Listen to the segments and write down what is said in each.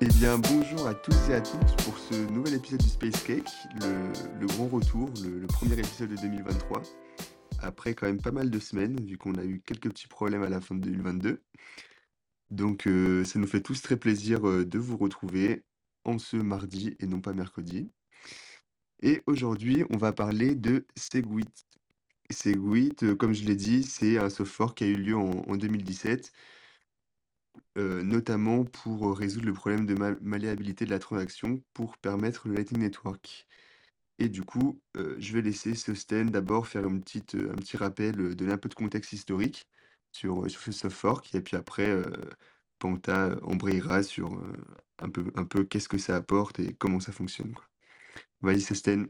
Eh bien, bonjour à tous et à toutes pour ce nouvel épisode du Space Cake, le, grand retour, le, premier épisode de 2023, après quand même pas mal de semaines, vu qu'on a eu quelques petits problèmes à la fin de 2022. Donc, euh, ça nous fait tous très plaisir euh, de vous retrouver en ce mardi et non pas mercredi. Et aujourd'hui, on va parler de Segwit. Segwit, euh, comme je l'ai dit, c'est un software qui a eu lieu en 2017 euh, notamment pour, résoudre le problème de malléabilité de la transaction pour permettre le Lightning Network. Et du coup, euh, je vais laisser Sosten d'abord faire une petite, euh, un petit rappel, donner un peu de contexte historique sur, sur ce soft fork et puis après, Panta embrayera sur, un peu un peu qu'est-ce que ça apporte et comment ça fonctionne. Vas-y Sosten.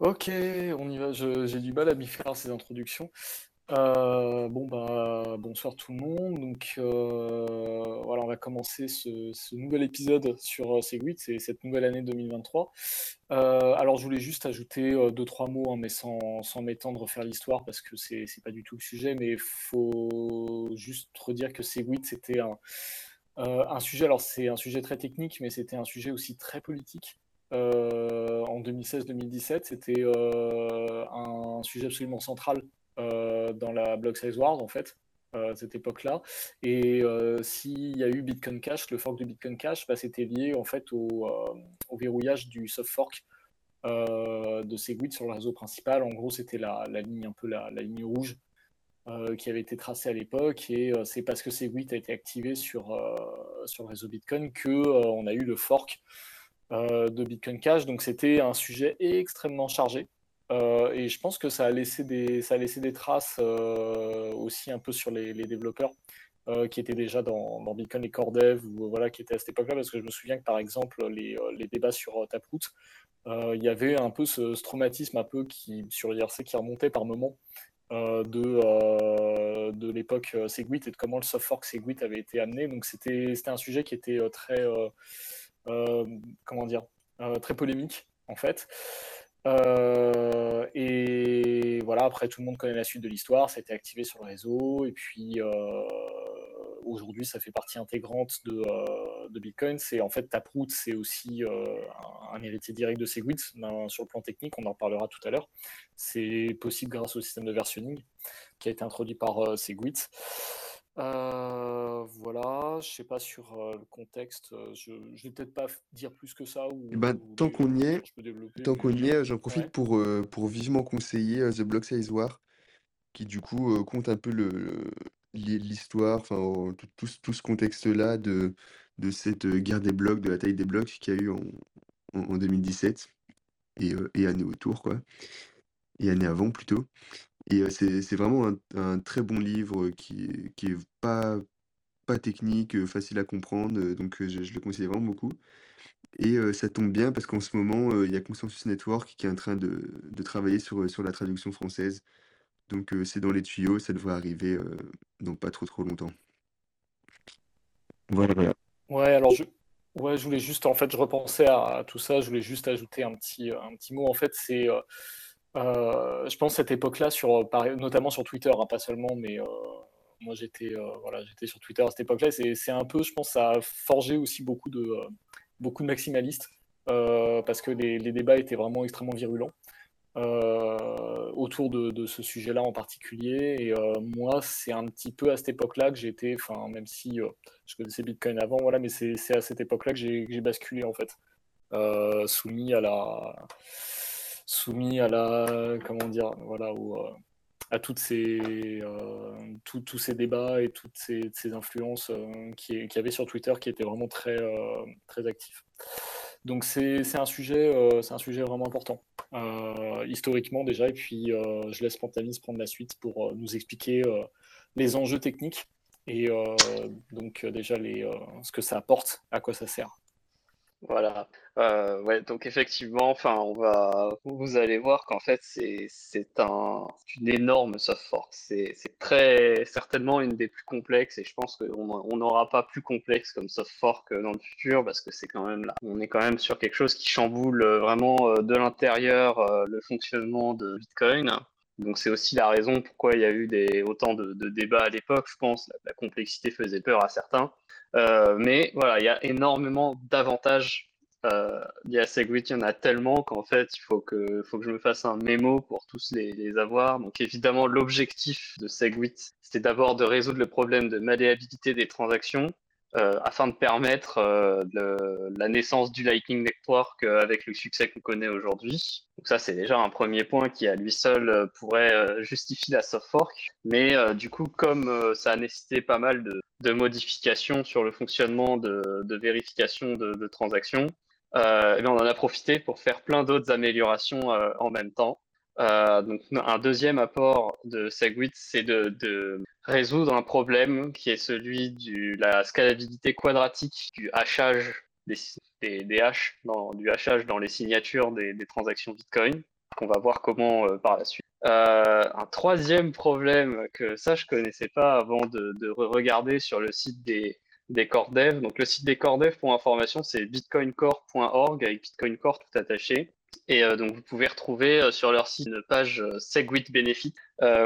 Ok, on y va. j'ai du mal à m'y faire ces introductions. Euh, bon bah bonsoir tout le monde. Donc euh, on va commencer ce, nouvel épisode sur euh, Segwit, c'est cette nouvelle année 2023. alors je voulais juste ajouter deux trois mots, hein, mais sans, sans m'étendre refaire l'histoire parce que c'est pas du tout le sujet, mais faut juste redire que Segwit c'était un, un sujet. Alors c'est un sujet très technique, mais c'était un sujet aussi très politique. en 2016-2017, c'était un sujet absolument central euh, dans la Block Size Wars, en fait, euh, à cette époque-là. Et euh, s'il y a eu Bitcoin Cash, le fork de Bitcoin Cash, bah, c'était lié en fait au, verrouillage du soft fork de Segwit sur le réseau principal. En gros, c'était la, ligne un peu la ligne rouge qui avait été tracée à l'époque. Et c'est parce que Segwit a été activé sur, sur le réseau Bitcoin que on a eu le fork de Bitcoin Cash. Donc c'était un sujet extrêmement chargé. Euh, et je pense que ça a laissé des, ça a laissé des traces euh, aussi un peu sur les, développeurs euh, qui étaient déjà dans, dans, Bitcoin et Core Dev ou voilà qui étaient à cette époque-là parce que je me souviens que par exemple les, les débats sur Taproot, il y avait un peu ce, traumatisme un peu qui sur IRC qui remontait par moment de, de l'époque Segwit et de comment le soft fork Segwit avait été amené. Donc c'était un sujet qui était très comment dire très polémique en fait. Euh, et voilà, après, tout le monde connaît la suite de l'histoire. Ça a été activé sur le réseau. Et puis, euh, aujourd'hui, ça fait partie intégrante de, euh, de Bitcoin. C'est en fait Taproot, c'est aussi un, héritier direct de Segwit. sur le plan technique, on en parlera tout à l'heure. C'est possible grâce au système de versionning qui a été introduit par Segwit. Euh, voilà, je sais pas sur euh, le contexte, euh, je, je vais peut-être pas dire plus que ça ou, ben, tant qu'on y est, tant qu'on y est, j'en profite pour, pour vivement conseiller The Block Size War, qui du coup compte un peu le, l'histoire, enfin tout, tout, ce contexte-là de, de cette guerre des blocs, de la taille des blocs qu'il y a eu en, en, 2017 et, et année autour, quoi, et année avant plutôt. Et c'est vraiment un très bon livre, qui est qui est pas technique, facile à comprendre, donc je le conseille vraiment beaucoup et ça tombe bien parce qu'en ce moment, il y a Consensus Network qui est en train de travailler sur, sur la traduction française. Donc c'est dans les tuyaux, ça devrait arriver, dans pas trop, trop longtemps. Voilà, voilà. Ouais, alors je ouais, je voulais juste en fait, je repensais à tout ça, je voulais juste ajouter un petit, un petit mot. En fait, c'est, euh, je pense cette époque-là, sur, notamment sur Twitter, hein, pas seulement, mais euh, moi j'étais euh, voilà, j'étais sur Twitter à cette époque-là. C'est un peu, je pense, ça a forgé aussi beaucoup de, beaucoup de maximalistes parce que les, les, débats étaient vraiment extrêmement virulents. autour de, ce sujet-là en particulier. Et moi, c'est un petit peu à cette époque-là que été, enfin, même si je connaissais Bitcoin avant, voilà, mais c'est à cette époque-là que j'ai basculé en fait, soumis à la soumis à la comment dire voilà euh, à toutes ces euh, tous ces débats et toutes ces, influences euh, qui, qui y avait sur Twitter qui étaient vraiment très très actifs. Donc c'est un sujet c'est un sujet vraiment important historiquement déjà et puis je laisse Pantamis prendre la suite pour nous expliquer les enjeux techniques et donc déjà les ce que ça apporte, à quoi ça sert. Voilà. Euh, ouais, donc effectivement, enfin, on va, vous allez voir qu'en fait, c'est, c'est un, une énorme soft fork. C'est, c'est très certainement une des plus complexes et je pense qu'on n'aura pas plus complexe comme soft fork dans le futur parce que c'est quand même là. On est quand même sur quelque chose qui chamboule euh, vraiment euh, de l'intérieur le fonctionnement de Bitcoin. Donc c'est aussi la raison pourquoi il y a eu autant de, débats à l'époque, je pense. La, complexité faisait peur à certains. Euh, mais voilà, il y a énormément d'avantages euh, Segwit. Il y en a tellement qu'en fait, il faut que, faut que je me fasse un mémo pour tous les, les avoir. Donc évidemment, l'objectif de Segwit, c'était d'abord de résoudre le problème de malléabilité des transactions euh, afin de permettre euh, la naissance du Lightning Network euh, avec le succès qu'on connaît aujourd'hui. Donc ça, c'est déjà un premier point qui à lui seul pourrait justifier la soft fork. Mais du coup, comme ça a nécessité pas mal de, modifications sur le fonctionnement de, vérification de, transactions, eh on en a profité pour faire plein d'autres améliorations en même temps. Euh, donc, un deuxième apport de Segwit, c'est de, résoudre un problème qui est celui de la scalabilité quadratique du hachage des, des, hash dans, du hachage dans les signatures des, transactions Bitcoin. On va voir comment euh, par la suite. Euh, un troisième problème que ça je connaissais pas avant de, de regarder sur le site des, des core dev. Donc le site des core dev pour information c'est bitcoincore.org avec bitcoin core tout attaché. Et euh, donc, vous pouvez retrouver euh, sur leur site une page euh, Segwit Benefit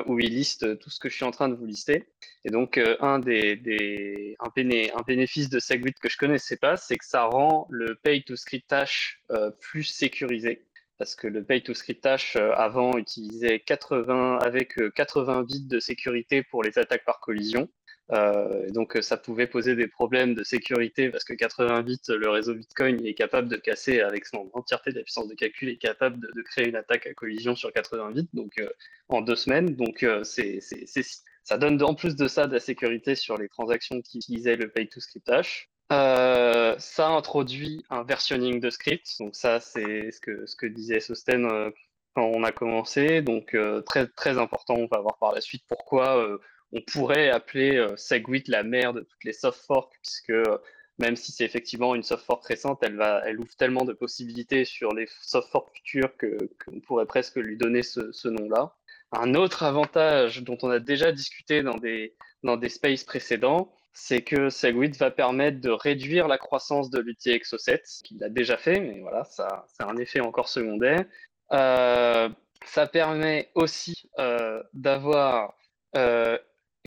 où ils listent tout ce que je suis en train de vous lister. Et donc, un, des, des un, bénéfice de Segwit que je connaissais pas, c'est que ça rend le pay to script hash plus sécurisé. Parce que le pay to script hash avant utilisait 80 avec 80 bits de sécurité pour les attaques par collision. Euh, donc ça pouvait poser des problèmes de sécurité parce que 80 bits, le réseau Bitcoin est capable de casser avec son entièreté de la puissance de calcul, est capable de, créer une attaque à collision sur 80 bits donc euh, en deux semaines. Donc euh, ça donne en plus de ça de la sécurité sur les transactions qui utilisaient le pay to script hash. ça introduit un versionning de script. Donc ça c'est ce que, ce que disait Sosten quand on a commencé. Donc très très important. On va voir par la suite pourquoi on pourrait appeler euh, Segwit la mère de toutes les soft forks, puisque euh, même si c'est effectivement une soft fork récente, elle, va, elle ouvre tellement de possibilités sur les soft forks futures qu'on pourrait presque lui donner ce, nom-là. Un autre avantage dont on a déjà discuté dans des, dans des spaces précédents, c'est que Segwit va permettre de réduire la croissance de l'UTXO7, qu'il a déjà fait, mais voilà, ça, c'est un effet encore secondaire. Euh, ça permet aussi d'avoir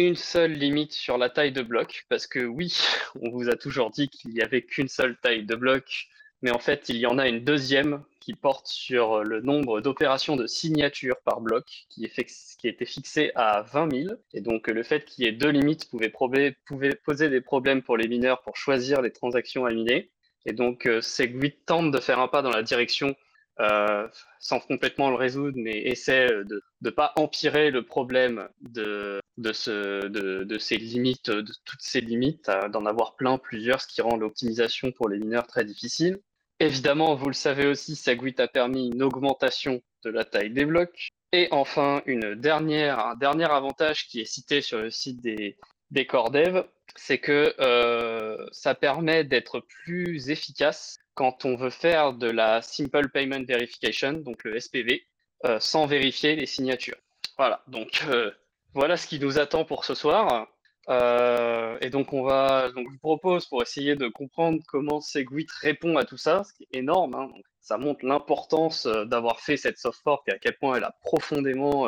une seule limite sur la taille de bloc, parce que oui, on vous a toujours dit qu'il n'y avait qu'une seule taille de bloc, mais en fait, il y en a une deuxième qui porte sur le nombre d'opérations de signature par bloc, qui, est qui été fixé à 20 000. Et donc, le fait qu'il y ait deux limites pouvait, pouvait, poser des problèmes pour les mineurs pour choisir les transactions à miner. Et donc, euh, Segwit tente de faire un pas dans la direction euh, sans complètement le résoudre, mais essaie de ne pas empirer le problème de, de, ce, de, de, ces limites, de toutes ces limites, d'en avoir plein, plusieurs, ce qui rend l'optimisation pour les mineurs très difficile. Évidemment, vous le savez aussi, Segwit a permis une augmentation de la taille des blocs. Et enfin, une dernière, un dernier avantage qui est cité sur le site des, des core dev, c'est que euh, ça permet d'être plus efficace quand on veut faire de la Simple Payment Verification, donc le SPV, euh, sans vérifier les signatures. Voilà, donc euh, voilà ce qui nous attend pour ce soir. Euh, et donc on va, donc je vous propose pour essayer de comprendre comment Segwit répond à tout ça, ce qui est énorme. Hein. ça montre l'importance d'avoir fait cette soft fork et à quel point elle a profondément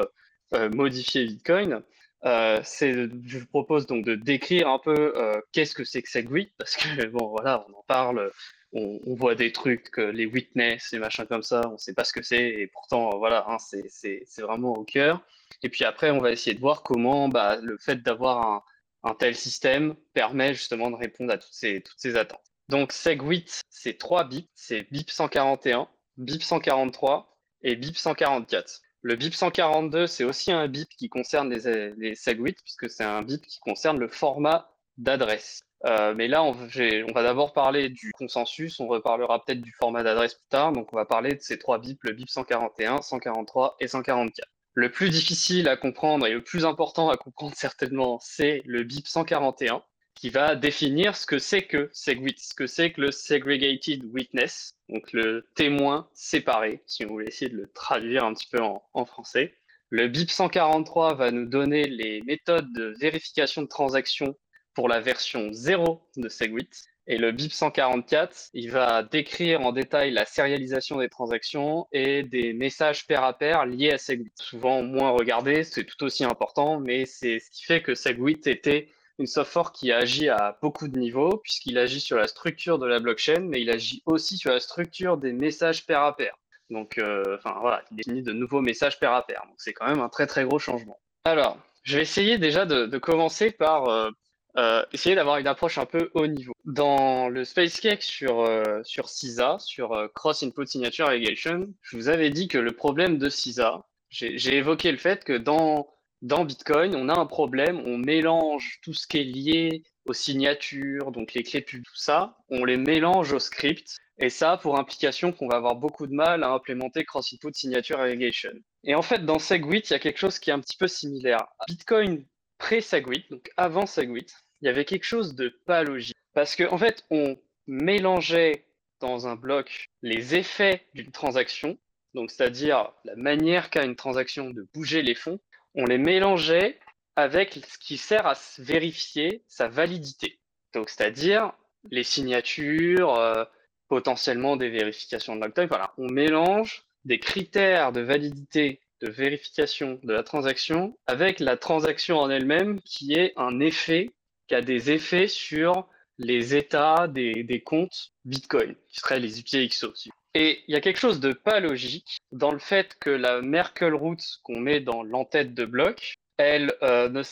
modifié Bitcoin. je vous propose donc de décrire un peu qu'est-ce que c'est que Segwit, parce que bon voilà, on en parle on, voit des trucs, les witness, les machins comme ça, on ne sait pas ce que c'est, et pourtant, voilà, hein, c'est vraiment au cœur. Et puis après, on va essayer de voir comment bah, le fait d'avoir un, tel système permet justement de répondre à toutes ces, attentes. Donc SegWit, c'est trois bits, c'est BIP 141, BIP 143 et BIP 144. Le BIP 142, c'est aussi un BIP qui concerne les, les SegWit, puisque c'est un BIP qui concerne le format d'adresse. Euh, mais là, on, va d'abord parler du consensus, on reparlera peut-être du format d'adresse plus tard, donc on va parler de ces trois bips, le BIP 141, 143 et 144. Le plus difficile à comprendre et le plus important à comprendre certainement, c'est le BIP 141, qui va définir ce que c'est que SegWit, ce que c'est que le Segregated Witness, donc le témoin séparé, si on voulait essayer de le traduire un petit peu en, en français. Le BIP 143 va nous donner les méthodes de vérification de transactions pour la version 0 de Segwit. Et le BIP 144, il va décrire en détail la sérialisation des transactions et des messages pair à pair liés à SegWit. Souvent moins regardé, c'est tout aussi important, mais c'est ce qui fait que SegWit était une software qui agit à beaucoup de niveaux, puisqu'il agit sur la structure de la blockchain, mais il agit aussi sur la structure des messages pair à pair. Donc, euh, enfin voilà, il définit de nouveaux messages pair à pair. Donc, c'est quand même un très très gros changement. Alors, je vais essayer déjà de, commencer par euh, euh, essayer d'avoir une approche un peu haut niveau. Dans le Space Cake sur, euh, sur CISA, sur euh, Cross Input Signature Allegation, je vous avais dit que le problème de CISA, j'ai évoqué le fait que dans, dans Bitcoin, on a un problème, on mélange tout ce qui est lié aux signatures, donc les clés publiques, tout ça, on les mélange au script, et ça pour implication qu'on va avoir beaucoup de mal à implémenter Cross Input Signature Allegation. Et en fait, dans SegWit, il y a quelque chose qui est un petit peu similaire. Bitcoin pré-SegWit, donc avant SegWit, il y avait quelque chose de pas logique. Parce qu'en en fait, on mélangeait dans un bloc les effets d'une transaction, donc c'est-à-dire la manière qu'a une transaction de bouger les fonds, on les mélangeait avec ce qui sert à vérifier sa validité. Donc c'est-à-dire les signatures, euh, potentiellement des vérifications de logtime. Voilà, on mélange des critères de validité de vérification de la transaction avec la transaction en elle-même qui est un effet qui a des effets sur les états des, comptes Bitcoin, qui seraient les UTXO. Et il y a quelque chose de pas logique dans le fait que la Merkle route qu'on met dans l'entête de bloc, elle euh, ne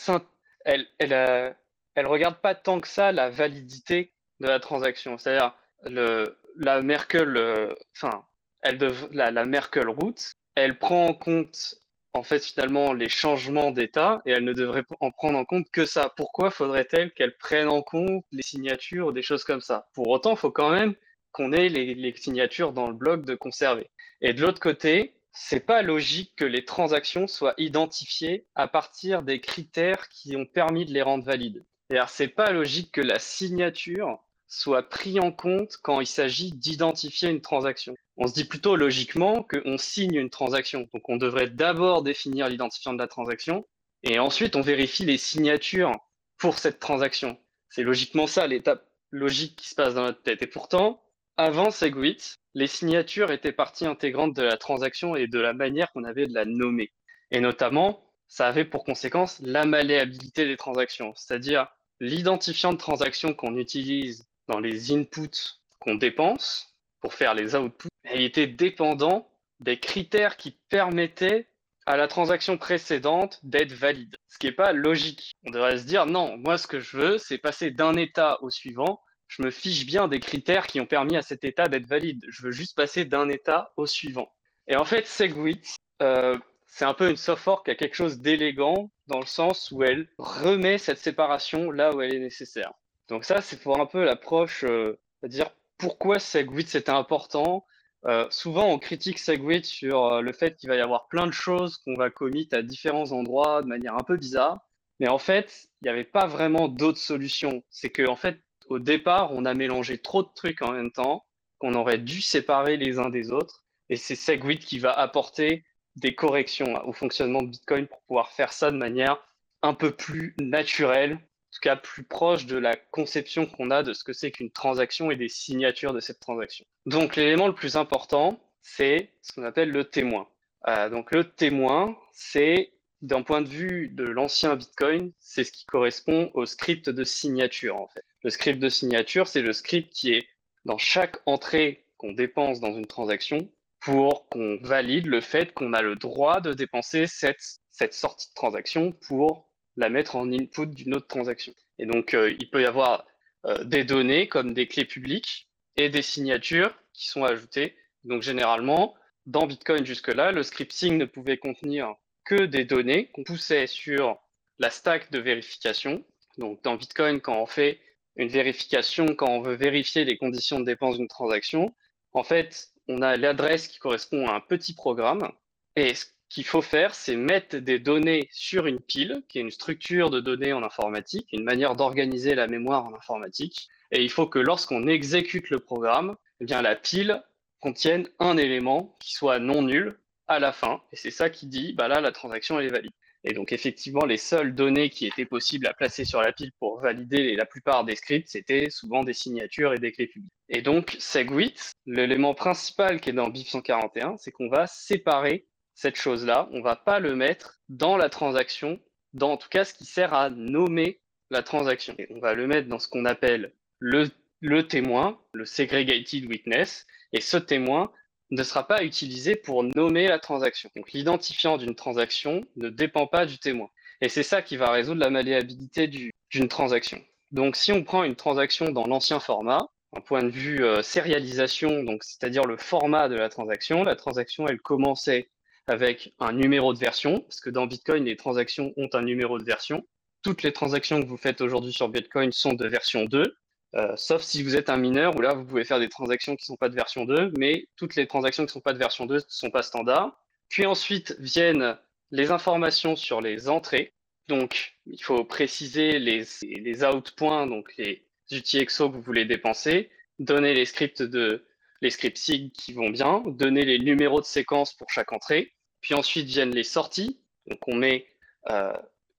elle, elle, euh, elle regarde pas tant que ça la validité de la transaction. C'est-à-dire le la Merkle, euh, enfin, elle la, la Merkle route, elle prend en compte en fait finalement les changements d'état et elle ne devrait en prendre en compte que ça. Pourquoi faudrait-elle qu'elle prenne en compte les signatures ou des choses comme ça? Pour autant, il faut quand même qu'on ait les, signatures dans le bloc de conserver. Et de l'autre côté, c'est pas logique que les transactions soient identifiées à partir des critères qui ont permis de les rendre valides. C'est-à-dire, c'est pas logique que la signature soit prise en compte quand il s'agit d'identifier une transaction on se dit plutôt logiquement qu'on signe une transaction. Donc on devrait d'abord définir l'identifiant de la transaction et ensuite on vérifie les signatures pour cette transaction. C'est logiquement ça l'étape logique qui se passe dans notre tête. Et pourtant, avant Segwit, les signatures étaient partie intégrante de la transaction et de la manière qu'on avait de la nommer. Et notamment, ça avait pour conséquence la malléabilité des transactions, c'est-à-dire l'identifiant de transaction qu'on utilise dans les inputs qu'on dépense pour faire les outputs, il était dépendant des critères qui permettaient à la transaction précédente d'être valide. Ce qui n'est pas logique. On devrait se dire, non, moi ce que je veux, c'est passer d'un état au suivant. Je me fiche bien des critères qui ont permis à cet état d'être valide. Je veux juste passer d'un état au suivant. Et en fait, Segwit, euh, c'est un peu une software qui a quelque chose d'élégant dans le sens où elle remet cette séparation là où elle est nécessaire. Donc ça, c'est pour un peu l'approche, euh, c'est-à-dire pourquoi Segwit c'était important. Euh, souvent, on critique Segwit sur euh, le fait qu'il va y avoir plein de choses qu'on va commit à différents endroits de manière un peu bizarre. Mais en fait, il n'y avait pas vraiment d'autres solutions. C'est que, en fait, au départ, on a mélangé trop de trucs en même temps, qu'on aurait dû séparer les uns des autres. Et c'est Segwit qui va apporter des corrections au fonctionnement de Bitcoin pour pouvoir faire ça de manière un peu plus naturelle tout cas plus proche de la conception qu'on a de ce que c'est qu'une transaction et des signatures de cette transaction. Donc l'élément le plus important, c'est ce qu'on appelle le témoin. Euh, donc le témoin, c'est d'un point de vue de l'ancien Bitcoin, c'est ce qui correspond au script de signature en fait. Le script de signature, c'est le script qui est dans chaque entrée qu'on dépense dans une transaction pour qu'on valide le fait qu'on a le droit de dépenser cette, cette sortie de transaction pour la mettre en input d'une autre transaction. Et donc, euh, il peut y avoir euh, des données comme des clés publiques et des signatures qui sont ajoutées. Donc, généralement, dans Bitcoin jusque-là, le scripting ne pouvait contenir que des données qu'on poussait sur la stack de vérification. Donc, dans Bitcoin, quand on fait une vérification, quand on veut vérifier les conditions de dépense d'une transaction, en fait, on a l'adresse qui correspond à un petit programme. Et qu'il faut faire, c'est mettre des données sur une pile, qui est une structure de données en informatique, une manière d'organiser la mémoire en informatique. Et il faut que lorsqu'on exécute le programme, eh bien, la pile contienne un élément qui soit non nul à la fin. Et c'est ça qui dit, bah là, la transaction, elle est valide. Et donc, effectivement, les seules données qui étaient possibles à placer sur la pile pour valider la plupart des scripts, c'était souvent des signatures et des clés publiques. Et donc, SegWit, l'élément principal qui est dans BIP 141, c'est qu'on va séparer cette chose-là. On va pas le mettre dans la transaction, dans en tout cas ce qui sert à nommer la transaction. Et on va le mettre dans ce qu'on appelle le, le témoin, le segregated witness. Et ce témoin, ne sera pas utilisé pour nommer la transaction. Donc l'identifiant d'une transaction ne dépend pas du témoin. Et c'est ça qui va résoudre la malléabilité d'une transaction. Donc si on prend une transaction dans l'ancien format, un point de vue euh, sérialisation, donc c'est-à-dire le format de la transaction, la transaction elle commençait avec un numéro de version, parce que dans Bitcoin les transactions ont un numéro de version. Toutes les transactions que vous faites aujourd'hui sur Bitcoin sont de version 2. Euh, sauf si vous êtes un mineur, où là, vous pouvez faire des transactions qui ne sont pas de version 2, mais toutes les transactions qui ne sont pas de version 2 ne sont pas standards. Puis ensuite viennent les informations sur les entrées. Donc, il faut préciser les, les out points, donc les UTXO que vous voulez dépenser, donner les scripts de les scripts SIG qui vont bien, donner les numéros de séquence pour chaque entrée. Puis ensuite viennent les sorties. Donc, on met euh,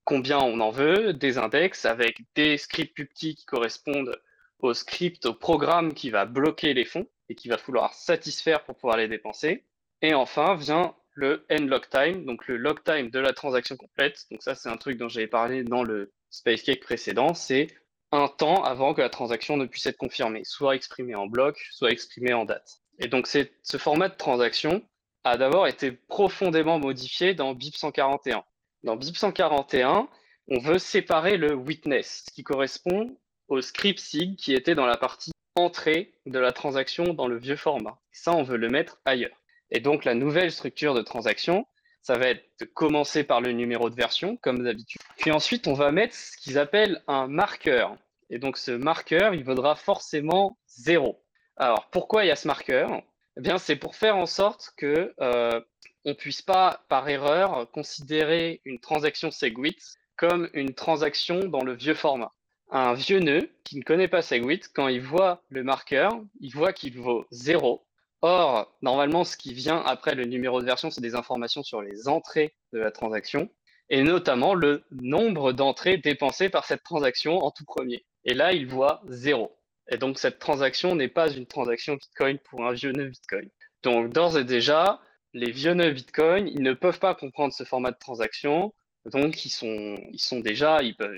combien on en veut, des index avec des scripts publics qui correspondent au script, au programme qui va bloquer les fonds et qui va falloir satisfaire pour pouvoir les dépenser. Et enfin vient le end lock time, donc le lock time de la transaction complète. Donc ça, c'est un truc dont j'avais parlé dans le space cake précédent. C'est un temps avant que la transaction ne puisse être confirmée, soit exprimée en bloc, soit exprimée en date. Et donc ce format de transaction a d'abord été profondément modifié dans BIP 141. Dans BIP 141, on veut séparer le witness, ce qui correspond au script SIG qui était dans la partie entrée de la transaction dans le vieux format. Ça, on veut le mettre ailleurs. Et donc, la nouvelle structure de transaction, ça va être de commencer par le numéro de version, comme d'habitude. Puis ensuite, on va mettre ce qu'ils appellent un marqueur. Et donc, ce marqueur, il vaudra forcément 0. Alors, pourquoi il y a ce marqueur? Eh bien, c'est pour faire en sorte que euh, on puisse pas, par erreur, considérer une transaction SegWit comme une transaction dans le vieux format un vieux nœud qui ne connaît pas Segwit, quand il voit le marqueur, il voit qu'il vaut 0. Or, normalement, ce qui vient après le numéro de version, c'est des informations sur les entrées de la transaction, et notamment le nombre d'entrées dépensées par cette transaction en tout premier. Et là, il voit 0. Et donc, cette transaction n'est pas une transaction Bitcoin pour un vieux nœud Bitcoin. Donc, d'ores et déjà, les vieux nœuds Bitcoin, ils ne peuvent pas comprendre ce format de transaction. Donc, ils sont, ils sont déjà, ils peuvent,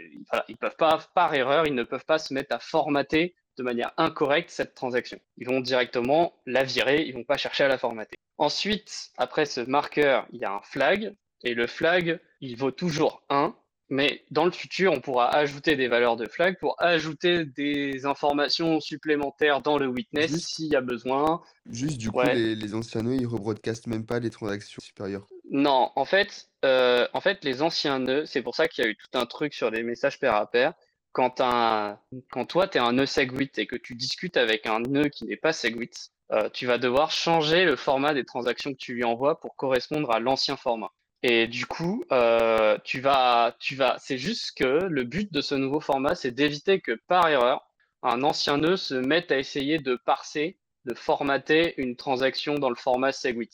ils peuvent pas, par erreur, ils ne peuvent pas se mettre à formater de manière incorrecte cette transaction. Ils vont directement la virer, ils vont pas chercher à la formater. Ensuite, après ce marqueur, il y a un flag, et le flag, il vaut toujours 1, mais dans le futur, on pourra ajouter des valeurs de flag pour ajouter des informations supplémentaires dans le witness s'il y a besoin. Juste, du coup, les, anciens nœuds, ils rebroadcastent même pas les transactions supérieures. Non, en fait, euh, en fait, les anciens nœuds, c'est pour ça qu'il y a eu tout un truc sur les messages pair à pair. Quand, un, quand toi, tu es un nœud SegWit et que tu discutes avec un nœud qui n'est pas SegWit, euh, tu vas devoir changer le format des transactions que tu lui envoies pour correspondre à l'ancien format. Et du coup, euh, tu vas, c'est juste que le but de ce nouveau format, c'est d'éviter que par erreur, un ancien nœud se mette à essayer de parser, de formater une transaction dans le format SegWit.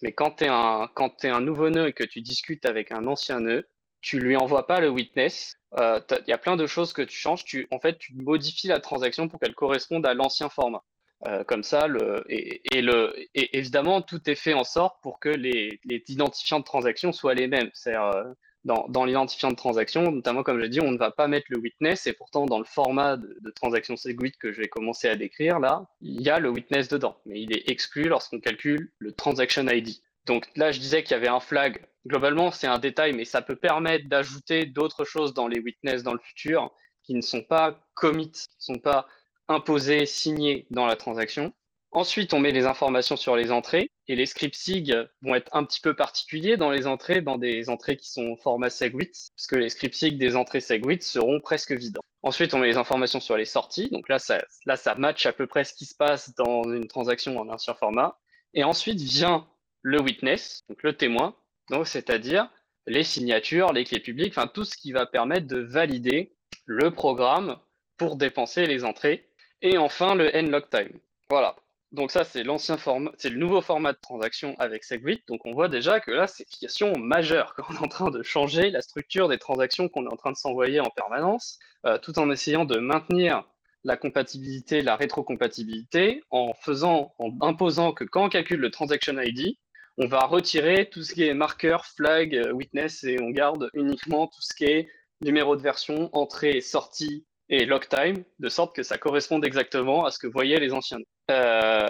Mais quand tu es, un, quand es un nouveau nœud et que tu discutes avec un ancien nœud, tu lui envoies pas le witness. Euh, il y a plein de choses que tu changes. Tu, en fait, tu modifies la transaction pour qu'elle corresponde à l'ancien format. Euh, comme ça, et, évidemment, tout est fait en sorte pour que les, identifiants de transaction soient les mêmes. Euh, dans, dans l'identifiant de transaction, notamment comme je dit, on ne va pas mettre le witness, et pourtant dans le format de, de transaction SegWit que je vais commencer à décrire là, il y a le witness dedans, mais il est exclu lorsqu'on calcule le transaction ID. Donc là, je disais qu'il y avait un flag. Globalement, c'est un détail, mais ça peut permettre d'ajouter d'autres choses dans les witness dans le futur qui ne sont pas commit, qui ne sont pas imposé, signé dans la transaction. Ensuite, on met les informations sur les entrées et les scripts SIG vont être un petit peu particuliers dans les entrées, dans des entrées qui sont format SegWit, parce que les scripts SIG des entrées SegWit seront presque vides. Ensuite, on met les informations sur les sorties. Donc là, ça, là, ça match à peu près ce qui se passe dans une transaction en ancien format. Et ensuite vient le witness, donc le témoin, donc c'est-à-dire les signatures, les clés publiques, enfin tout ce qui va permettre de valider le programme pour dépenser les entrées et enfin, le n-log time. Voilà. donc ça, c'est l'ancien format, c'est le nouveau format de transaction avec SegWit. Donc on voit déjà que là, c'est une question majeure quand on est en train de changer la structure des transactions qu'on est en train de s'envoyer en permanence, euh, tout en essayant de maintenir la compatibilité, la rétrocompatibilité, en faisant, en imposant que quand on calcule le transaction ID, on va retirer tout ce qui est marqueur, flag, euh, witness et on garde uniquement tout ce qui est numéro de version, entrée, sortie et log time, de sorte que ça corresponde exactement à ce que voyaient les anciens. Euh,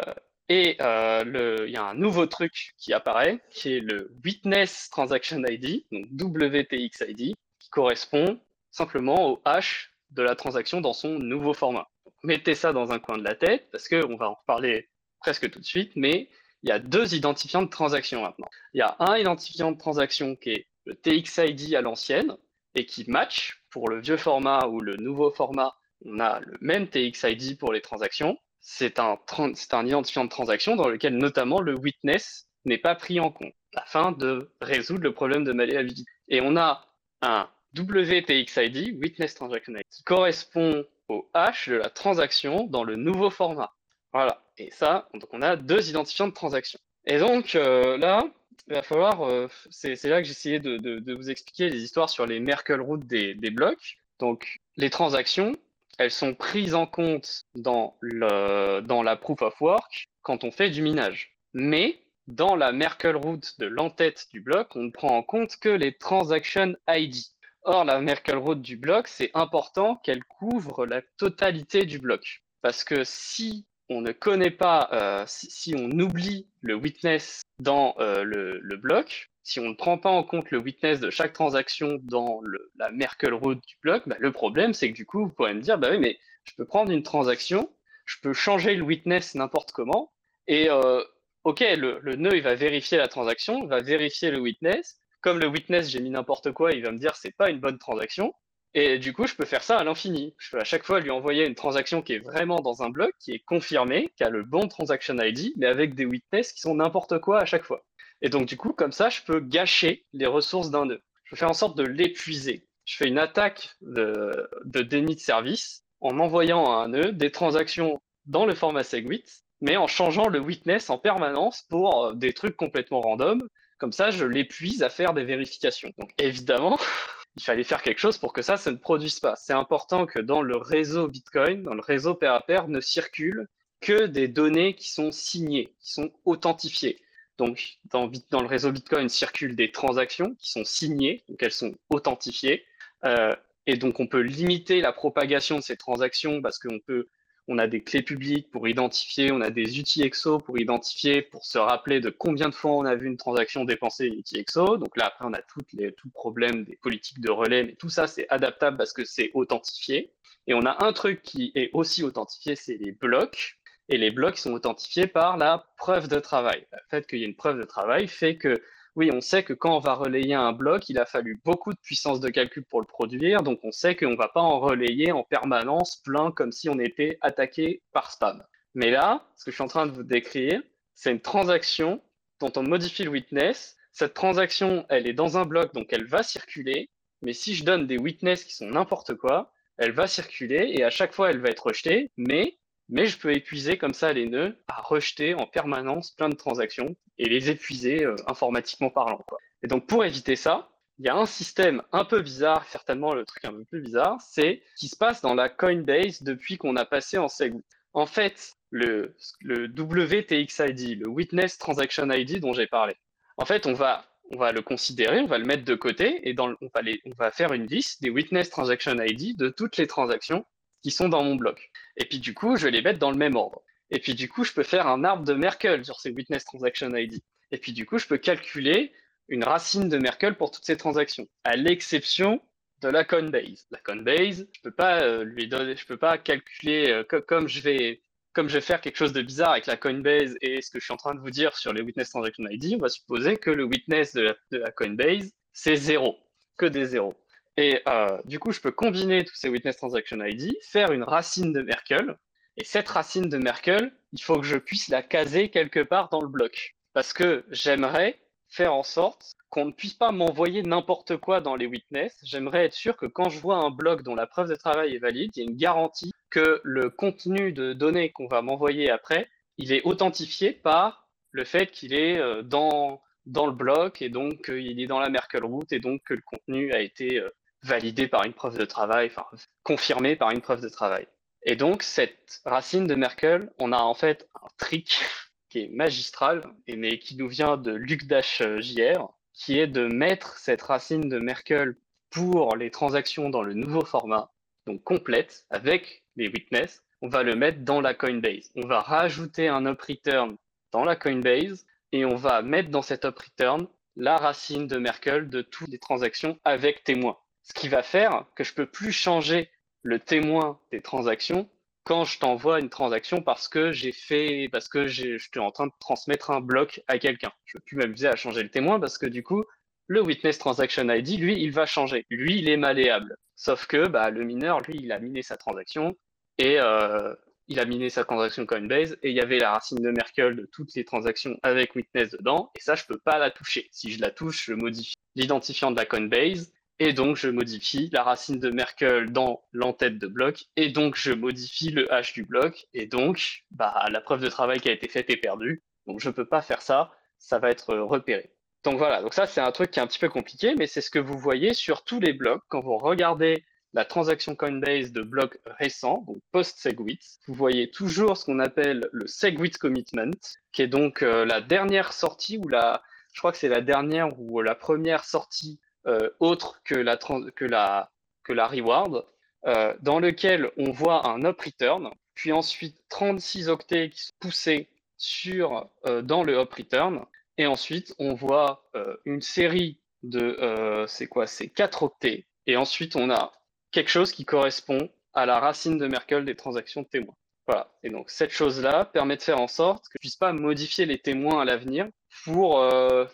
et euh, il y a un nouveau truc qui apparaît, qui est le Witness Transaction ID, donc WTXID, qui correspond simplement au hash de la transaction dans son nouveau format. mettez ça dans un coin de la tête, parce qu'on va en reparler presque tout de suite, mais il y a deux identifiants de transaction maintenant. Il y a un identifiant de transaction qui est le TXID à l'ancienne et qui match pour le vieux format ou le nouveau format. On a le même TXID pour les transactions. C'est un, un identifiant de transaction dans lequel notamment le witness n'est pas pris en compte afin de résoudre le problème de malléabilité. Et on a un WTXID, Witness Transaction ID, qui correspond au hash de la transaction dans le nouveau format. Voilà. Et ça, on a deux identifiants de transaction. Et donc euh, là, il va falloir, euh, c'est là que j'essayais de, de, vous expliquer les histoires sur les Merkle routes des, blocs. Donc les transactions, elles sont prises en compte dans, la proof of work quand on fait du minage. Mais dans la Merkle route de l'entête du bloc, on ne prend en compte que les transaction ID. Or, la Merkle route du bloc, c'est important qu'elle couvre la totalité du bloc. Parce que si on ne connaît pas, euh, si, on oublie le witness dans euh, le, bloc, si on ne prend pas en compte le witness de chaque transaction dans la Merkle route du bloc, bah, le problème c'est que du coup, vous pourrez me dire, bah oui, mais je peux prendre une transaction, je peux changer le witness n'importe comment, et euh, ok, le, nœud va vérifier la transaction, va vérifier le witness. Comme le witness j'ai mis n'importe quoi, il va me dire c'est pas une bonne transaction. Et du coup, je peux faire ça à l'infini. Je peux à chaque fois lui envoyer une transaction qui est vraiment dans un bloc, qui est confirmée, qui a le bon transaction ID, mais avec des witness qui sont n'importe quoi à chaque fois. Et donc, du coup, comme ça, je peux gâcher les ressources d'un nœud. Je faire en sorte de l'épuiser. Je fais une attaque de, de déni de service en envoyant à un nœud des transactions dans le format SegWit, mais en changeant le witness en permanence pour euh, des trucs complètement random. Comme ça, je l'épuise à faire des vérifications. Donc, évidemment, il fallait faire quelque chose pour que ça, ça ne produise pas. C'est important que dans le réseau Bitcoin, dans le réseau pair à pair, ne circulent que des données qui sont signées, qui sont authentifiées. Donc, dans, le réseau Bitcoin circulent des transactions qui sont signées, donc elles sont authentifiées. Euh, et donc, on peut limiter la propagation de ces transactions parce qu'on peut on a des clés publiques pour identifier, on a des outils EXO pour identifier, pour se rappeler de combien de fois on a vu une transaction dépenser une outil EXO. Donc là, après, on a toutes les, tout le problème des politiques de relais, mais tout ça, c'est adaptable parce que c'est authentifié. Et on a un truc qui est aussi authentifié, c'est les blocs. Et les blocs sont authentifiés par la preuve de travail. Le fait qu'il y ait une preuve de travail fait que oui, on sait que quand on va relayer un bloc, il a fallu beaucoup de puissance de calcul pour le produire, donc on sait qu'on ne va pas en relayer en permanence plein comme si on était attaqué par spam. Mais là, ce que je suis en train de vous décrire, c'est une transaction dont on modifie le witness. Cette transaction, elle est dans un bloc, donc elle va circuler, mais si je donne des witness qui sont n'importe quoi, elle va circuler et à chaque fois elle va être rejetée, mais mais je peux épuiser comme ça les nœuds à rejeter en permanence plein de transactions et les épuiser euh, informatiquement parlant. Et donc pour éviter ça, il y a un système un peu bizarre, certainement le truc un peu plus bizarre, c'est ce qui se passe dans la Coinbase depuis qu'on a passé en SegWit. En fait, le, le WTXID, le Witness Transaction ID dont j'ai parlé, en fait, on va, on va le considérer, on va le mettre de côté et dans, on, va on va faire une liste des Witness Transaction ID de toutes les transactions qui sont dans mon bloc. Et puis du coup, je vais les mettre dans le même ordre. Et puis du coup, je peux faire un arbre de Merkle sur ces Witness Transaction ID. Et puis du coup, je peux calculer une racine de Merkle pour toutes ces transactions, à l'exception de la Coinbase. La Coinbase, je peux pas euh, lui donner, je peux pas calculer euh, comme je vais comme je vais faire quelque chose de bizarre avec la Coinbase et ce que je suis en train de vous dire sur les Witness Transaction ID, on va supposer que le witness de la Coinbase, c'est zéro, que des zéros. Et euh, du coup, je peux combiner tous ces Witness Transaction ID, faire une racine de Merkle. Et cette racine de Merkle, il faut que je puisse la caser quelque part dans le bloc. Parce que j'aimerais faire en sorte qu'on ne puisse pas m'envoyer n'importe quoi dans les witness. J'aimerais être sûr que quand je vois un bloc dont la preuve de travail est valide, il y a une garantie que le contenu de données qu'on va m'envoyer après il est authentifié par le fait qu'il est dans, dans le bloc et donc il est dans la Merkle route et donc que le contenu a été validé par une preuve de travail, enfin confirmé par une preuve de travail. Et donc cette racine de Merkle, on a en fait un trick qui est magistral, mais qui nous vient de Luc JR, qui est de mettre cette racine de Merkle pour les transactions dans le nouveau format, donc complète, avec les witness, on va le mettre dans la Coinbase. On va rajouter un up return dans la Coinbase et on va mettre dans cet up return la racine de Merkle de toutes les transactions avec témoin. Ce qui va faire que je peux plus changer le témoin des transactions quand je t'envoie une transaction parce que j'ai fait, parce que je suis en train de transmettre un bloc à quelqu'un. Je peux plus m'amuser à changer le témoin parce que du coup, le witness transaction ID, lui, il va changer. Lui, il est malléable. Sauf que bah, le mineur, lui, il a miné sa transaction et euh, il a miné sa transaction Coinbase et il y avait la racine de Merkle de toutes les transactions avec witness dedans et ça, je peux pas la toucher. Si je la touche, je modifie l'identifiant de la Coinbase et donc je modifie la racine de Merkle dans l'entête de bloc, et donc je modifie le hash du bloc, et donc bah, la preuve de travail qui a été faite est perdue. Donc je ne peux pas faire ça, ça va être repéré. Donc voilà, donc ça c'est un truc qui est un petit peu compliqué, mais c'est ce que vous voyez sur tous les blocs quand vous regardez la transaction Coinbase de blocs récents, donc post-SegWit. Vous voyez toujours ce qu'on appelle le SegWit Commitment, qui est donc euh, la dernière sortie ou la, je crois que c'est la dernière ou la première sortie euh, autre que la, que la, que la reward, euh, dans lequel on voit un up return, puis ensuite 36 octets qui sont poussés sur, euh, dans le up return, et ensuite on voit une série de, c'est quoi, c'est 4 octets, et ensuite on a quelque chose qui correspond à la racine de Merkle des transactions de témoins. Voilà. Et donc cette chose-là permet de faire en sorte que je puisse pas modifier les témoins à l'avenir pour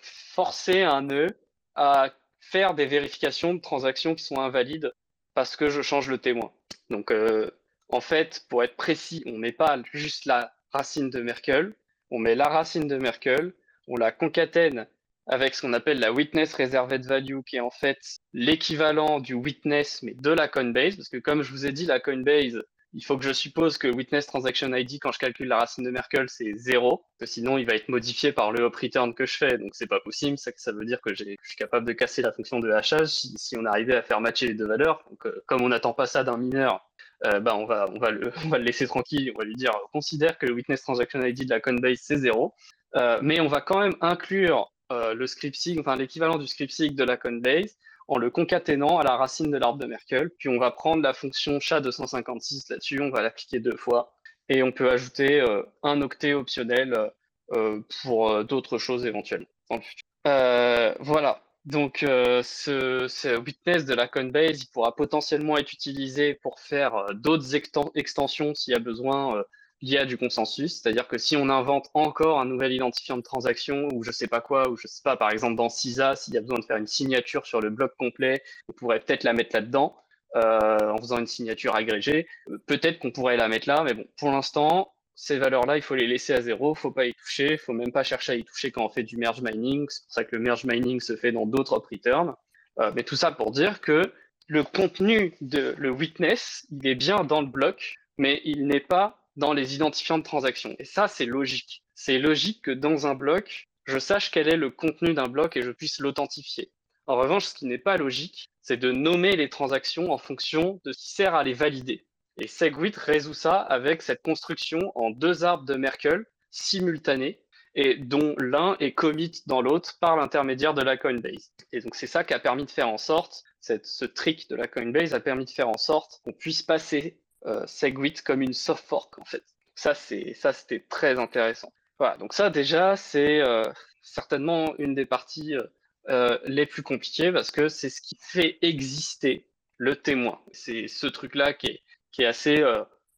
forcer un nœud à faire des vérifications de transactions qui sont invalides parce que je change le témoin. Donc, euh, en fait, pour être précis, on met pas juste la racine de Merkel, on met la racine de Merkel, on la concatène avec ce qu'on appelle la witness reserved value, qui est en fait l'équivalent du witness, mais de la Coinbase, parce que comme je vous ai dit, la Coinbase, il faut que je suppose que witness transaction ID, quand je calcule la racine de Merkle, c'est 0, que sinon il va être modifié par le hop return que je fais, donc c'est pas possible. Ça, veut dire que, je suis capable de casser la fonction de hachage si, on arrivait à faire matcher les deux valeurs. Euh, comme on n'attend pas ça d'un mineur, euh, bah, on, va, le, laisser tranquille, on va lui dire considère que le witness transaction ID de la Coinbase c'est 0, euh, mais on va quand même inclure le script enfin l'équivalent du script sig de la Coinbase en le concaténant à la racine de l'arbre de Merkel. Puis on va prendre la fonction SHA-256 là-dessus, on va l'appliquer deux fois. Et on peut ajouter euh, un octet optionnel euh, pour euh, d'autres choses éventuellement voilà. Donc ce, witness de la Coinbase, il pourra potentiellement être utilisé pour faire d'autres extensions s'il y a besoin il y a du consensus, c'est-à-dire que si on invente encore un nouvel identifiant de transaction ou je sais pas quoi, ou je sais pas, par exemple dans CISA, s'il y a besoin de faire une signature sur le bloc complet, on pourrait peut-être la mettre là-dedans euh, en faisant une signature agrégée. Peut-être qu'on pourrait la mettre là, mais bon, pour l'instant, ces valeurs-là, il faut les laisser à zéro, faut pas y toucher, faut même pas chercher à y toucher quand on fait du merge mining. C'est pour ça que le merge mining se fait dans d'autres returns. Euh, mais tout ça pour dire que le contenu de le witness, il est bien dans le bloc, mais il n'est pas dans les identifiants de transaction. Et ça, c'est logique. C'est logique que dans un bloc, je sache quel est le contenu d'un bloc et je puisse l'authentifier. En revanche, ce qui n'est pas logique, c'est de nommer les transactions en fonction de ce qui sert à les valider. Et SegWit résout ça avec cette construction en deux arbres de Merkle simultanés et dont l'un est commit dans l'autre par l'intermédiaire de la Coinbase. Et donc c'est ça qui a permis de faire en sorte, ce trick de la Coinbase a permis de faire en sorte qu'on puisse passer Segwit comme une soft fork en fait. Ça c'est ça c'était très intéressant. Voilà, donc ça déjà c'est euh, certainement une des parties euh, les plus compliquées parce que c'est ce qui fait exister le témoin. C'est ce truc-là qui est, qui est assez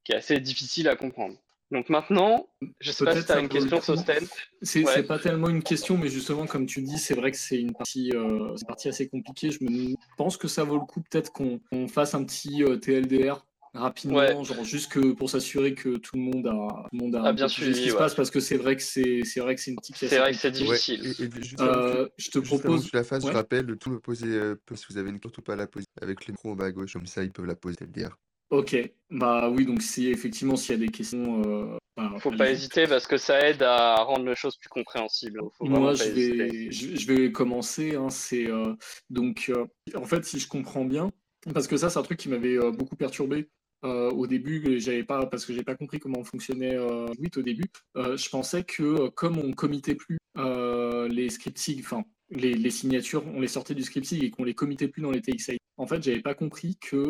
qui est assez difficile à comprendre. Donc maintenant, je sais pas si tu as une question, Sosten. C'est pas tellement une question, mais justement, comme tu dis, c'est vrai que c'est une partie, une partie assez compliquée. Je me pense que ça vaut le coup peut-être qu'on fasse un petit TLDR rapidement, genre juste que pour s'assurer que tout le monde a, tout le monde a ah, bien sûr ce qui se passe parce que c'est vrai que c'est c'est vrai que c'est une petite C'est vrai que c'est difficile. euh, je te propose que la phase, je rappelle, tout me poser euh, si vous avez une porte ou pas la poser avec les micros en bas à gauche, comme ça ils peuvent la poser le dire. Ok, bah oui, donc si effectivement s'il y a des questions, euh, faut pas hésiter parce que ça aide à rendre les choses plus compréhensibles. Moi, je vais, je, vais, commencer. Hein, c'est donc, en fait, si je comprends bien, parce que ça, c'est un truc qui m'avait beaucoup perturbé euh, au début, j'avais pas parce que j'ai pas compris comment fonctionnait euh, au début. Euh, je pensais que euh, comme on committait plus les scripting, enfin les, signatures, on les sortait du scripting et qu'on les committait plus dans les TXI. En fait, j'avais pas compris que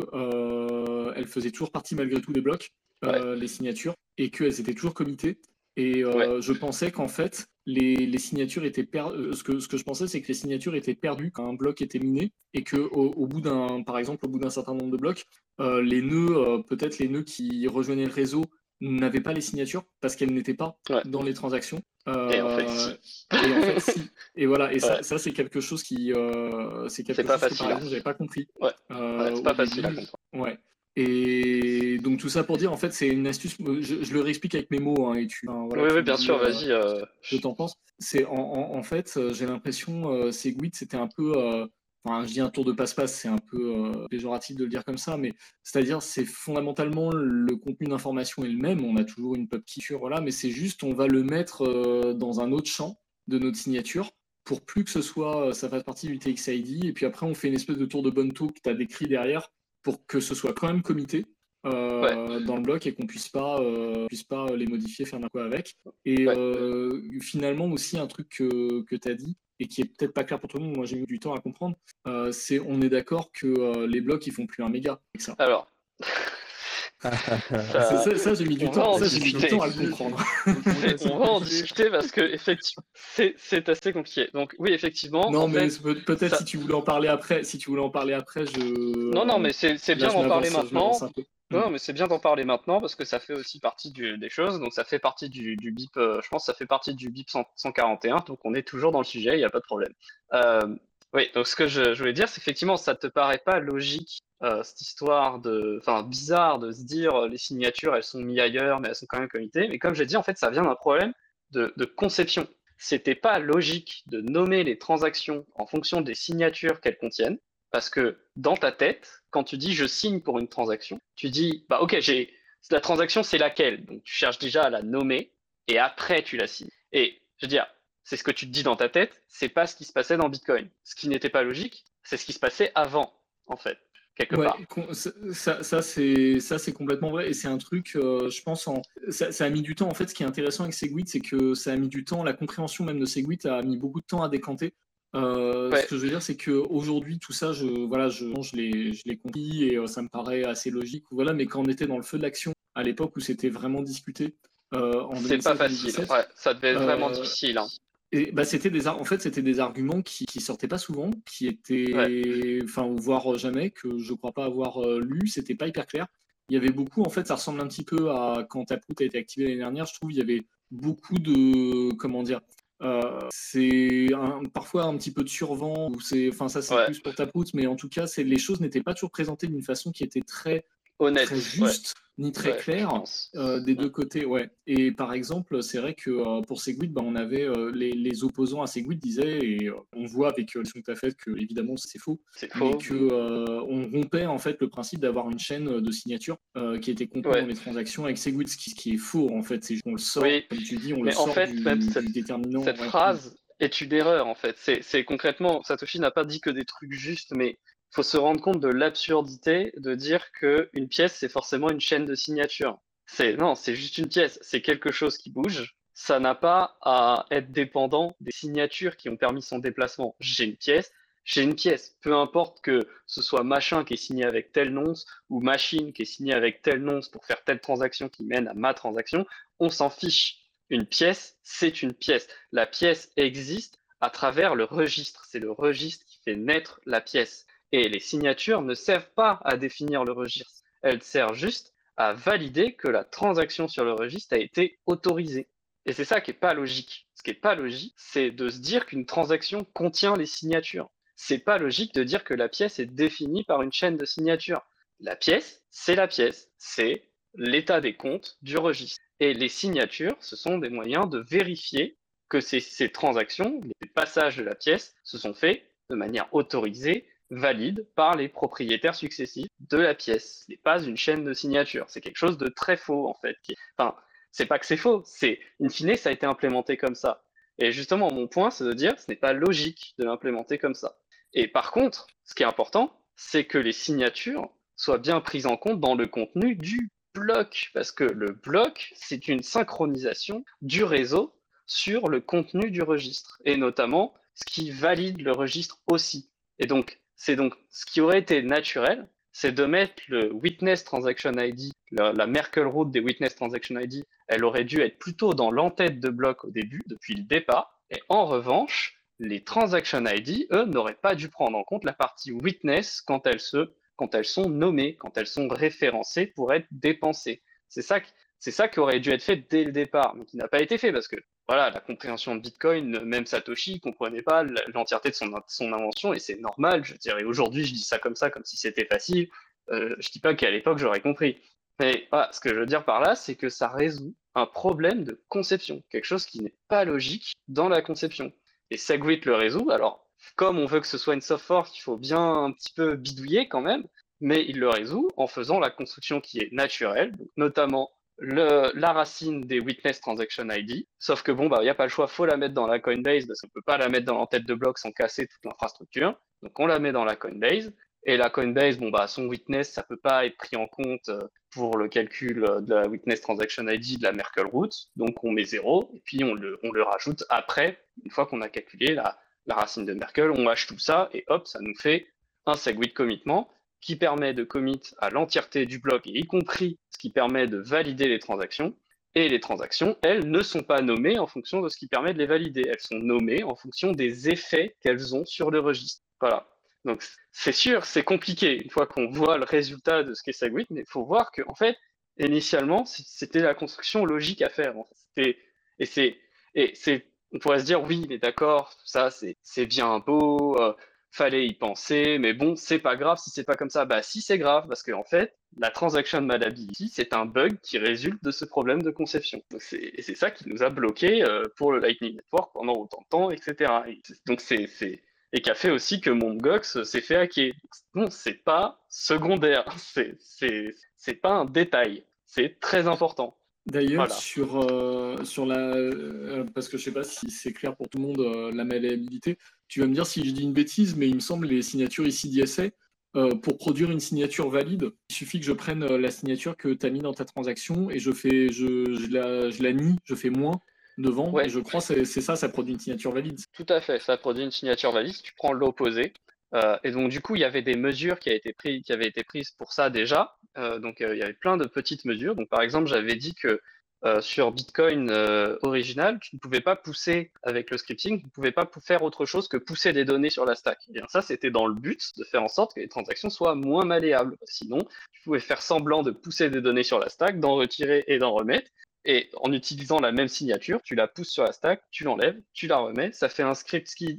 elles faisaient toujours partie malgré tout des blocs, les signatures, et qu'elles étaient toujours committées. Et je pensais qu'en fait, les, signatures étaient perdues. Ce que, ce que je pensais, c'est que les signatures étaient perdues quand un bloc était miné et que au bout d'un, par exemple, au bout d'un certain nombre de blocs, euh, les nœuds, euh, peut-être les nœuds qui rejoignaient le réseau n'avaient pas les signatures parce qu'elles n'étaient pas dans les transactions. et en fait, si. et, voilà, et ça, c'est quelque chose qui, c'est quelque pas chose facile, que, hein. j'avais pas compris. Ouais, c'est pas facile à comprendre. Ouais. Et donc tout ça pour dire, en fait, c'est une astuce. Je, le réexplique avec mes mots. Hein, et tu, oui, oui, bien sûr, vas-y. Je t'en pense. C'est en, en, fait, j'ai l'impression, Segwit, c'était un peu Enfin, je dis un tour de passe-passe, c'est un peu euh, péjoratif de le dire comme ça, mais c'est-à-dire c'est fondamentalement le contenu d'information est le même. On a toujours une pub key, voilà, mais c'est juste on va le mettre euh, dans un autre champ de notre signature pour plus que ce soit euh, ça fasse partie du TXID. Et puis après on fait une espèce de tour de bonne que tu as décrit derrière pour que ce soit quand même comité. dans le bloc et qu'on puisse pas puisse pas les modifier faire n'importe quoi avec et finalement aussi un truc que, que tu as dit et qui est peut-être pas clair pour tout le monde, moi j'ai eu du temps à comprendre, euh, c'est on est d'accord que euh, les blocs ils font plus un méga avec ça. Alors. Ça, ça, j'ai mis du temps, ça, j'ai mis du temps à le comprendre. on va en discuter parce que effectivement, c'est assez compliqué. Donc oui, effectivement. Non, mais peut-être si tu voulais en parler après, si tu voulais en parler après, je. Non, non, mais c'est bien d'en parler maintenant. Non, mais c'est bien d'en parler maintenant parce que ça fait aussi partie des choses. Donc ça fait partie du, BIP, euh, je pense que ça fait partie du BIP 141. Donc on est toujours dans le sujet, il n'y a pas de problème. Euh, oui, donc ce que je, voulais dire, c'est effectivement, ça te paraît pas logique, euh, cette histoire de. Enfin, bizarre de se dire les signatures, elles sont mises ailleurs, mais elles sont quand même comitées. Mais comme j'ai dit, en fait, ça vient d'un problème de, de conception. C'était pas logique de nommer les transactions en fonction des signatures qu'elles contiennent. Parce que dans ta tête, quand tu dis je signe pour une transaction, tu dis bah ok, j'ai la transaction c'est laquelle? Donc tu cherches déjà à la nommer et après tu la signes. Et je veux dire, c'est ce que tu te dis dans ta tête, c'est pas ce qui se passait dans Bitcoin. Ce qui n'était pas logique, c'est ce qui se passait avant, en fait. Quelque part. Ça, ça c'est complètement vrai et c'est un truc euh, je pense en ça, a mis du temps en fait ce qui est intéressant avec Segwit c'est que ça a mis du temps la compréhension même de Segwit a mis beaucoup de temps à décanter euh, ce que je veux dire, c'est qu'aujourd'hui, tout ça, je, voilà, je, je l'ai compris et euh, ça me paraît assez logique. Voilà, mais quand on était dans le feu de l'action, à l'époque où c'était vraiment discuté, euh, c'est pas facile. ça devait être vraiment difficile. Hein. Et bah, c'était des, en fait, c'était des arguments qui, qui sortaient pas souvent, qui étaient, enfin, voire jamais, que je crois pas avoir lu. C'était pas hyper clair. Il y avait beaucoup, en fait, ça ressemble un petit peu à quand Taproot a été activé l'année dernière. Je trouve il y avait beaucoup de, comment dire, euh, c'est parfois un petit peu de survent, ou c'est, enfin ça c'est plus pour ta poutre, mais en tout cas, c'est les choses n'étaient pas toujours présentées d'une façon qui était très honnête, très juste, ni très claire euh, des deux côtés. Ouais. Et par exemple, c'est vrai que euh, pour Segwit, bah, on avait les, les, opposants à Segwit disaient, et on voit avec euh, que tu fait que évidemment c'est faux, mais que on rompait en fait le principe d'avoir une chaîne de signature qui était complète dans les transactions avec Segwit, ce qui, qui, est faux en fait, c'est qu'on le sort, comme tu dis, on le sort en fait, du, même cette, déterminant. Cette phrase est une erreur en fait. C'est concrètement, Satoshi n'a pas dit que des trucs justes, mais faut se rendre compte de l'absurdité de dire qu'une pièce, c'est forcément une chaîne de signature. C'est, non, c'est juste une pièce. C'est quelque chose qui bouge. Ça n'a pas à être dépendant des signatures qui ont permis son déplacement. J'ai une pièce, j'ai une pièce. Peu importe que ce soit machin qui est signé avec tel nonce ou machine qui est signé avec tel nonce pour faire telle transaction qui mène à ma transaction, on s'en fiche. Une pièce, c'est une pièce. La pièce existe à travers le registre. C'est le registre qui fait naître la pièce. Et les signatures ne servent pas à définir le registre. Elles servent juste à valider que la transaction sur le registre a été autorisée. Et c'est ça qui n'est pas logique. Ce qui n'est pas logique, c'est de se dire qu'une transaction contient les signatures. C'est pas logique de dire que la pièce est définie par une chaîne de signatures. La pièce, c'est la pièce. C'est l'état des comptes du registre. Et les signatures, ce sont des moyens de vérifier que ces, ces transactions, les passages de la pièce, se sont faits de manière autorisée valide par les propriétaires successifs de la pièce. Ce n'est pas une chaîne de signature. C'est quelque chose de très faux, en fait. Enfin, c'est pas que c'est faux, c'est in fine, ça a été implémenté comme ça. Et justement, mon point, c'est de dire, ce n'est pas logique de l'implémenter comme ça. Et par contre, ce qui est important, c'est que les signatures soient bien prises en compte dans le contenu du bloc, parce que le bloc, c'est une synchronisation du réseau sur le contenu du registre, et notamment ce qui valide le registre aussi. Et donc, c'est donc ce qui aurait été naturel, c'est de mettre le Witness Transaction ID, la, Merkle route des Witness Transaction ID, elle aurait dû être plutôt dans l'entête de bloc au début, depuis le départ. Et en revanche, les Transaction ID, eux, n'auraient pas dû prendre en compte la partie Witness quand elles, se, quand elles sont nommées, quand elles sont référencées pour être dépensées. C'est ça, c'est ça qui aurait dû être fait dès le départ, mais qui n'a pas été fait parce que voilà, la compréhension de Bitcoin, même Satoshi ne comprenait pas l'entièreté de son, invention et c'est normal. Je dirais aujourd'hui, je dis ça comme ça, comme si c'était facile. Euh, je dis pas qu'à l'époque j'aurais compris. Mais ce que je veux dire par là, c'est que ça résout un problème de conception, quelque chose qui n'est pas logique dans la conception. Et Segwit le résout. Alors, comme on veut que ce soit une soft fork, il faut bien un petit peu bidouiller quand même, mais il le résout en faisant la construction qui est naturelle, notamment la racine des Witness Transaction ID. Sauf que bon, bah, il n'y a pas le choix, faut la mettre dans la Coinbase parce qu'on peut pas la mettre dans l'entête de bloc sans casser toute l'infrastructure. Donc on la met dans la Coinbase. Et la Coinbase, bon, bah, son witness, ça peut pas être pris en compte euh, pour le calcul euh, de la witness transaction ID de la Merkle route. Donc, on met zéro et puis on le, on le rajoute après, une fois qu'on a calculé la, la racine de Merkle, on hache tout ça et hop, ça nous fait un SegWit commitment qui permet de commit à l'entièreté du bloc, y compris ce qui permet de valider les transactions. Et les transactions, elles, ne sont pas nommées en fonction de ce qui permet de les valider. Elles sont nommées en fonction des effets qu'elles ont sur le registre. Voilà. Donc, c'est sûr, c'est compliqué une fois qu'on voit le résultat de ce qu'est Segwit, mais il faut voir que, en fait, initialement, c'était la construction logique à faire. Et c'est, on pourrait se dire, oui, mais d'accord, ça, c'est bien beau, euh, fallait y penser, mais bon, c'est pas grave si c'est pas comme ça. Bah si c'est grave, parce qu'en en fait, la transaction malleability, c'est un bug qui résulte de ce problème de conception. Et c'est ça qui nous a bloqué euh, pour le Lightning Network pendant autant de temps, etc. donc c'est et qui a fait aussi que mon Gox s'est fait hacker. Non, c'est pas secondaire, c'est pas un détail, c'est très important. D'ailleurs, sur, euh, sur la. Euh, parce que je sais pas si c'est clair pour tout le monde, euh, la malléabilité, tu vas me dire si je dis une bêtise, mais il me semble les signatures ici d'ISA, pour produire une signature valide, il suffit que je prenne la signature que tu as mis dans ta transaction et je, fais, je, je, la, je la nie, je fais moins devant. Et je crois que c'est ça, ça produit une signature valide. Tout à fait, ça produit une signature valide. Si tu prends l'opposé, et donc, du coup, il y avait des mesures qui, été pris, qui avaient été prises pour ça déjà. Euh, donc, euh, il y avait plein de petites mesures. Donc, par exemple, j'avais dit que sur Bitcoin original, tu ne pouvais pas pousser avec le scripting, tu ne pouvais pas faire autre chose que pousser des données sur la stack. Et bien, ça, c'était dans le but de faire en sorte que les transactions soient moins malléables. Sinon, tu pouvais faire semblant de pousser des données sur la stack, d'en retirer et d'en remettre. Et en utilisant la même signature, tu la pousses sur la stack, tu l'enlèves, tu la remets. Ça fait un script qui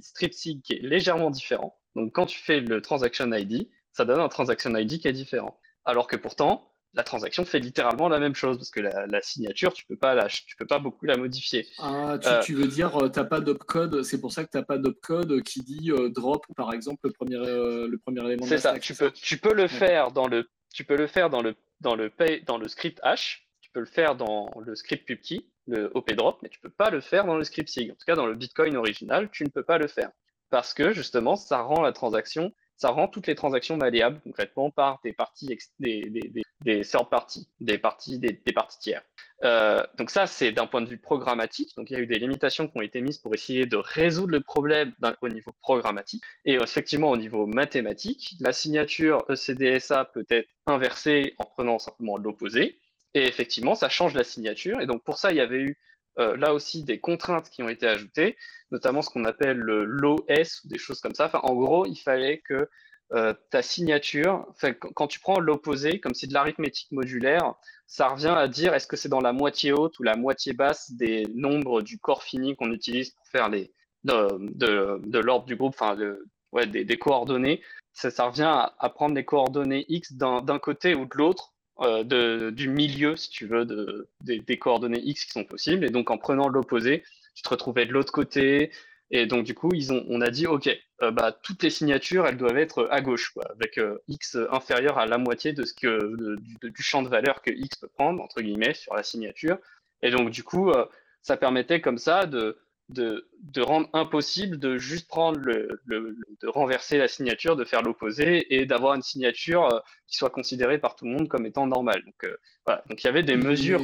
est légèrement différent donc quand tu fais le transaction ID, ça donne un transaction ID qui est différent. Alors que pourtant, la transaction fait littéralement la même chose parce que la, signature, tu peux pas la, tu peux pas beaucoup la modifier. Ah, tu, euh, veux dire, tu euh, t'as pas d'opcode, c'est pour ça que tu n'as pas d'opcode qui dit euh, drop, par exemple, le premier, le premier élément. C'est ça. Tu peux, tu peux le faire dans le, tu peux le faire dans le, dans le dans le script hash. Tu peux le faire dans le script pubkey, le op drop, mais tu peux pas le faire dans le script sig. En tout cas, dans le Bitcoin original, tu ne peux pas le faire parce que justement, ça rend la transaction, ça rend toutes les transactions malléables concrètement par des parties, des, des, des, third parties, des parties, des, parties tiers. Euh, donc ça, c'est d'un point de vue programmatique. Donc il y a eu des limitations qui ont été mises pour essayer de résoudre le problème au niveau programmatique. Et effectivement, au niveau mathématique, la signature ECDSA peut être inversée en prenant simplement l'opposé. Et effectivement, ça change la signature. Et donc pour ça, il y avait eu euh, là aussi des contraintes qui ont été ajoutées, notamment ce qu'on appelle le l'OS ou des choses comme ça. En gros, il fallait que euh, ta signature, quand tu prends l'opposé, comme c'est de l'arithmétique modulaire, ça revient à dire est-ce que c'est dans la moitié haute ou la moitié basse des nombres du corps fini qu'on utilise pour faire les de, l'ordre du groupe, des, coordonnées. Ça, ça revient à, à, prendre les coordonnées x d'un côté ou de l'autre euh, de, du milieu, si tu veux, de, des, coordonnées X qui sont possibles. Et donc, en prenant l'opposé, tu te retrouvais de l'autre côté. Et donc, du coup, ils ont, on a dit, OK, euh, bah, toutes les signatures, elles doivent être à gauche, avec euh, X inférieur à la moitié de ce que, du champ de valeur que X peut prendre, entre guillemets, sur la signature. Et donc, du coup, ça permettait comme ça de, de, de, rendre impossible de juste prendre le, le, de renverser la signature, de faire l'opposé et d'avoir une signature euh, qui soit considérée par tout le monde comme étant normale. Donc, euh, voilà. Donc il y avait des mesures.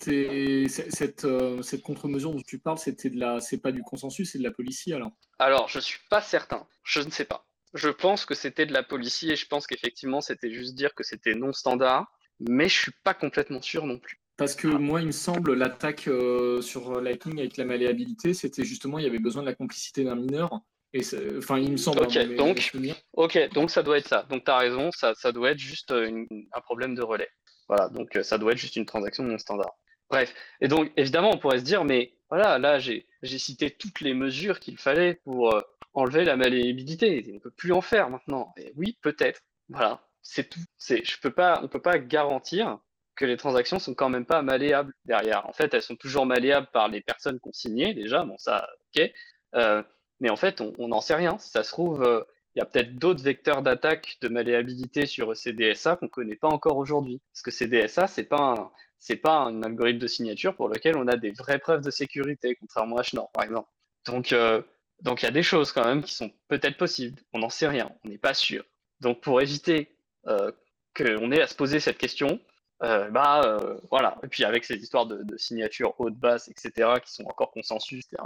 Cette, euh, cette contre-mesure dont tu parles, c'était de la, c'est pas du consensus, c'est de la police alors? Alors, je suis pas certain. Je ne sais pas. Je pense que c'était de la police et je pense qu'effectivement, c'était juste dire que c'était non standard, mais je suis pas complètement sûr non plus. Parce que moi, il me semble, l'attaque euh, sur Lightning avec la malléabilité, c'était justement, il y avait besoin de la complicité d'un mineur. Et enfin, il me semble. Ok, donc, ok, donc ça doit être ça. Donc tu as raison, ça, ça doit être juste euh, un problème de relais. Voilà, donc euh, ça doit être juste une transaction non standard. Bref, et donc évidemment, on pourrait se dire, mais voilà, là, j'ai cité toutes les mesures qu'il fallait pour enlever la malléabilité. On ne peut plus en faire maintenant. Et oui, peut-être. Voilà, c'est tout. Je peux pas, on ne peut pas garantir que les transactions sont quand même pas malléables derrière. En fait, elles sont toujours malléables par les personnes qui ont signé déjà, bon ça, ok. Euh, mais en fait, on n'en sait rien. ça se trouve, euh, il y a peut-être d'autres vecteurs d'attaque de malléabilité sur CDSA qu'on ne connaît pas encore aujourd'hui. Parce que CDSA, c'est pas c'est pas un algorithme de signature pour lequel on a des vraies preuves de sécurité, contrairement à Schnorr, par exemple. Donc, euh, donc il y a des choses quand même qui sont peut-être possibles. On n'en sait rien, on n'est pas sûr. Donc, pour éviter qu'on ait à se poser cette question, euh, bah euh, voilà. Et puis avec ces histoires de, signatures haute basse, etc., qui sont encore consensus, etc.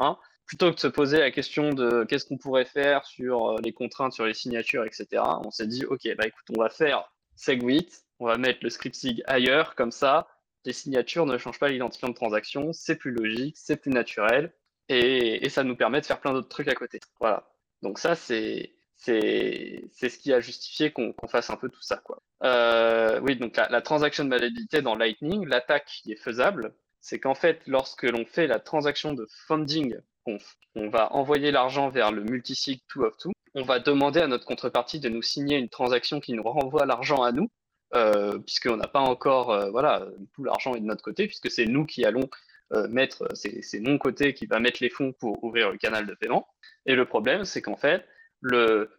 Plutôt que de se poser la question de qu'est-ce qu'on pourrait faire sur euh, les contraintes sur les signatures, etc. On s'est dit ok, bah écoute, on va faire SegWit, on va mettre le script sig ailleurs, comme ça, les signatures ne changent pas l'identifiant de transaction, c'est plus logique, c'est plus naturel, et, et ça nous permet de faire plein d'autres trucs à côté. Voilà. Donc ça c'est c'est ce qui a justifié qu'on fasse un peu tout ça. Quoi. Euh, oui, donc la, transaction de malléabilité dans Lightning, l'attaque qui est faisable, c'est qu'en fait, lorsque l'on fait la transaction de funding, on, on va envoyer l'argent vers le multisig 2 of 2, on va demander à notre contrepartie de nous signer une transaction qui nous renvoie l'argent à nous, euh, puisqu'on n'a pas encore, euh, voilà, tout l'argent est de notre côté, puisque c'est nous qui allons euh, mettre, c'est mon côté qui va mettre les fonds pour ouvrir le canal de paiement. Et le problème, c'est qu'en fait,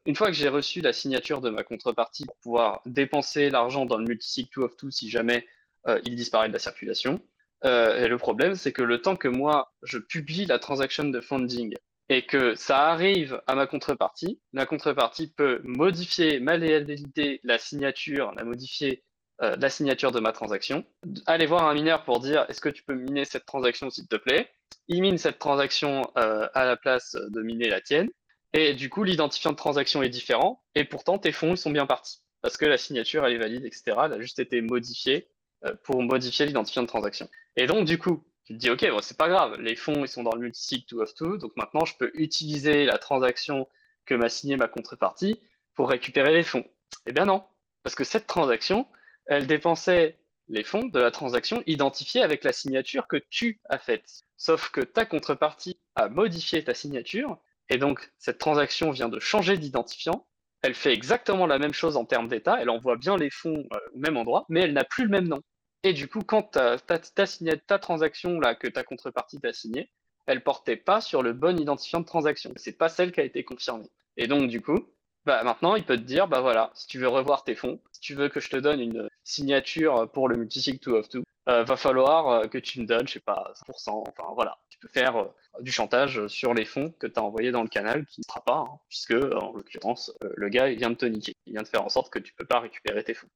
une fois que j'ai reçu la signature de ma contrepartie pour pouvoir dépenser l'argent dans le multisig 2 of 2 si jamais euh, il disparaît de la circulation, euh, et le problème, c'est que le temps que moi, je publie la transaction de funding et que ça arrive à ma contrepartie, la contrepartie peut modifier, malléabilité la signature, la modifier euh, la signature de ma transaction, aller voir un mineur pour dire est-ce que tu peux miner cette transaction s'il te plaît, il mine cette transaction à la place de miner la tienne, et du coup, l'identifiant de transaction est différent, et pourtant tes fonds ils sont bien partis. Parce que la signature, elle est valide, etc. Elle a juste été modifiée euh, pour modifier l'identifiant de transaction. Et donc, du coup, tu te dis, OK, bon, c'est pas grave, les fonds, ils sont dans le multisig 2 of 2, donc maintenant, je peux utiliser la transaction que m'a signée ma contrepartie pour récupérer les fonds. Eh bien non, parce que cette transaction, elle dépensait les fonds de la transaction identifiée avec la signature que tu as faite. Sauf que ta contrepartie a modifié ta signature et donc, cette transaction vient de changer d'identifiant. Elle fait exactement la même chose en termes d'état. Elle envoie bien les fonds euh, au même endroit, mais elle n'a plus le même nom. Et du coup, quand tu as, ta transaction là que ta contrepartie t'a signée, elle portait pas sur le bon identifiant de transaction. C'est pas celle qui a été confirmée. Et donc, du coup, bah, maintenant, il peut te dire, bah voilà, si tu veux revoir tes fonds, si tu veux que je te donne une signature pour le multisig 2 of 2, euh, va falloir euh, que tu me donnes, je sais pas, 100%, enfin voilà, tu peux faire euh, du chantage sur les fonds que tu as envoyés dans le canal, qui ne sera pas, hein, puisque en l'occurrence, le gars, vient de te niquer, il vient de faire en sorte que tu peux pas récupérer tes fonds.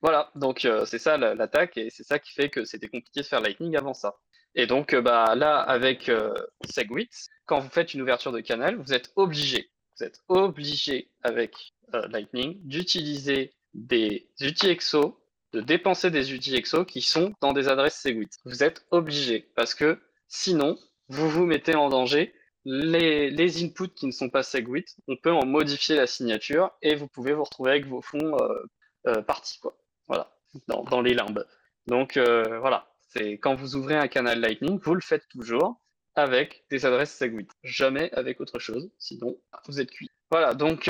Voilà, donc c'est ça l'attaque, et c'est ça qui fait que c'était compliqué de faire Lightning avant ça. Et donc bah, là, avec Segwit, quand vous faites une ouverture de canal, vous êtes obligé, vous êtes obligé avec Lightning d'utiliser des outils EXO de dépenser des outils EXO qui sont dans des adresses Segwit. Vous êtes obligé parce que sinon, vous vous mettez en danger. Les, inputs qui ne sont pas Segwit, on peut en modifier la signature et vous pouvez vous retrouver avec vos fonds euh, euh, partis, quoi. Voilà, dans, les limbes. Donc euh, voilà, c'est quand vous ouvrez un canal Lightning, vous le faites toujours avec des adresses Segwit, jamais avec autre chose, sinon vous êtes cuit. Voilà, donc,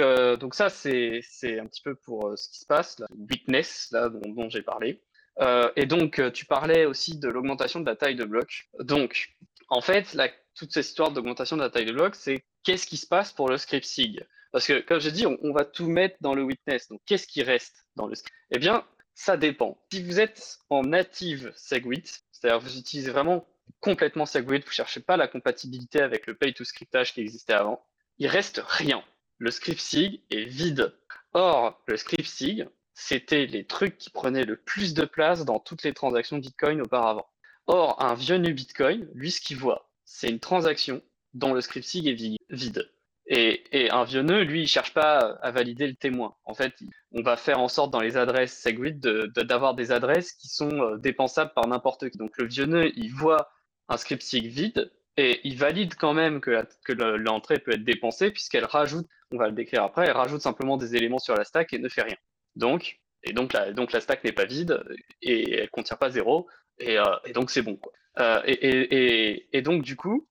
ça, c'est un petit peu pour ce qui se passe, la witness là, dont j'ai parlé. Euh, et donc, euh, tu parlais aussi de l'augmentation de la taille de bloc. Donc, en fait, toute cette histoire d'augmentation de la taille de bloc, c'est qu'est-ce qui se passe pour le script SIG? Parce que, comme j'ai dit, on, va tout mettre dans le witness. Donc, qu'est-ce qui reste dans le script? Eh bien, ça dépend. Si vous êtes en native SegWit, C'est-à-dire vous utilisez vraiment complètement SegWit, vous cherchez pas la compatibilité avec le pay-to-scriptage qui existait avant. Il reste rien. Le script SIG est vide. Or, le script SIG, c'était les trucs qui prenaient le plus de place dans toutes les transactions Bitcoin auparavant. Or, un vieux nu Bitcoin, lui, ce qu'il voit, c'est une transaction dont le script SIG est vide. Et, un vieux nœud, lui, il cherche pas à valider le témoin. En fait, on va faire en sorte dans les adresses SegWit d'avoir des adresses qui sont euh, dépensables par n'importe qui. Donc le vieux nœud, il voit un script SIG vide et il valide quand même que, l'entrée peut être dépensée puisqu'elle rajoute, on va le décrire après, elle rajoute simplement des éléments sur la stack et ne fait rien. Donc, et donc la, donc la stack n'est pas vide et elle contient pas zéro et, euh, donc c'est bon. Euh, et, donc du coup,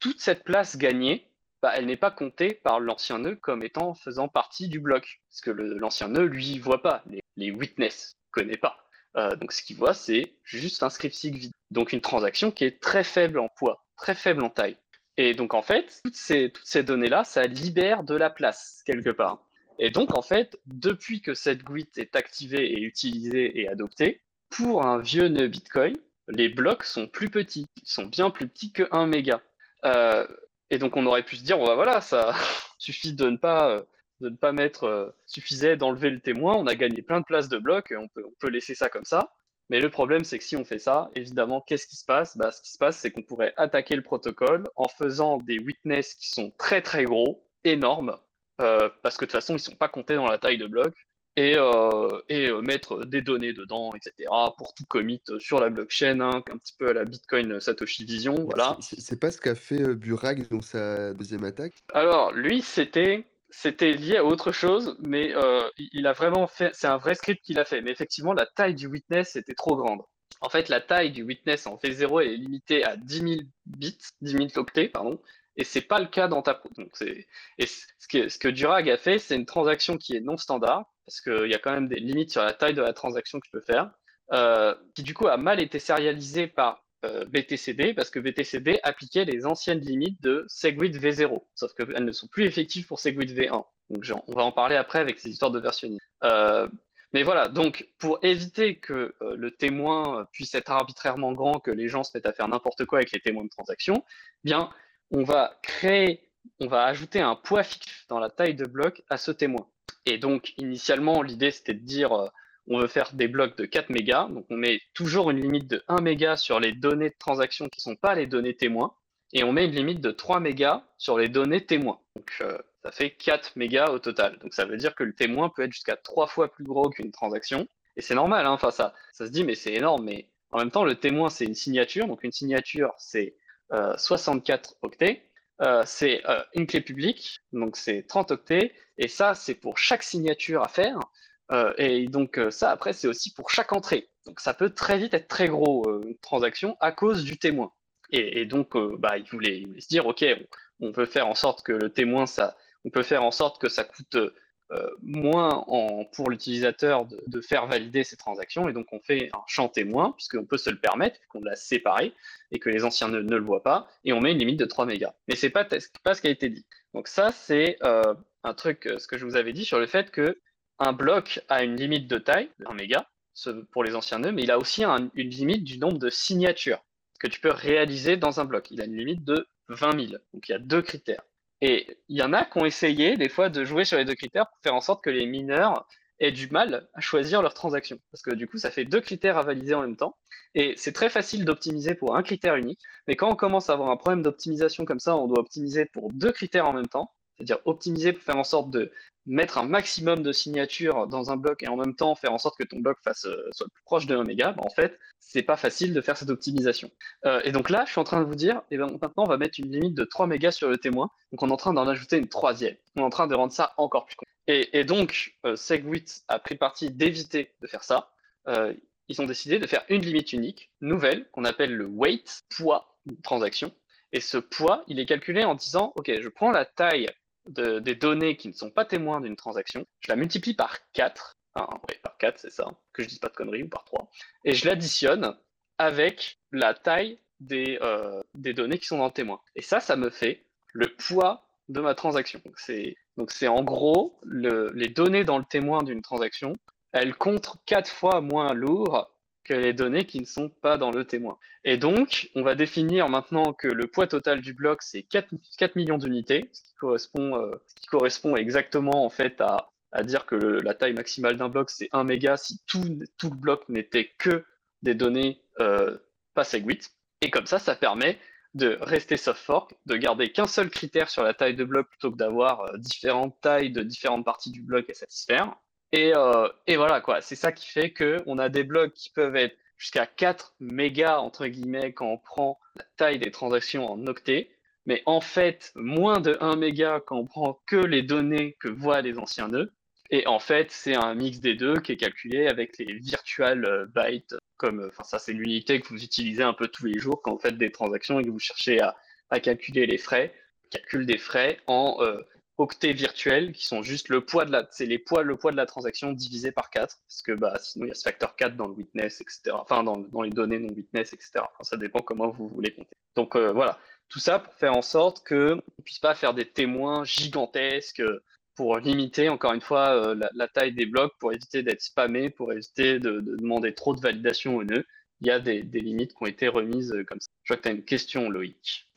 toute cette place gagnée, bah, elle n'est pas comptée par l'ancien nœud comme étant faisant partie du bloc. Parce que l'ancien nœud, lui, voit pas les, les witness, connaît pas. Euh, donc ce qu'il voit, c'est juste un script SIG vide. Donc une transaction qui est très faible en poids, très faible en taille. Et donc en fait, toutes ces, toutes ces données-là, ça libère de la place quelque part. Et donc en fait, depuis que cette GUIT est activée et utilisée et adoptée, pour un vieux nœud Bitcoin, les blocs sont plus petits, ils sont bien plus petits que 1 méga. Euh, et donc on aurait pu se dire, bah voilà, ça suffit de ne pas, euh, de ne pas mettre, euh, suffisait d'enlever le témoin, on a gagné plein de places de blocs, on peut, on peut laisser ça comme ça. Mais le problème, c'est que si on fait ça, évidemment, qu'est-ce qui se passe? Bah, Ce qui se passe, c'est qu'on pourrait attaquer le protocole en faisant des witness qui sont très très gros, énormes, parce que de toute façon, ils ne sont pas comptés dans la taille de bloc et, euh, et euh, mettre des données dedans, etc. pour tout commit sur la blockchain, hein, un petit peu à la Bitcoin Satoshi Vision. Voilà. C'est pas ce qu'a fait Burag dans sa deuxième attaque Alors, lui, c'était c'était lié à autre chose, mais il a vraiment fait, c'est un vrai script qu'il a fait. Mais effectivement, la taille du witness était trop grande. En fait, la taille du witness en V0 est limitée à 10 000 bits, 10 000 octets, pardon, et c'est pas le cas dans ta donc c'est et ce que ce que Durag a fait c'est une transaction qui est non standard parce qu'il y a quand même des limites sur la taille de la transaction que tu peux faire euh, qui du coup a mal été sérialisé par euh, BTCD parce que BTCD appliquait les anciennes limites de SegWit V0 sauf qu'elles ne sont plus effectives pour SegWit V1 donc on va en parler après avec ces histoires de versionning euh, mais voilà, donc pour éviter que euh, le témoin puisse être arbitrairement grand, que les gens se mettent à faire n'importe quoi avec les témoins de transaction, eh bien on va créer, on va ajouter un poids fixe dans la taille de bloc à ce témoin. Et donc, initialement, l'idée, c'était de dire, euh, on veut faire des blocs de 4 mégas. Donc, on met toujours une limite de 1 méga sur les données de transaction qui ne sont pas les données témoins. Et on met une limite de 3 mégas sur les données témoins. Donc, euh, ça fait 4 mégas au total. Donc, ça veut dire que le témoin peut être jusqu'à 3 fois plus gros qu'une transaction. Et c'est normal, hein. enfin, ça, ça se dit, mais c'est énorme. Mais en même temps, le témoin, c'est une signature. Donc, une signature, c'est 64 euh, octets. Euh, c'est euh, une clé publique, donc c'est 30 octets, et ça, c'est pour chaque signature à faire. et donc ça, après, c'est aussi pour chaque entrée. Donc ça peut très vite être très gros, une transaction, à cause du témoin. Et, donc, bah, il, voulait, se dire, OK, on, on, peut faire en sorte que le témoin, ça, on peut faire en sorte que ça coûte moins en, pour l'utilisateur de, faire valider ces transactions. Et donc, on fait un champ témoin, puisqu'on peut se le permettre, qu'on l'a séparé et que les anciens ne, le voient pas. Et on met une limite de 3 mégas. Mais c'est pas, pas ce qui a été dit. Donc, ça, c'est euh, un truc, euh, ce que je vous avais dit sur le fait que un bloc a une limite de taille, 1 méga, pour les anciens nœuds, mais il a aussi une limite du nombre de signatures que tu peux réaliser dans un bloc. Il a une limite de 20 000. Donc, il y a deux critères. Et il y en a qui ont essayé des fois de jouer sur les deux critères pour faire en sorte que les mineurs aient du mal à choisir leurs transactions. Parce que du coup, ça fait deux critères à valider en même temps. Et c'est très facile d'optimiser pour un critère unique. Mais quand on commence à avoir un problème d'optimisation comme ça, on doit optimiser pour deux critères en même temps. C'est-à-dire optimiser pour faire en sorte de mettre un maximum de signatures dans un bloc et en même temps faire en sorte que ton bloc fasse, euh, soit plus proche de 1 méga, bah, en fait, c'est pas facile de faire cette optimisation. Euh, et donc là, je suis en train de vous dire, eh ben, maintenant, on va mettre une limite de 3 mégas sur le témoin. Donc on est en train d'en ajouter une troisième. On est en train de rendre ça encore plus compliqué. Et, donc, euh, SegWit a pris parti d'éviter de faire ça. ils ont décidé de faire une limite unique, nouvelle, qu'on appelle le weight, poids transaction. Et ce poids, il est calculé en disant, OK, je prends la taille des données qui ne sont pas témoins d'une transaction, je la multiplie par 4, enfin, par 4 c'est ça, que je dise pas de conneries, ou par 3, et je l'additionne avec la taille des, euh, des données qui sont dans le témoin. Et ça, ça me fait le poids de ma transaction. Donc c'est en gros le, les données dans le témoin d'une transaction, elles comptent 4 fois moins lourd les données qui ne sont pas dans le témoin. Et donc, on va définir maintenant que le poids total du bloc, c'est 4, 4 millions d'unités, ce qui correspond, euh, ce qui correspond exactement en fait à, à dire que la taille maximale d'un bloc, c'est 1 méga si tout, tout le bloc n'était que des données euh, pas SegWit. Et comme ça, ça permet de rester soft fork, de garder qu'un seul critère sur la taille de bloc plutôt que d'avoir euh, différentes tailles de différentes parties du bloc à satisfaire. Et, euh, et voilà quoi, c'est ça qui fait que on a des blocs qui peuvent être jusqu'à 4 mégas entre guillemets quand on prend la taille des transactions en octets, mais en fait moins de 1 méga quand on prend que les données que voient les anciens nœuds. Et en fait, c'est un mix des deux qui est calculé avec les virtual euh, bytes, comme, enfin ça c'est l'unité que vous utilisez un peu tous les jours quand vous faites des transactions et que vous cherchez à, à calculer les frais, calcul des frais en euh, octets virtuels qui sont juste le poids de la, les poids, le poids de la transaction divisé par 4, parce que bah, sinon il y a ce facteur 4 dans le witness, etc. Enfin, dans, dans les données non witness, etc. Ça dépend comment vous voulez compter. Donc euh, voilà, tout ça pour faire en sorte qu'on ne puisse pas faire des témoins gigantesques euh, pour limiter encore une fois euh, la, taille des blocs, pour éviter d'être spammé, pour éviter de, de demander trop de validation au nœud. Il y a des, des limites qui ont été remises comme ça. Je vois que tu as une question, Loïc.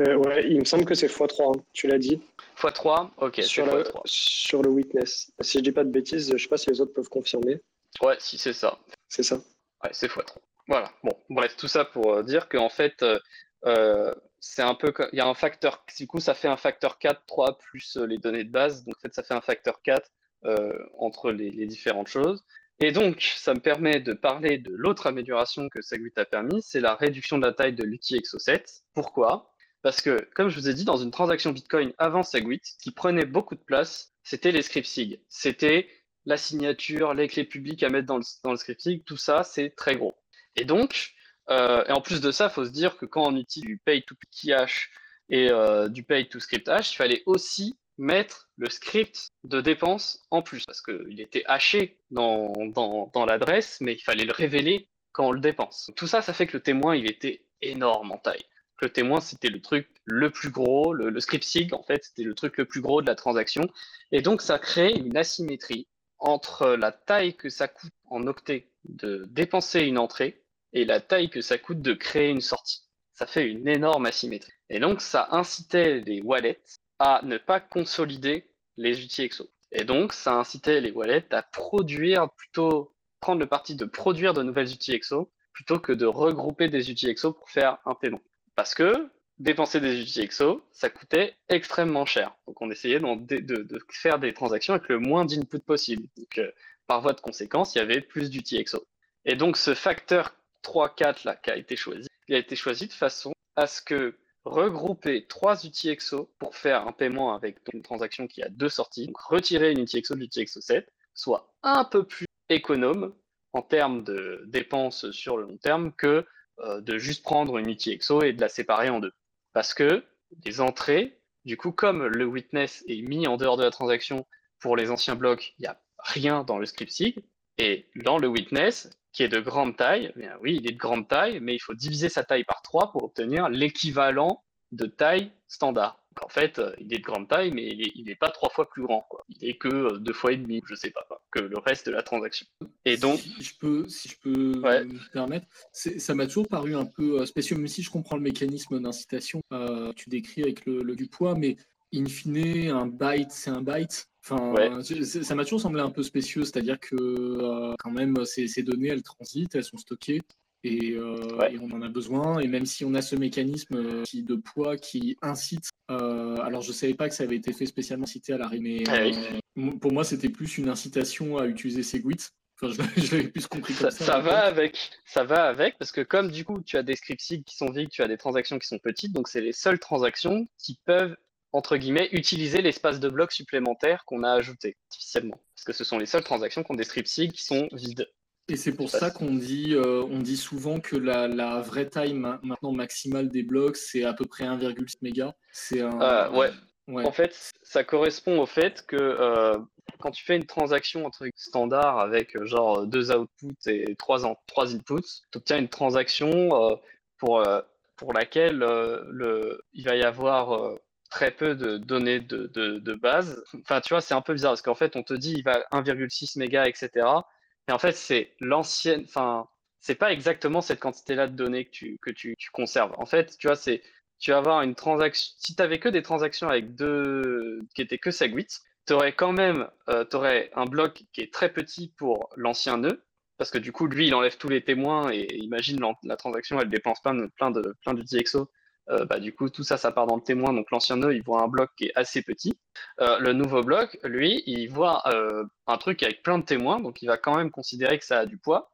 Euh, ouais, il me semble que c'est x3, hein, tu l'as dit, x3, ok, sur, le, x3. sur le witness. Si je dis pas de bêtises, je sais pas si les autres peuvent confirmer. Ouais, si c'est ça. C'est ça. Ouais, c'est x3. Voilà. Bon, bref, tout ça pour euh, dire qu'en fait, euh, euh, c'est un peu, il y a un facteur, du coup, ça fait un facteur 4, 3 plus les données de base. Donc, en fait, ça fait un facteur 4 euh, entre les, les différentes choses. Et donc, ça me permet de parler de l'autre amélioration que Segwit a permis, c'est la réduction de la taille de l'UTXO7. Pourquoi? Parce que, comme je vous ai dit, dans une transaction Bitcoin avant Segwit, ce qui prenait beaucoup de place, c'était les script SIG. C'était la signature, les clés publiques à mettre dans le, script SIG, tout ça, c'est très gros. Et donc, euh, et en plus de ça, il faut se dire que quand on utilise du pay to key hash et euh, du pay to script hash, il fallait aussi mettre le script de dépense en plus, parce qu'il était haché dans, dans l'adresse, mais il fallait le révéler quand on le dépense. Tout ça, ça fait que le témoin, il était énorme en taille. Le témoin, c'était le truc le plus gros, le, script SIG, en fait, c'était le truc le plus gros de la transaction. Et donc, ça crée une asymétrie entre la taille que ça coûte en octets de dépenser une entrée et la taille que ça coûte de créer une sortie. Ça fait une énorme asymétrie. Et donc, ça incitait les wallets à ne pas consolider les UTXO. Et donc, ça incitait les wallets à produire plutôt, prendre le parti de produire de nouvelles UTXO plutôt que de regrouper des UTXO pour faire un paiement. Parce que dépenser des UTXO, ça coûtait extrêmement cher. Donc, on essayait de, faire des transactions avec le moins d'input possible. Donc, euh, par voie de conséquence, il y avait plus d'UTXO. Et donc, ce facteur 3-4 là qui a été choisi, il a été choisi de façon à ce que regrouper trois UTXO pour faire un paiement avec une transaction qui a deux sorties, donc retirer une UTXO de l'UTXO 7, soit un peu plus économe en termes de dépenses sur le long terme que de juste prendre une UTXO et de la séparer en deux. Parce que les entrées, du coup, comme le witness est mis en dehors de la transaction pour les anciens blocs, il n'y a rien dans le script SIG, et dans le witness, qui est de grande taille, bien oui, il est de grande taille, mais il faut diviser sa taille par 3 pour obtenir l'équivalent de taille standard. Donc en fait, il est de grande taille, mais il n'est pas trois fois plus grand. Quoi. Il est que deux fois et demi, je sais pas, que le reste de la transaction. Et donc, si je peux, si je peux Ouais. me permettre, ça m'a toujours paru un peu euh, spécial, même si je comprends le mécanisme d'incitation. euh, tu décris avec le, le du poids, mais in fine, un byte, c'est un byte. Enfin, Ouais. ça m'a toujours semblé un peu spécieux, c'est-à-dire que euh, quand même, ces, ces données, elles transitent, elles sont stockées. Et, euh, Ouais. et on en a besoin. Et même si on a ce mécanisme euh, qui, de poids qui incite, euh, alors je savais pas que ça avait été fait spécialement cité à l'arrêt, mais Ah oui. euh, m- pour moi c'était plus une incitation à utiliser Segwit. Enfin, je, je l'avais plus compris ça, comme ça. va avec, ça va avec, parce que comme du coup, tu as des scripts SIG qui sont vides, tu as des transactions qui sont petites, donc c'est les seules transactions qui peuvent, entre guillemets, utiliser l'espace de bloc supplémentaire qu'on a ajouté artificiellement. Parce que ce sont les seules transactions qui ont des scripts SIG qui sont vides. Et c'est pour ça qu'on dit, euh, on dit souvent que la, la vraie taille ma- maintenant maximale des blocs, c'est à peu près 1,6 mégas. C'est un. Euh, ouais. ouais. En fait, ça correspond au fait que euh, quand tu fais une transaction entre standard avec euh, genre deux outputs et trois, trois inputs, tu obtiens une transaction pour, pour laquelle le, il va y avoir très peu de données de, de, de base. Enfin, tu vois, c'est un peu bizarre parce qu'en fait, on te dit il va 1,6 mégas, etc. Et en fait, c'est l'ancienne, enfin, c'est pas exactement cette quantité-là de données que tu, que tu, conserves. En fait, tu vois, c'est tu vas avoir une transaction. Si tu avais que des transactions avec deux qui étaient que SegWit, tu aurais quand même euh, aurais un bloc qui est très petit pour l'ancien nœud, parce que du coup, lui, il enlève tous les témoins et imagine la, transaction, elle dépense plein de plein de plein. Euh, bah, du coup, tout ça, ça part dans le témoin. Donc, l'ancien nœud, il voit un bloc qui est assez petit. Euh, le nouveau bloc, lui, il voit euh, un truc avec plein de témoins. Donc, il va quand même considérer que ça a du poids.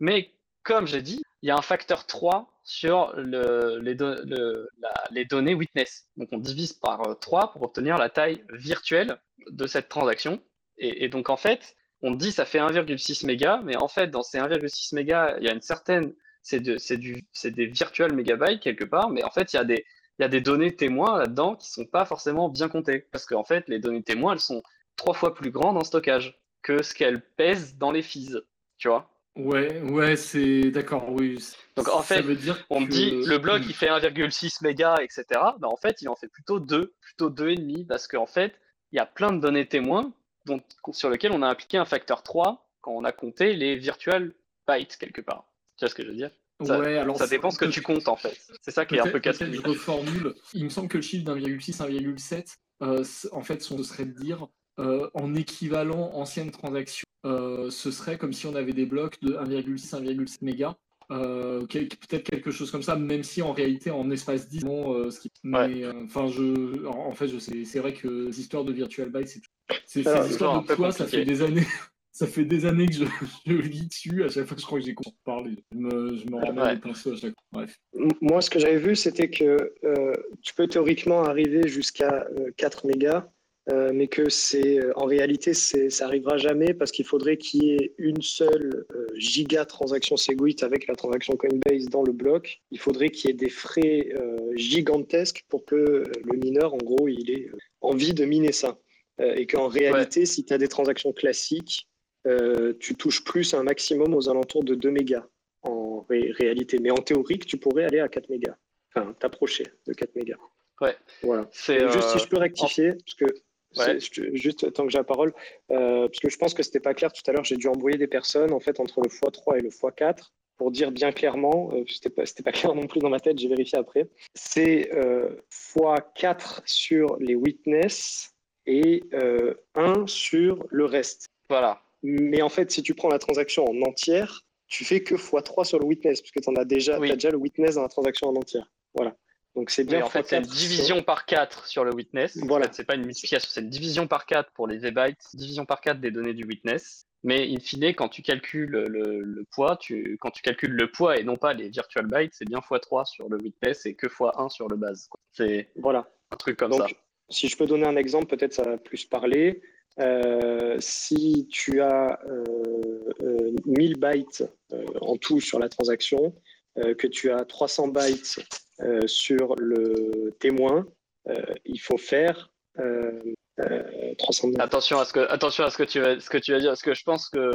Mais comme j'ai dit, il y a un facteur 3 sur le, les, données witness. Donc on divise par 3 euh, pour obtenir la taille virtuelle de cette transaction. Et, et donc en fait, on dit ça fait 1,6 mégas, mais en fait dans ces 1,6 mégas, il y a une certaine, c'est de, des virtuels mégabytes quelque part, mais en fait il y a des, il y a des données témoins là-dedans qui sont pas forcément bien comptées, parce qu'en fait les données témoins elles sont trois fois plus grandes en stockage que ce qu'elles pèsent dans les fees, tu vois. Ouais, ouais, c'est d'accord, oui. Donc en fait, on me dit le bloc il fait 1,6 mégas, etc. Ben, en fait, il en fait plutôt 2, plutôt 2,5, parce qu'en fait, il y a plein de données témoins dont, sur lesquelles on a appliqué un facteur 3 quand on a compté les virtual bytes quelque part. Tu vois ce que je veux dire? Ça, ouais, alors ça dépend ce que tu comptes en fait. C'est ça qui est un peu casse Je reformule. Il me semble que le chiffre d'1,6, 1,7, euh, en fait, ce serait de dire euh, en équivalent ancienne transaction, euh, ce serait comme si on avait des blocs de 1,6, 1,7 mégas. Peut-être quelque chose comme ça, même si en réalité en espace 10, non, ce qui... mais enfin, je, en fait, je sais, c'est vrai que les histoires de virtual byte, c'est c'est histoires de poids, ça fait des années. Ça fait des années que je, je, lis dessus. À chaque fois, je crois que j'ai compris parler. Je me, je me remets ouais. les pinceaux à chaque fois. Bref. Moi, ce que j'avais vu, c'était que euh, tu peux théoriquement arriver jusqu'à euh, 4 mégas euh, mais que c'est euh, en réalité ça arrivera jamais parce qu'il faudrait qu'il y ait une seule euh, giga transaction Segwit avec la transaction Coinbase dans le bloc. Il faudrait qu'il y ait des frais euh, gigantesques pour que le mineur, en gros, il ait envie de miner ça. et qu'en réalité, ouais. si tu as des transactions classiques, tu touches plus un maximum aux alentours de 2 mégas en ré réalité. Mais en théorie, tu pourrais aller à 4 mégas. Enfin, t'approcher de 4 mégas. Ouais. Voilà. Juste si je peux rectifier, en... parce que Ouais. Juste tant que j'ai la parole, euh, parce que je pense que c'était pas clair tout à l'heure, j'ai dû embrouiller des personnes en fait entre le x3 et le x4 pour dire bien clairement, euh, c'était pas, pas clair non plus dans ma tête, j'ai vérifié après. C'est euh, x4 sur les witness et 1 euh, sur le reste. Voilà. Mais en fait, si tu prends la transaction en entière, tu fais que x3 sur le witness, puisque tu as déjà, oui. as déjà le witness dans la transaction en entière. Voilà. Donc c'est bien. Oui, en fait, c'est une division par 4 sur le witness. Voilà. En fait, c'est pas une multiplication, c'est une division par 4 pour les V-bytes, division par 4 des données du witness. Mais in fine, quand tu calcules le, le poids, tu, quand tu calcules le poids et non pas les virtual bytes, c'est bien x3 sur le witness et que x1 sur le base. C'est voilà. un truc comme Donc, ça. Si je peux donner un exemple, peut-être ça va plus parler. Euh, si tu as euh, euh, 1000 bytes euh, en tout sur la transaction, euh, que tu as 300 bytes euh, sur le témoin, euh, il faut faire 300 bytes. Attention à ce que, attention à ce que tu vas, ce que tu vas dire, parce que je pense que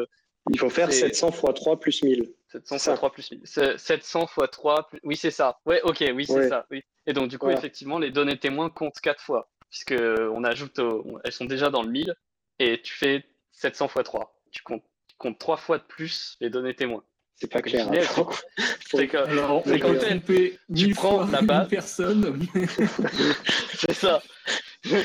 il faut faire 700 x 3 plus 1000. 700 x 3 plus 1000. 700 x 3 plus... Oui, c'est ça. Ouais, ok, oui, c'est ouais. ça. Oui. Et donc, du coup, voilà. effectivement, les données témoins comptent 4 fois, puisque on ajoute, au... elles sont déjà dans le 1000, et tu fais 700 x 3. Tu comptes, tu comptes 3 fois de plus les données témoins. C'est pas clair. C'est que, Alors, c'est quand tu, tu prends la base. personne. c'est ça.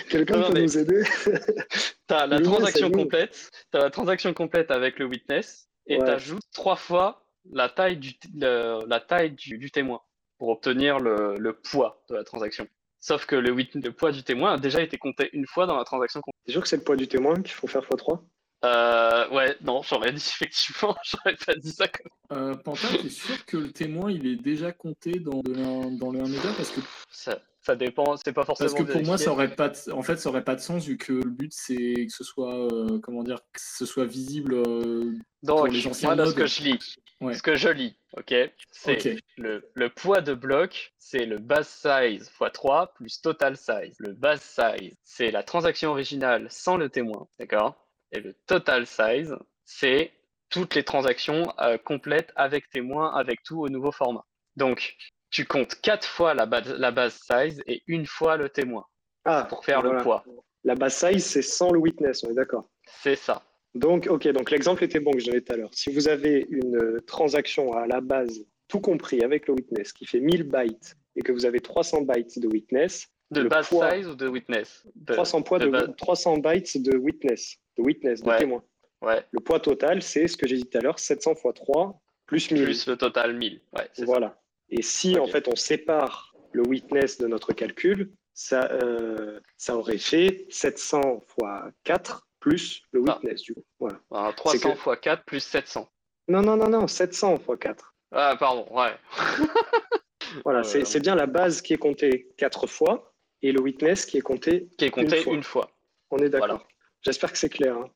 Quelqu'un peut nous aider Tu as la transaction complète, tu as la transaction complète avec le witness et ouais. tu ajoutes trois fois la taille du, le, la taille du, du, témoin pour obtenir le, le, poids de la transaction. Sauf que le, le, poids du témoin a déjà été compté une fois dans la transaction C'est sûr que c'est le poids du témoin qu'il faut faire x3 euh, ouais, non, j'aurais dit effectivement, j'aurais pas dit ça comme. Euh, Panta, t'es sûr que le témoin il est déjà compté dans, le, dans le 1 méga parce que ça, ça dépend, c'est pas forcément. Parce que pour moi, ça aurait pas, de, en fait, ça aurait pas de sens vu que le but c'est que ce soit, euh, comment dire, que ce soit visible euh, Donc, pour les anciens moi, ce que je lis, ouais. ce que je lis, ok, c'est okay. le, le poids de bloc, c'est le base size x 3 plus total size. Le base size, c'est la transaction originale sans le témoin, d'accord? Et le total size, c'est toutes les transactions euh, complètes avec témoin, avec tout au nouveau format. Donc, tu comptes quatre fois la base, la base size et une fois le témoin ah, pour faire voilà. le poids. La base size, c'est sans le witness, on est d'accord. C'est ça. Donc, ok, donc l'exemple était bon que je donnais tout à l'heure. Si vous avez une transaction à la base, tout compris avec le witness, qui fait 1000 bytes et que vous avez 300 bytes de witness, De base poids- size ou de witness De- 300, poids de de, base- 300 bytes de witness, de witness, de Ouais. témoin. Ouais, Le poids total, c'est ce que j'ai dit tout à l'heure, 700 x 3 plus 1000. plus le total 1000. Ouais, c'est ça. Et si en fait on sépare le witness de notre calcul, ça, euh, ça aurait fait 700 x 4 plus le Ah. witness du coup. Voilà. Un 300 que- x 4 plus 700. Non, non, non, non, 700 x 4. Ah, pardon, ouais. Voilà, Ouais, c'est bien la base qui est comptée 4 fois et le witness qui est compté. Qui est compté Une fois. une fois. On est d'accord. Voilà. J'espère que c'est clair. hein.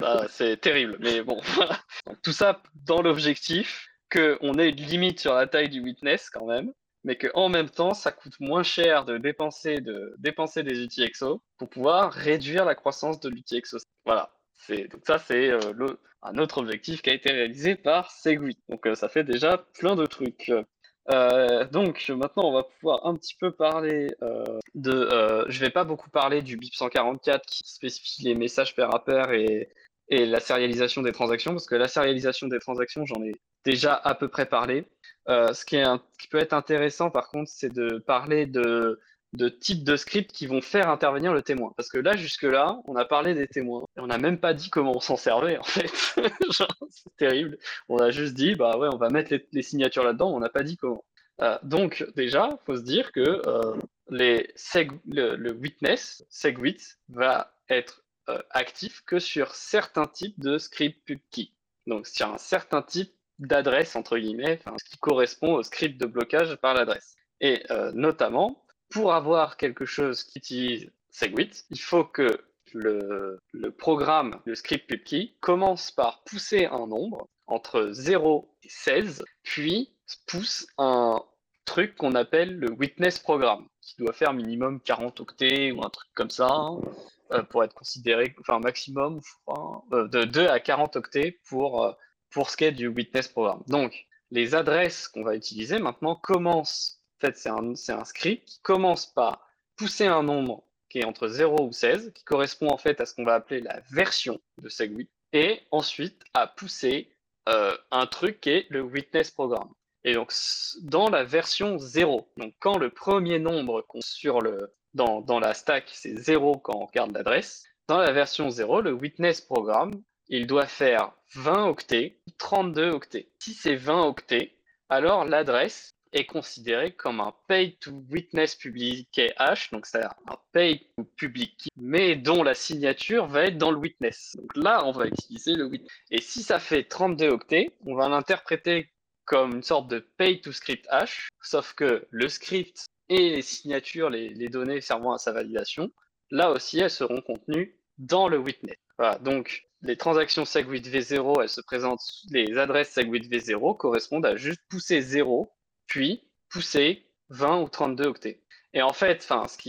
Bah, c'est terrible, mais bon. tout ça dans l'objectif qu'on ait une limite sur la taille du witness quand même, mais qu'en même temps, ça coûte moins cher de dépenser, de dépenser des UTXO pour pouvoir réduire la croissance de l'UTXO. Voilà. Donc ça, c'est euh, un autre objectif qui a été réalisé par Segwit. Donc euh, ça fait déjà plein de trucs. Euh, donc maintenant, on va pouvoir un petit peu parler de. euh, je vais pas beaucoup parler du BIP 144 qui spécifie les messages pair à pair et, et la sérialisation des transactions, parce que la sérialisation des transactions, j'en ai déjà à peu près parlé. Euh, ce qui, peut être intéressant, par contre, c'est de parler de, types de scripts qui vont faire intervenir le témoin. Parce que là, jusque-là, on a parlé des témoins. Et on n'a même pas dit comment on s'en servait, en fait. C'est terrible. On a juste dit, bah ouais, on va mettre les, signatures là-dedans, on n'a pas dit comment. Euh, donc, déjà, il faut se dire que euh, le, witness, segwit, va être actif que sur certains types de script pubkey. Donc, sur un certain type d'adresse, entre guillemets, ce qui correspond au script de blocage par l'adresse. Et euh, notamment, pour avoir quelque chose qui utilise Segwit, il faut que le, le programme, le script pubkey, commence par pousser un nombre entre 0 et 16, puis pousse un truc qu'on appelle le witness programme, qui doit faire minimum 40 octets ou un truc comme ça, hein, euh, pour être considéré, enfin maximum, je crois, euh, de 2 à 40 octets pour, pour ce qui est du witness programme. Donc, les adresses qu'on va utiliser maintenant commencent, en fait, c'est un, script qui commence par pousser un nombre qui est entre 0 ou 16, qui correspond en fait à ce qu'on va appeler la version de Segwit, et ensuite à pousser euh, un truc qui est le witness programme. Et donc, dans la version 0, donc quand le premier nombre sur le, dans, dans la stack, c'est 0 quand on regarde l'adresse, dans la version 0, le witness programme, il doit faire 20 octets, 32 octets. Si c'est 20 octets, alors l'adresse est considérée comme un pay to witness public hash, donc c'est un pay to public key, mais dont la signature va être dans le witness. Donc là, on va utiliser le witness. Et si ça fait 32 octets, on va l'interpréter comme une sorte de pay to script hash, sauf que le script et les signatures, les données servant à sa validation, là aussi, elles seront contenues dans le witness. Donc les transactions SegWit V0, elles se présentent, les adresses SegWit V0 correspondent à juste pousser 0, puis pousser 20 ou 32 octets. Et en fait,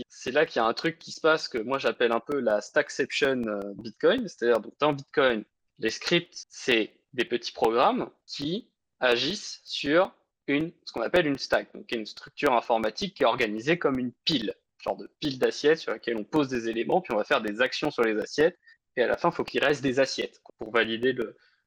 c'est là qu'il y a un truc qui se passe que moi j'appelle un peu la stackception euh, Bitcoin, c'est-à-dire dans Bitcoin, les scripts, c'est des petits programmes qui agissent sur une, ce qu'on appelle une stack, donc une structure informatique qui est organisée comme une pile, genre de pile d'assiettes sur laquelle on pose des éléments, puis on va faire des actions sur les assiettes, et à la fin, il faut qu'il reste des assiettes pour valider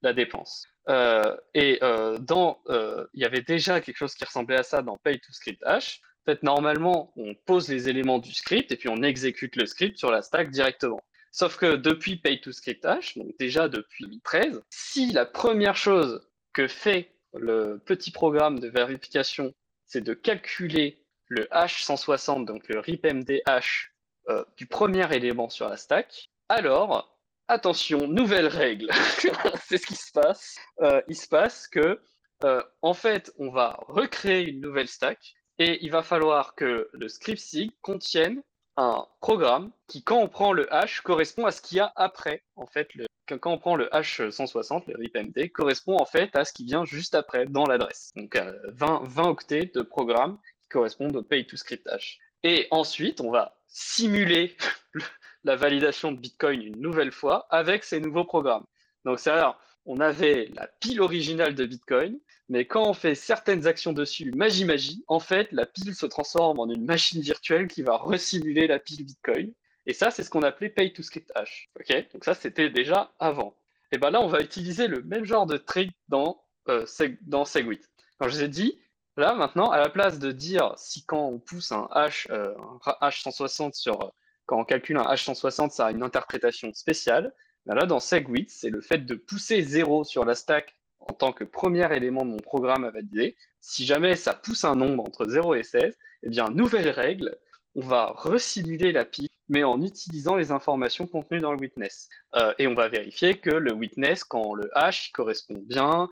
la dépense. Euh, et euh, dans, euh, il y avait déjà quelque chose qui ressemblait à ça dans Pay to Script Hash. En fait, normalement, on pose les éléments du script et puis on exécute le script sur la stack directement. Sauf que depuis Pay to Script Hash, donc déjà depuis 2013, si la première chose que fait le petit programme de vérification, c'est de calculer le H160, donc le RIPMD hash euh, du premier élément sur la stack, alors, attention, nouvelle règle. c'est ce qui se passe. Euh, il se passe que, euh, en fait, on va recréer une nouvelle stack et il va falloir que le script SIG contienne un programme qui, quand on prend le hash, correspond à ce qu'il y a après. En fait, le, quand on prend le H160, le RIPMD, correspond en fait à ce qui vient juste après dans l'adresse. Donc, euh, 20, 20 octets de programme correspondent au pay to script hash. Et ensuite, on va simuler la validation de Bitcoin une nouvelle fois avec ces nouveaux programmes. Donc, c'est-à-dire, on avait la pile originale de Bitcoin, mais quand on fait certaines actions dessus, magie magie, en fait, la pile se transforme en une machine virtuelle qui va resimuler la pile Bitcoin. Et ça, c'est ce qu'on appelait pay to script hash. Ok? Donc ça, c'était déjà avant. Et ben là, on va utiliser le même genre de trick dans, euh, dans Segwit. Quand je vous ai dit, là maintenant, à la place de dire si quand on pousse un H, euh, un H160 sur, quand on calcule un H160, ça a une interprétation spéciale. Ben là, dans Segwit, c'est le fait de pousser 0 sur la stack en tant que premier élément de mon programme à valider. Si jamais ça pousse un nombre entre 0 et 16, eh bien, nouvelle règle, on va resimuler la pile, mais en utilisant les informations contenues dans le witness. Euh, et on va vérifier que le witness, quand le hash correspond bien,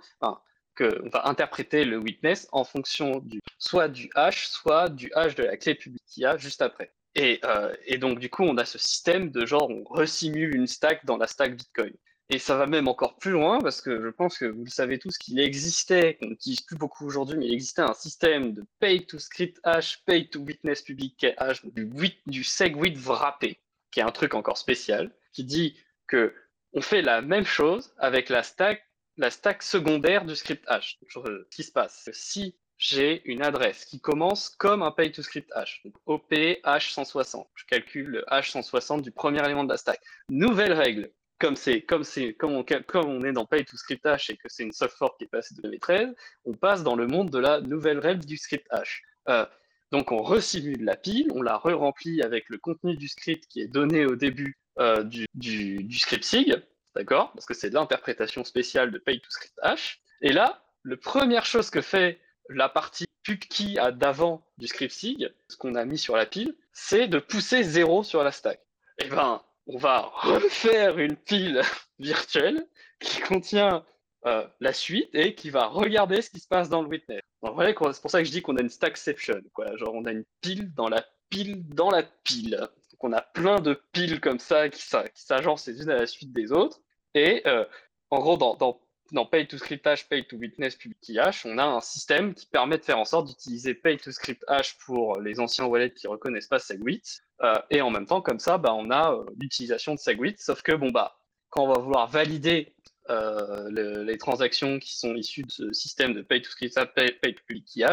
que, on va interpréter le witness en fonction du, soit du hash, soit du hash de la clé publique qu'il y a juste après. Et, euh, et, donc, du coup, on a ce système de genre, on resimule une stack dans la stack Bitcoin. Et ça va même encore plus loin, parce que je pense que vous le savez tous qu'il existait, qu'on n'utilise plus beaucoup aujourd'hui, mais il existait un système de pay to script hash, pay to witness public hash, du, du segwit wrappé, qui est un truc encore spécial, qui dit que on fait la même chose avec la stack, la stack secondaire du script hash. Ce qui se passe, si j'ai une adresse qui commence comme un pay to script hash, donc OP H160. Je calcule le H160 du premier élément de la stack. Nouvelle règle, comme c'est comme c'est comme on, comme est dans Pay to Script Hash et que c'est une soft fork qui est passée de 2013, on passe dans le monde de la nouvelle règle du script hash. Euh, donc on resimule la pile, on la re-remplit avec le contenu du script qui est donné au début euh, du, du, script SIG, d'accord? Parce que c'est de l'interprétation spéciale de Pay to Script Hash. Et là, la première chose que fait la partie PubKey d'avant du script SIG, ce qu'on a mis sur la pile, c'est de pousser 0 sur la stack. Eh ben, on va refaire une pile virtuelle qui contient euh, la suite et qui va regarder ce qui se passe dans le witness. c'est pour ça que je dis qu'on a une stackception, quoi. Genre, on a une pile dans la pile dans la pile. Donc, on a plein de piles comme ça qui, s'agencent les unes à la suite des autres. Et euh, en gros, dans, dans, Pay to Script Pay to Witness, Public Hash, on a un système qui permet de faire en sorte d'utiliser Pay to Script Hash pour les anciens wallets qui reconnaissent pas Segwit euh, et en même temps, comme ça, bah, on a euh, l'utilisation de Segwit, sauf que bon, bah, quand on va vouloir valider les transactions qui sont issues de ce système de pay to script pay, pay to public il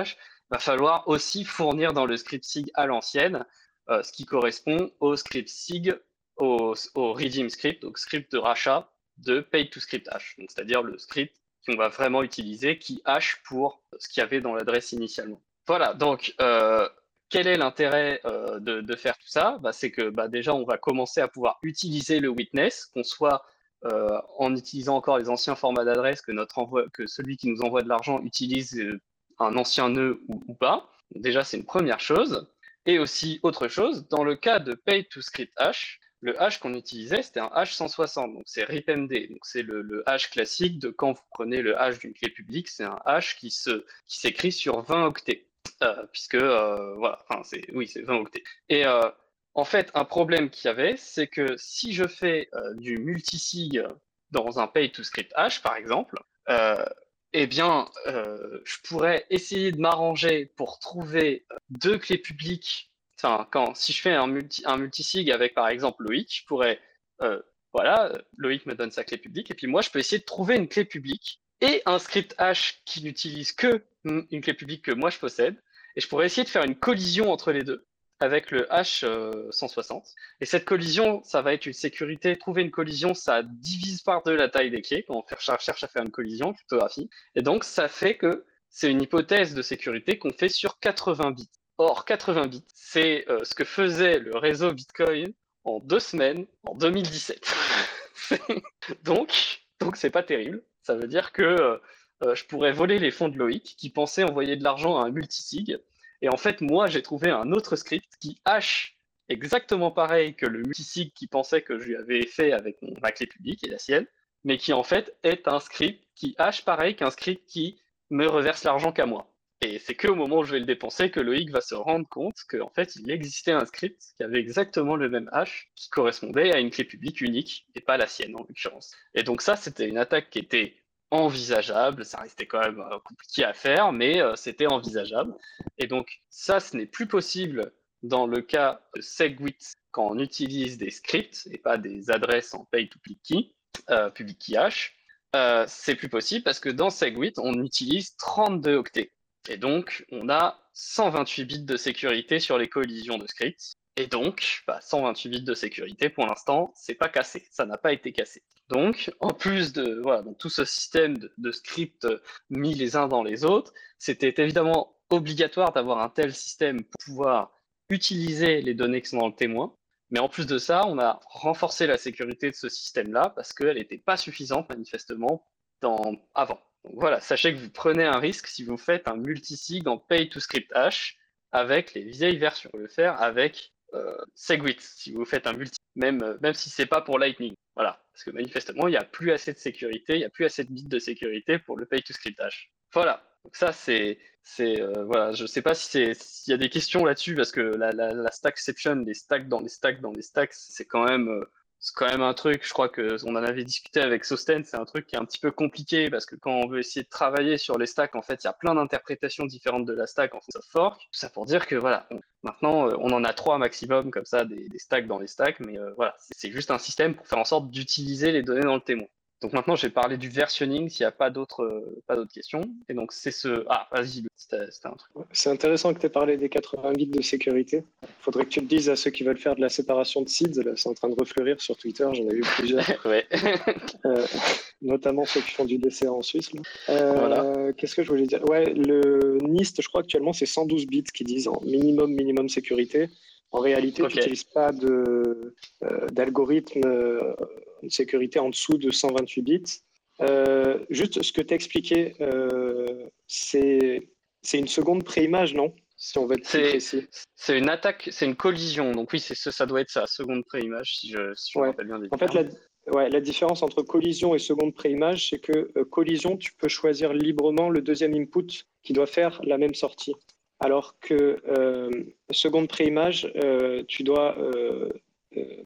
va falloir aussi fournir dans le script SIG à l'ancienne ce qui correspond au script SIG, au, au redeem script, au script de rachat de pay to script hash, c'est-à-dire le script qu'on va vraiment utiliser qui hash pour ce qu'il y avait dans l'adresse initialement. Voilà, donc euh, quel est l'intérêt euh, de, faire tout ça? Bah, C'est que bah, déjà, on va commencer à pouvoir utiliser le witness, qu'on soit euh, en utilisant encore les anciens formats d'adresse, que, que celui qui nous envoie de l'argent utilise euh, un ancien nœud ou, pas. déjà, c'est une première chose. Et aussi, autre chose, dans le cas de Pay to Script Hash, le hash qu'on utilisait, c'était un hash 160, donc c'est RIPMD. Donc c'est le, hash classique de quand vous prenez le hash d'une clé publique, c'est un hash qui s'écrit qui sur 20 octets. Euh, puisque euh, voilà, enfin c'est oui c'est 20 octets. Et euh, en fait, un problème qu'il y avait, c'est que si je fais du multisig dans un pay to script hash, par exemple, eh bien, je pourrais essayer de m'arranger pour trouver deux clés publiques. Enfin, quand si je fais un, multi, un multisig avec, par exemple, Loïc, je pourrais, voilà, Loïc me donne sa clé publique, et puis moi, je peux essayer de trouver une clé publique et un script hash qui n'utilise que une clé publique que moi je possède, et je pourrais essayer de faire une collision entre les deux avec le H160. Euh, et cette collision, ça va être une sécurité. Trouver une collision, ça divise par deux la taille des clés quand on cherche à faire une collision, cryptographie. Et donc, ça fait que c'est une hypothèse de sécurité qu'on fait sur 80 bits. Or, 80 bits, c'est euh, ce que faisait le réseau Bitcoin en deux semaines en 2017. donc, donc c'est pas terrible. Ça veut dire que euh, euh, je pourrais voler les fonds de Loïc qui pensait envoyer de l'argent à un multisig. Et en fait, moi, j'ai trouvé un autre script qui hash exactement pareil que le multisig qui pensait que je lui avais fait avec ma clé publique et la sienne, mais qui en fait est un script qui hash pareil qu'un script qui me reverse l'argent qu'à moi. Et c'est qu'au moment où je vais le dépenser que Loïc va se rendre compte qu'en fait, il existait un script qui avait exactement le même hash qui correspondait à une clé publique unique et pas la sienne en l'occurrence. Et donc ça, c'était une attaque qui était envisageable. Ça restait quand même euh, compliqué à faire, mais euh, c'était envisageable. Et donc, ça, ce n'est plus possible dans le cas de Segwit quand on utilise des scripts et pas des adresses en pay to public key, euh, public key hash. Euh, c'est plus possible parce que dans Segwit, on utilise 32 octets. Et donc, on a 128 bits de sécurité sur les collisions de scripts. Et donc, bah, 128 bits de sécurité pour l'instant, c'est pas cassé, ça n'a pas été cassé. Donc, en plus de voilà, tout ce système de, scripts mis les uns dans les autres, c'était évidemment obligatoire d'avoir un tel système pour pouvoir utiliser les données qui sont dans le témoin. Mais en plus de ça, on a renforcé la sécurité de ce système-là parce qu'elle n'était pas suffisante manifestement avant. Donc voilà, sachez que vous prenez un risque si vous faites un multisig en pay to script hash avec les vieilles versions. Le faire avec euh, Segwit si vous faites un multi, même, euh, même si c'est pas pour Lightning. Voilà, parce que manifestement, il n'y a plus assez de sécurité, il n'y a plus assez de bits de sécurité pour le pay to script hash. Voilà, donc ça c'est euh, voilà, je sais pas si c'est s'il y a des questions là-dessus parce que la, la, la stackception, les stacks dans les stacks dans les stacks, c'est quand même euh, c'est quand même un truc, je crois que on en avait discuté avec Sosten, c'est un truc qui est un petit peu compliqué parce que quand on veut essayer de travailler sur les stacks, en fait, il y a plein d'interprétations différentes de la stack en fait, fork. Tout ça pour dire que voilà, maintenant euh, on en a trois maximum comme ça des, des stacks dans les stacks, mais euh, voilà, c'est juste un système pour faire en sorte d'utiliser les données dans le témoin. Donc maintenant, j'ai parlé du versionning s'il n'y a pas d'autres euh, pas d'autres questions. Et donc c'est ce ah vas-y, c'était un truc. C'est intéressant que tu aies parlé des 80 bits de sécurité. Il faudrait que tu le dises à ceux qui veulent faire de la séparation de seeds. Là, c'est en train de refleurir sur Twitter. J'en ai vu plusieurs. ouais. euh, notamment ceux qui font du DCA en Suisse. Euh, voilà. Qu'est-ce que je voulais dire? Ouais, le NIST, je crois actuellement c'est 112 bits qui disent en minimum minimum sécurité. En réalité, okay. tu n'utilises pas d'algorithme de sécurité en dessous de 128 bits. Euh, juste ce que tu as expliqué, euh, c'est une seconde préimage, non? Si on veut être précis. C'est une attaque, c'est une collision. Donc oui, ça, ça doit être ça, seconde préimage, si je, si je ouais. rappelle bien. Des en fait, la, ouais, la différence entre collision et seconde préimage, c'est que euh, collision, tu peux choisir librement le deuxième input qui doit faire la même sortie. Alors que euh, seconde préimage, tu dois.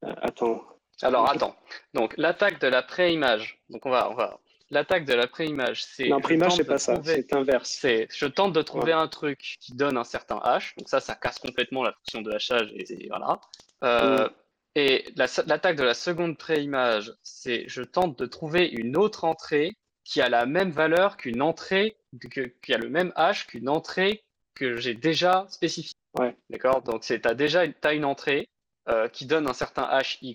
Attends. Alors attends. Donc l'attaque de la préimage. Donc on va, on va. L'attaque de la préimage, c'est. Non, préimage, c'est pas ça. C'est inverse. C'est. Je tente de trouver ouais. un truc qui donne un certain hash. Donc ça, ça casse complètement la fonction de hachage et voilà. Euh, mm. Et l'attaque la, de la seconde préimage, c'est je tente de trouver une autre entrée qui a la même valeur qu'une entrée, que, qui a le même hash qu'une entrée que j'ai déjà spécifié. Ouais. D'accord? Donc, tu as déjà une, as une entrée euh, qui donne un certain h, y,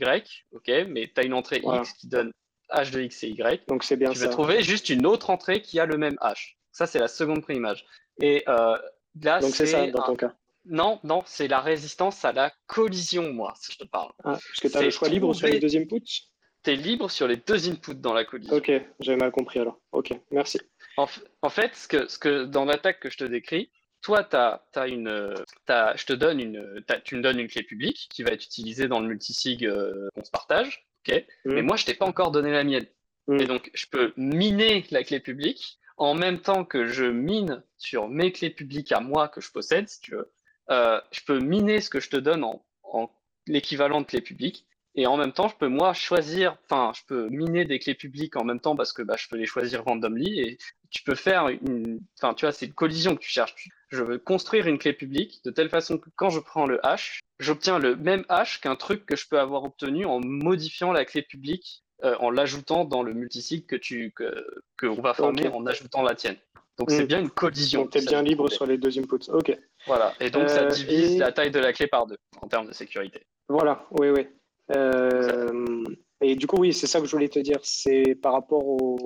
ok, mais tu as une entrée x qui donne h de x et y. Donc c'est bien Tu ça. vas trouver juste une autre entrée qui a le même h. Ça, c'est la seconde préimage. Et euh, là, Donc c'est ça dans un- ton cas. Non, non, c'est la résistance à la collision, moi, si je te parle. Ah, parce que tu as le choix libre sur les deux inputs? Tu es libre sur les deux inputs dans la collision. Ok, j'avais mal compris alors. Ok, merci. En fait, ce que, ce que dans l'attaque que je te décris, toi, une, t'as- je te donne une, tu me donnes une clé publique qui va être utilisée dans le multisig euh, qu'on se partage, ok? Mm. Mais moi, je t'ai pas encore donné la mienne. Mm. Et donc, je peux miner la clé publique en même temps que je mine sur mes clés publiques à moi que je possède, si tu veux. Euh, je peux miner ce que je te donne en, en l'équivalent de clé publique. Et en même temps, je peux moi choisir, enfin, je peux miner des clés publiques en même temps parce que bah, je peux les choisir randomly et tu peux faire une, enfin, tu vois, c'est une collision que tu cherches. Je veux construire une clé publique de telle façon que quand je prends le hash, j'obtiens le même hash qu'un truc que je peux avoir obtenu en modifiant la clé publique, euh, en l'ajoutant dans le multisig que tu, que, que on va former en ajoutant la tienne. Donc Mm. c'est bien une collision. Donc tu es ça, bien libre sur les deux inputs. Ok. Voilà. Et donc ça Euh, divise et- la taille de la clé par deux en termes de sécurité. Voilà, oui, oui. Euh, et du coup, oui, c'est ça que je voulais te dire. C'est par rapport au,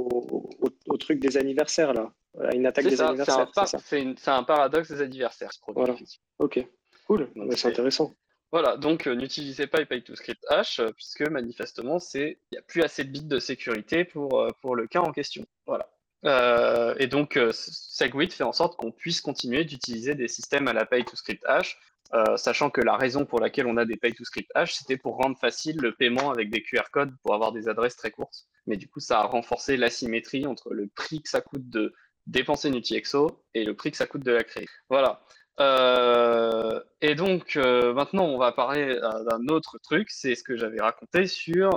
au, au truc des anniversaires, là. Voilà, une attaque des ça, c'est un, anniversaires. par- c'est un paradoxe des anniversaires, ce produit. Voilà. Ok, cool. C'est- intéressant. Voilà, donc euh, n'utilisez pas Pay to Script Hash euh, puisque manifestement il n'y a plus assez de bits de sécurité pour, euh, pour le cas en question. Voilà. Et donc Segwit fait en sorte qu'on puisse continuer d'utiliser des systèmes à la Pay to Script Hash, euh, sachant que la raison pour laquelle on a des Pay to Script Hash, c'était pour rendre facile le paiement avec des QR codes pour avoir des adresses très courtes. Mais du coup, ça a renforcé l'asymétrie entre le prix que ça coûte de dépenser une UTXO et le prix que ça coûte de la créer. Voilà. Euh, et donc euh, maintenant on va parler d'un autre truc, c'est ce que j'avais raconté sur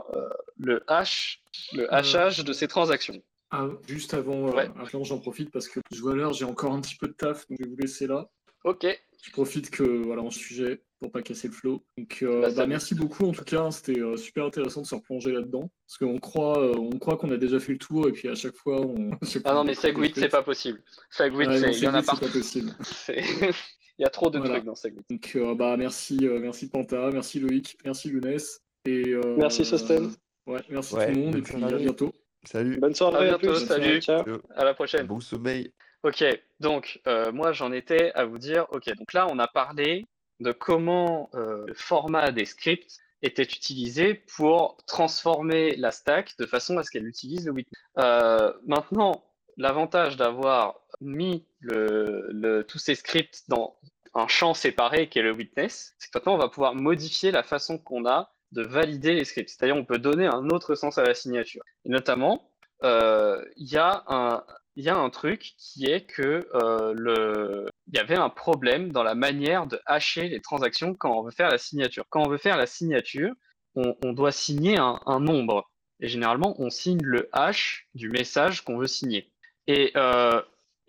le hash, le hachage de ces transactions. Ah, juste avant, Ouais. j'en profite parce que je vois l'heure, j'ai encore un petit peu de taf, donc je vais vous laisser là. Ok, Je profite que voilà en sujet pour pas casser le flow. Donc euh, Bah, bah, merci beaucoup en tout cas, c'était euh, super intéressant de se replonger là-dedans parce qu'on croit, euh, on croit qu'on a déjà fait le tour et puis à chaque fois on. ah non on mais Segwit c'est pas possible. Segwit il y en a partout. pas possible. Il y a trop de Voilà. trucs dans Segwit. Donc, euh, bah, merci, euh, merci Panta, merci Loïc, merci Lounès. Et, euh, Merci, Sosten. Ouais, merci Ouais, tout le monde et puis à bientôt. Salut. Bonne soirée, À à, bientôt, plus. salut. Ciao. À la prochaine. Bon sommeil. Ok, donc euh, moi j'en étais à vous dire, ok, donc là on a parlé de comment euh, le format des scripts était utilisé pour transformer la stack de façon à ce qu'elle utilise le witness. Euh, maintenant, l'avantage d'avoir mis le, le- tous ces scripts dans un champ séparé qui est le witness, c'est que maintenant on va pouvoir modifier la façon qu'on a de valider les scripts. C'est-à-dire on peut donner un autre sens à la signature. Et notamment, euh, il y a un, il y a un truc qui est que euh, le, il y avait un problème dans la manière de hacher les transactions quand on veut faire la signature. Quand on veut faire la signature, on, doit signer un, nombre. Et généralement, on signe le hash du message qu'on veut signer. Et, euh,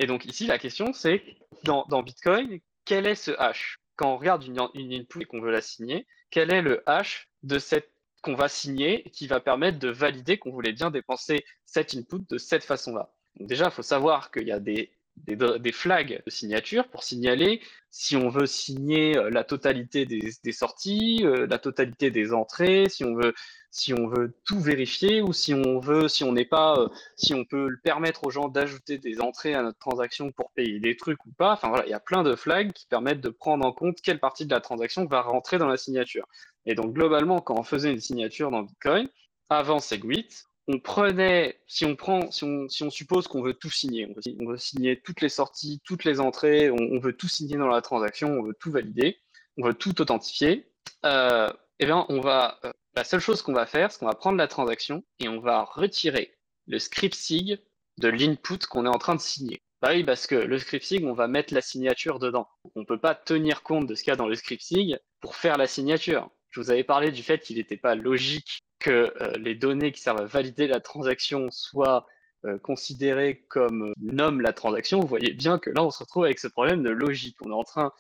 donc ici, la question, c'est dans, dans Bitcoin, quel est ce hash? Quand on regarde une, une input et qu'on veut la signer, quel est le hash de cette qu'on va signer qui va permettre de valider qu'on voulait bien dépenser cette input de cette façon-là? Déjà, il faut savoir qu'il y a des, des, des flags de signature pour signaler si on veut signer euh, la totalité des, des sorties, euh, la totalité des entrées, si on veut si on veut tout vérifier ou si on veut si on n'est pas euh, si on peut permettre aux gens d'ajouter des entrées à notre transaction pour payer des trucs ou pas. Enfin voilà, il y a plein de flags qui permettent de prendre en compte quelle partie de la transaction va rentrer dans la signature. Et donc globalement, quand on faisait une signature dans Bitcoin, avant Segwit, on prenait, si on prend, si on, suppose qu'on veut tout signer, on veut, signer toutes les sorties, toutes les entrées, on, on, veut tout signer dans la transaction, on veut tout valider, on veut tout authentifier, euh, eh bien, on va, euh, la seule chose qu'on va faire, c'est qu'on va prendre la transaction et on va retirer le script sig de l'input qu'on est en train de signer. Bah oui, parce que le script sig, on va mettre la signature dedans. On ne peut pas tenir compte de ce qu'il y a dans le script sig pour faire la signature. Je vous avais parlé du fait qu'il n'était pas logique euh, les données qui servent à valider la transaction soient euh, considérées comme nomme la transaction. Vous voyez bien que là, on se retrouve avec ce problème de logique. On est en train,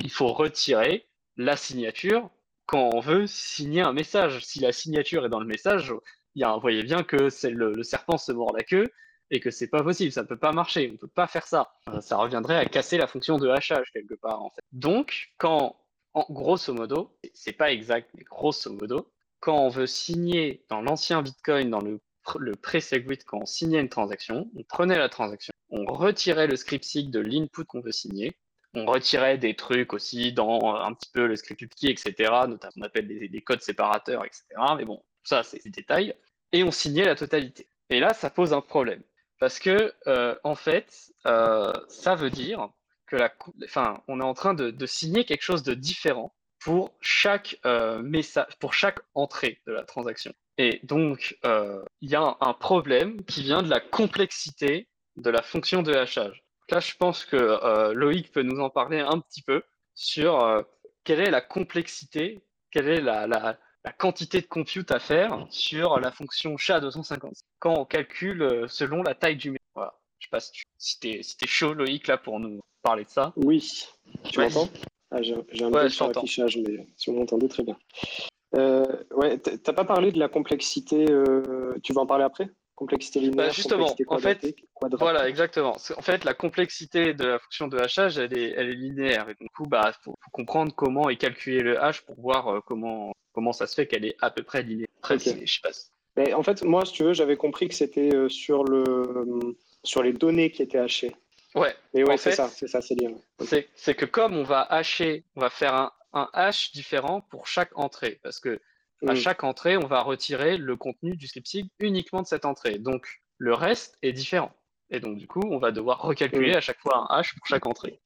il faut retirer la signature quand on veut signer un message. Si la signature est dans le message, il y a, vous voyez bien que c'est le, serpent se mord la queue et que c'est pas possible, ça peut pas marcher, on peut pas faire ça. Ça reviendrait à casser la fonction de hachage quelque part. Donc, quand grosso modo, c'est pas exact, mais grosso modo, quand on veut signer dans l'ancien Bitcoin, dans le, le pré-Segwit, quand on signait une transaction, on prenait la transaction, on retirait le script sig de l'input qu'on veut signer, on retirait des trucs aussi dans un petit peu le script key, etc., notamment on appelle des, des, codes séparateurs, etc. Mais bon, ça c'est des détails, et on signait la totalité. Et là, ça pose un problème, parce que euh, en fait, euh, ça veut dire que la, enfin, on est en train de signer quelque chose de différent pour chaque euh, message, pour chaque entrée de la transaction. Et donc, euh, il y a un, un, problème qui vient de la complexité de la fonction de hachage. Là, je pense que euh, Loïc peut nous en parler un petit peu sur quelle est la complexité, quelle est la, la, la, quantité de compute à faire sur la fonction SHA-250 quand on calcule selon la taille du message. Voilà. Je sais pas si, tu, si t'es si es chaud, Loïc, là, pour nous parler de ça. Oui. Tu m'entends? Ah, J'ai un ouais, peu sur l'affichage, mais si vous m'entendez, très bien. Euh, ouais, t'as pas parlé de la complexité, euh, tu vas en parler après? Complexité linéaire, bah justement, complexité en fait, voilà, exactement. En fait, la complexité de la fonction de hachage, elle est, elle est linéaire. Et du coup, bah, faut, faut comprendre comment est calculé le hash pour voir euh, comment, comment ça se fait qu'elle est à peu près linéaire. Après, okay. je sais pas. Mais en fait, moi, si tu veux, j'avais compris que c'était euh, sur le, sur les données qui étaient hachées. Ouais. Et ouais, c'est ça, c'est ça, c'est. Okay. C'est que comme on va hacher, on va faire un, un hash différent pour chaque entrée, parce que à mmh. chaque entrée, on va retirer le contenu du script sig uniquement de cette entrée. Donc, le reste est différent. Et donc, du coup, on va devoir recalculer mmh. à chaque fois un hash pour chaque entrée.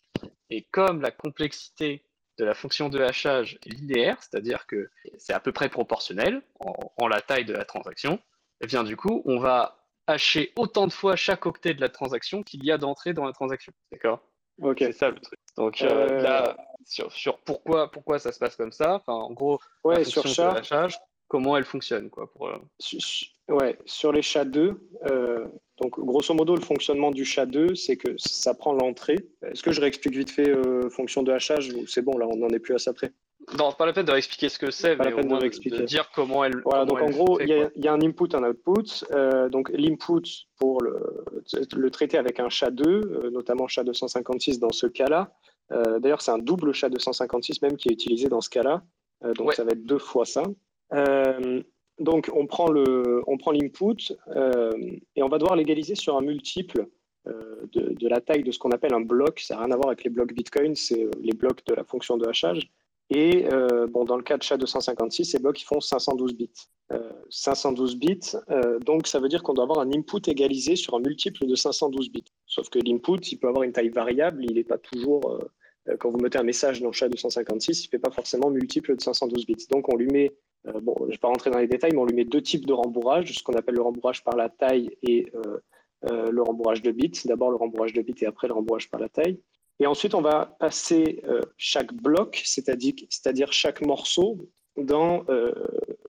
Et comme la complexité de la fonction de hachage est linéaire, c'est-à-dire que c'est à peu près proportionnel en, en, la taille de la transaction, et bien du coup, on va hacher autant de fois chaque octet de la transaction qu'il y a d'entrées dans la transaction. D'accord Ok. C'est ça le truc. Donc euh, euh... là, sur, sur, pourquoi, pourquoi ça se passe comme ça, enfin, en gros, ouais, la sur de comment elle fonctionne quoi, pour, euh... Ouais, sur les SHA-2, euh, donc grosso modo, le fonctionnement du SHA-2, c'est que ça prend l'entrée. Est-ce que je réexplique vite fait euh, fonction de hachage ou c'est bon, là, on n'en est plus à ça près? Non, pas la peine de réexpliquer ce que c'est, mais la peine au moins de, dire comment elle. Voilà, comment donc elle en gros, il y, a un input, un output. Euh, donc l'input pour le, le, traiter avec un SHA-2, euh, notamment SHA-256 dans ce cas-là, D'ailleurs, c'est un double SHA-256 même qui est utilisé dans ce cas-là. donc, ça va être deux fois ça. donc, on prend l'input et on va devoir l'égaliser sur un multiple de, de, la taille de ce qu'on appelle un bloc. Ça n'a rien à voir avec les blocs Bitcoin, c'est les blocs de la fonction de hachage. Et euh, bon, dans le cas de SHA-256, ces blocs ils font 512 bits. 512 euh, bits, euh, donc ça veut dire qu'on doit avoir un input égalisé sur un multiple de 512 bits. Sauf que l'input, il peut avoir une taille variable, il n'est pas toujours, quand vous mettez un message dans SHA-256, il ne fait pas forcément multiple de 512 bits. Donc on lui met, bon, je ne vais pas rentrer dans les détails, mais on lui met deux types de rembourrage, ce qu'on appelle le rembourrage par la taille et le rembourrage de bits. D'abord le rembourrage de bits et après le rembourrage par la taille. Et ensuite, on va passer euh, chaque bloc, c'est-à-dire chaque morceau, dans euh,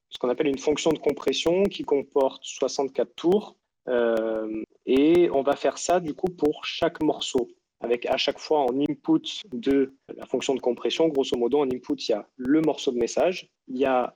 ce qu'on appelle une fonction de compression qui comporte 64 tours. Euh, et on va faire ça du coup pour chaque morceau, avec à chaque fois en input de la fonction de compression, grosso modo, en input, il y a le morceau de message, il y a,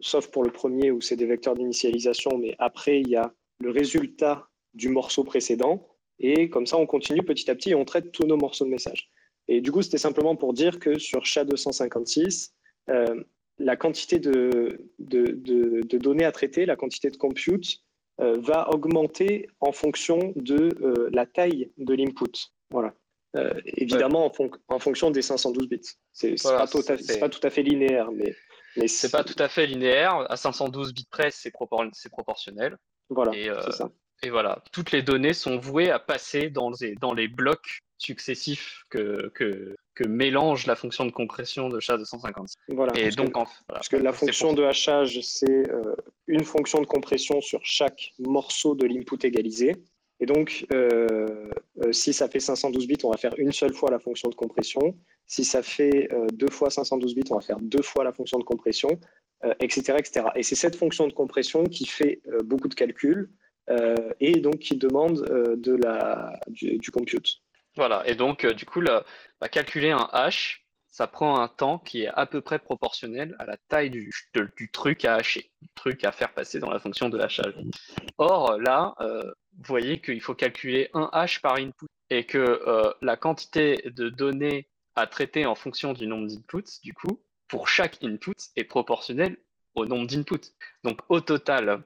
sauf pour le premier où c'est des vecteurs d'initialisation, mais après, il y a le résultat du morceau précédent. Et comme ça, on continue petit à petit et on traite tous nos morceaux de message. Et du coup, c'était simplement pour dire que sur SHA-256, euh, la quantité de, de, données à traiter, la quantité de compute, euh, va augmenter en fonction de euh, la taille de l'input. Voilà. évidemment, en, fonction des 512 bits. C'est n'est pas, tout à fait linéaire, mais, mais c'est pas tout à fait linéaire. À 512 bits près, c'est proportionnel. Voilà, c'est ça. Et voilà, toutes les données sont vouées à passer dans les, dans les blocs successifs que, que, que mélange la fonction de compression de SHA-256. Voilà, et donc, parce que la fonction de hachage, c'est euh, une fonction de compression sur chaque morceau de l'input égalisé. Et donc, euh, euh, si ça fait 512 bits, on va faire une seule fois la fonction de compression. Si ça fait deux fois 512 bits, on va faire deux fois la fonction de compression, etc., etc. Et c'est cette fonction de compression qui fait beaucoup de calculs. Euh, et donc qui demande euh, de la, du, compute. Voilà, et donc euh, du coup, calculer un hash, ça prend un temps qui est à peu près proportionnel à la taille du, du truc à hacher, du truc à faire passer dans la fonction de hachage. Or, là, vous voyez qu'il faut calculer un hash par input et que la quantité de données à traiter en fonction du nombre d'inputs, du coup, pour chaque input est proportionnelle au nombre d'inputs. Donc, au total,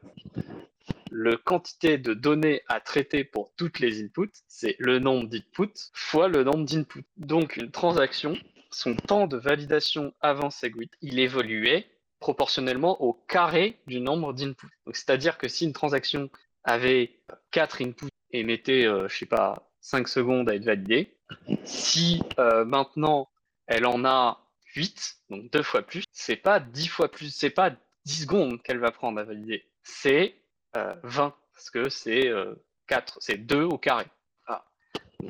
le quantité de données à traiter pour toutes les inputs, c'est le nombre d'inputs fois le nombre d'inputs. Donc une transaction, son temps de validation avant Segwit, il évoluait proportionnellement au carré du nombre d'inputs. c'est-à-dire que si une transaction avait 4 inputs et mettait, euh, je sais pas, 5 secondes à être validée, si euh, maintenant elle en a 8, donc deux fois plus, c'est pas 10 fois plus, c'est pas 10 secondes qu'elle va prendre à valider, c'est 20, euh, parce que c'est 4, euh, c'est 2 au carré. Ah,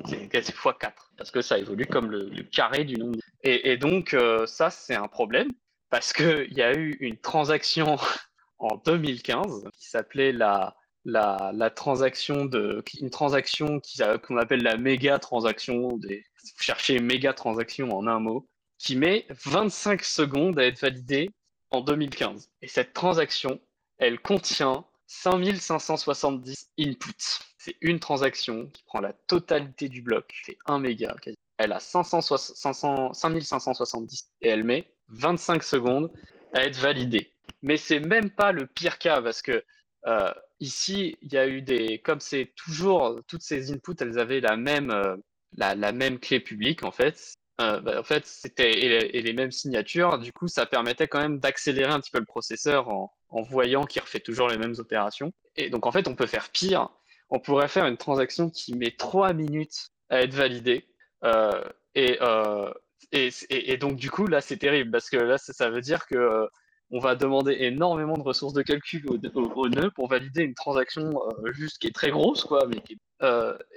c'est fois 4, parce que ça évolue comme le, carré du nombre. Et, donc, euh, ça, c'est un problème, parce qu'il y a eu une transaction en 2015 qui s'appelait la, la, la, transaction de une transaction qu'on appelle la méga transaction des cherchez méga transaction en un mot qui met 25 secondes à être validée en 2015 et cette transaction elle contient 5570 inputs. C'est une transaction qui prend la totalité du bloc, c'est 1 méga. Elle a 5570 et elle met 25 secondes à être validée. Mais c'est même pas le pire cas parce que euh, ici, il y a eu des, comme c'est toujours, toutes ces inputs, elles avaient la même, euh, la, même clé publique en fait. Euh, bah, en fait, c'était et, les mêmes signatures. Du coup, ça permettait quand même d'accélérer un petit peu le processeur en, en voyant qu'il refait toujours les mêmes opérations. Et donc, en fait, on peut faire pire. On pourrait faire une transaction qui met 3 minutes à être validée. Euh, euh, et, et, donc, du coup, là, c'est terrible parce que là, ça, veut dire que euh, on va demander énormément de ressources de calcul au, nœud pour valider une transaction juste qui est très grosse, quoi.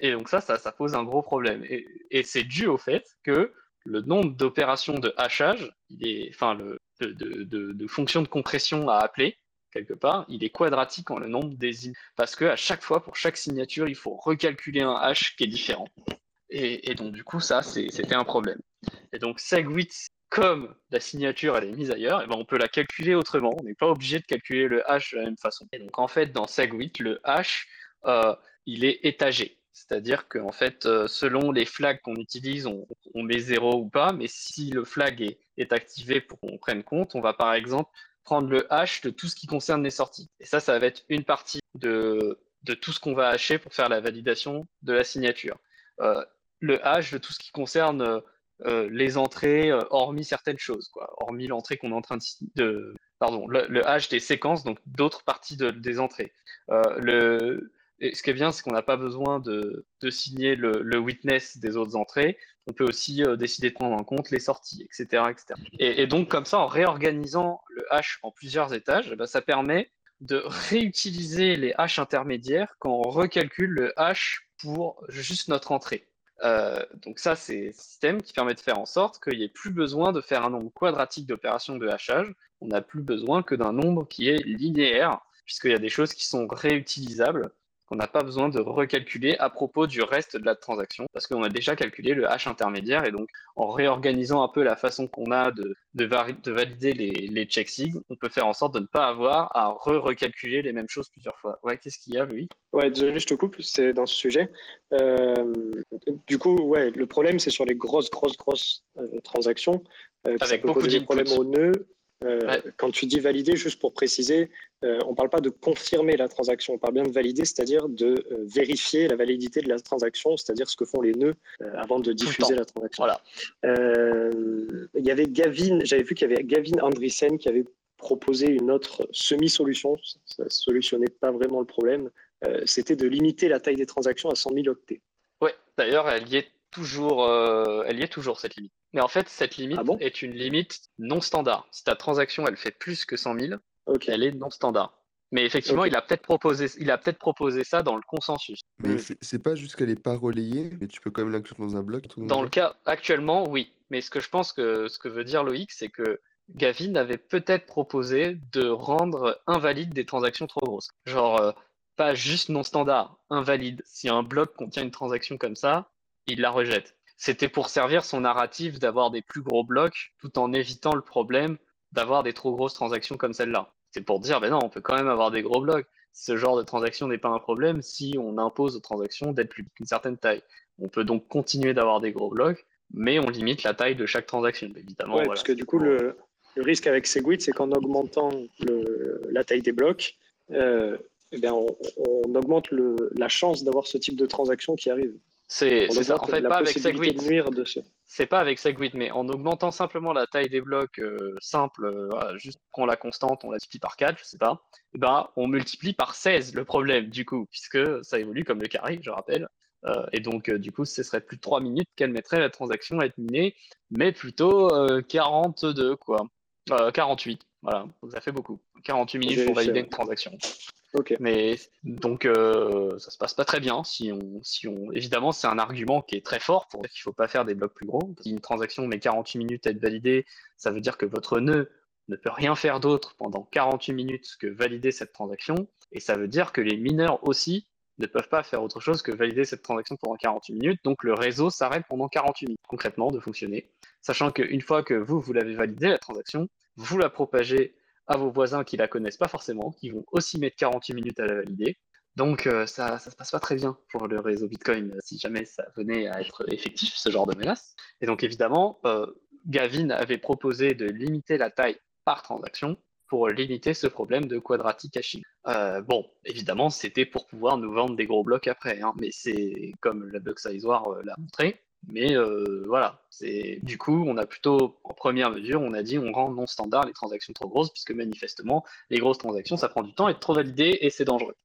Et donc, ça, ça, pose un gros problème. Et, c'est dû au fait que le nombre d'opérations de hachage, enfin, le, de, de, de fonctions de compression à appeler, quelque part, il est quadratique en le nombre des parce que à chaque fois, pour chaque signature, il faut recalculer un hash qui est différent. Et, donc du coup, ça, c'était un problème. Et donc SegWit, comme la signature elle est mise ailleurs, eh ben, on peut la calculer autrement. On n'est pas obligé de calculer le hash de la même façon. Et donc en fait, dans SegWit, le hash, euh, il est étagé. C'est-à-dire qu'en fait, euh, selon les flags qu'on utilise, on, met 0 ou pas, mais si le flag est activé pour qu'on prenne compte, on va par exemple prendre le hash de tout ce qui concerne les sorties. Et ça, ça va être une partie de, de tout ce qu'on va hasher pour faire la validation de la signature. Euh, le hash de tout ce qui concerne euh, les entrées, euh, hormis certaines choses, quoi. hormis l'entrée qu'on est en train de, pardon, le, hash des séquences, donc d'autres parties des entrées. Euh, ce qui est bien, c'est qu'on n'a pas besoin de, signer le, witness des autres entrées. On peut aussi décider de prendre en compte les sorties, etc. etc. Et, donc, comme ça, en réorganisant le hash en plusieurs étages, eh ben, ça permet de réutiliser les hash intermédiaires quand on recalcule le hash pour juste notre entrée. Euh, donc ça, c'est un système qui permet de faire en sorte qu'il n'y ait plus besoin de faire un nombre quadratique d'opérations de hachage. On n'a plus besoin que d'un nombre qui est linéaire, puisqu'il y a des choses qui sont réutilisables qu'on n'a pas besoin de recalculer à propos du reste de la transaction, parce qu'on a déjà calculé le hash intermédiaire, et donc en réorganisant un peu la façon qu'on a de, de, de, valider les, les check sig, on peut faire en sorte de ne pas avoir à re-recalculer les mêmes choses plusieurs fois. Ouais, qu'est-ce qu'il y a, lui Ouais, désolé, je te coupe, c'est dans ce sujet. Euh, du coup, ouais, le problème, c'est sur les grosses, grosses, grosses euh, transactions. Euh, Avec beaucoup de problèmes au nœud, euh, quand tu dis valider, juste pour préciser, euh, on ne parle pas de confirmer la transaction, on parle bien de valider, c'est-à-dire de euh, vérifier la validité de la transaction, c'est-à-dire ce que font les nœuds avant de diffuser la transaction. Voilà. Il y avait Gavin, j'avais vu qu'il y avait Gavin Andrissen qui avait proposé une autre semi-solution, ça ne solutionnait pas vraiment le problème, c'était de limiter la taille des transactions à 100 000 octets. Oui, d'ailleurs, elle y est toujours, elle y est toujours cette limite. Mais en fait, cette limite ah est une limite non standard. Si ta transaction, elle fait plus que 100 000, elle est non standard. Mais effectivement, il a peut-être proposé, il a peut-être proposé ça dans le consensus. Mais c'est pas juste qu'elle n'est pas relayée, mais tu peux quand même l'inclure dans un bloc. Dans le cas actuellement, oui. Mais ce que je pense que ce que veut dire Loïc, c'est que Gavin avait peut-être proposé de rendre invalide des transactions trop grosses. Genre, euh, pas juste non standard, invalide. Si un bloc contient une transaction comme ça, il la rejette c'était pour servir son narratif d'avoir des plus gros blocs tout en évitant le problème d'avoir des trop grosses transactions comme celle-là. C'est pour dire, ben non, on peut quand même avoir des gros blocs. Ce genre de transaction n'est pas un problème si on impose aux transactions d'être plus d'une certaine taille. On peut donc continuer d'avoir des gros blocs, mais on limite la taille de chaque transaction, évidemment. parce que du coup, le, risque avec Segwit, c'est qu'en augmentant la taille des blocs, euh, eh on, augmente la chance d'avoir ce type de transaction qui arrive. C'est ça. En fait, pas avec Segwit. C'est pas avec Segwit, mais en augmentant simplement la taille des blocs euh, simples, euh, juste prend la constante, on la multiplie par 4, je sais pas, et eh ben, on multiplie par 16 le problème, du coup, puisque ça évolue comme le carré, je rappelle. Euh, et donc, du coup, ce serait plus de 3 minutes qu'elle mettrait la transaction à être minée, mais plutôt 42, quoi. 48, voilà, donc ça fait beaucoup. 48 minutes pour valider une transaction. Mais donc euh, ça se passe pas très bien. Si on, si on, évidemment, c'est un argument qui est très fort pour dire qu'il faut pas faire des blocs plus gros. Si une transaction met 48 minutes à être validée, ça veut dire que votre nœud ne peut rien faire d'autre pendant 48 minutes que valider cette transaction. Et ça veut dire que les mineurs aussi ne peuvent pas faire autre chose que valider cette transaction pendant 48 minutes. Donc le réseau s'arrête pendant 48 minutes concrètement de fonctionner. Sachant qu'une fois que vous, vous l'avez validé, la transaction, vous la propagez à vos voisins qui la connaissent pas forcément, qui vont aussi mettre 48 minutes à la valider. Donc euh, ça, ça se passe pas très bien pour le réseau Bitcoin euh, si jamais ça venait à être effectif, ce genre de menace. Et donc évidemment, euh, Gavin avait proposé de limiter la taille par transaction pour limiter ce problème de quadratic hashing. bon, évidemment, c'était pour pouvoir nous vendre des gros blocs après, hein, mais c'est comme la Block l'a montré, mais euh, voilà, c'est du coup, on a plutôt, en première mesure, on a dit on rend non standard les transactions trop grosses, puisque manifestement, les grosses transactions, ça prend du temps, et trop validé, et c'est dangereux.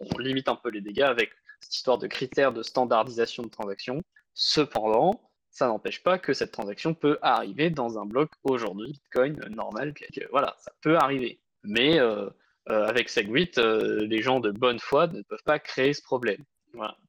On limite un peu les dégâts avec cette histoire de critères de standardisation de transactions. Cependant, ça n'empêche pas que cette transaction peut arriver dans un bloc aujourd'hui, Bitcoin normal, voilà, ça peut arriver. Mais euh, euh, avec Segwit, les gens de bonne foi ne peuvent pas créer ce problème.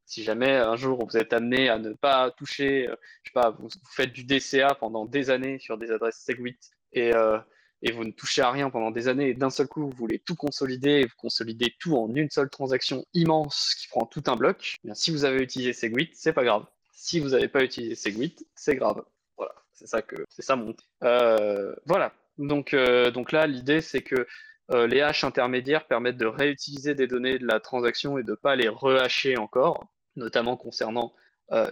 Si jamais un jour vous êtes amené à ne pas toucher, euh, je sais pas, vous, faites du DCA pendant des années sur des adresses Segwit et, euh, et vous ne touchez à rien pendant des années et d'un seul coup vous voulez tout consolider, vous consolidez tout en une seule transaction immense qui prend tout un bloc, eh si vous avez utilisé Segwit, c'est pas grave. Si vous n'avez pas utilisé Segwit, c'est grave. Voilà, c'est ça que c'est ça mon. Euh, voilà. Donc, donc là, l'idée c'est que les hashes intermédiaires permettent de réutiliser des données de la transaction et de ne pas les rehacher encore notamment concernant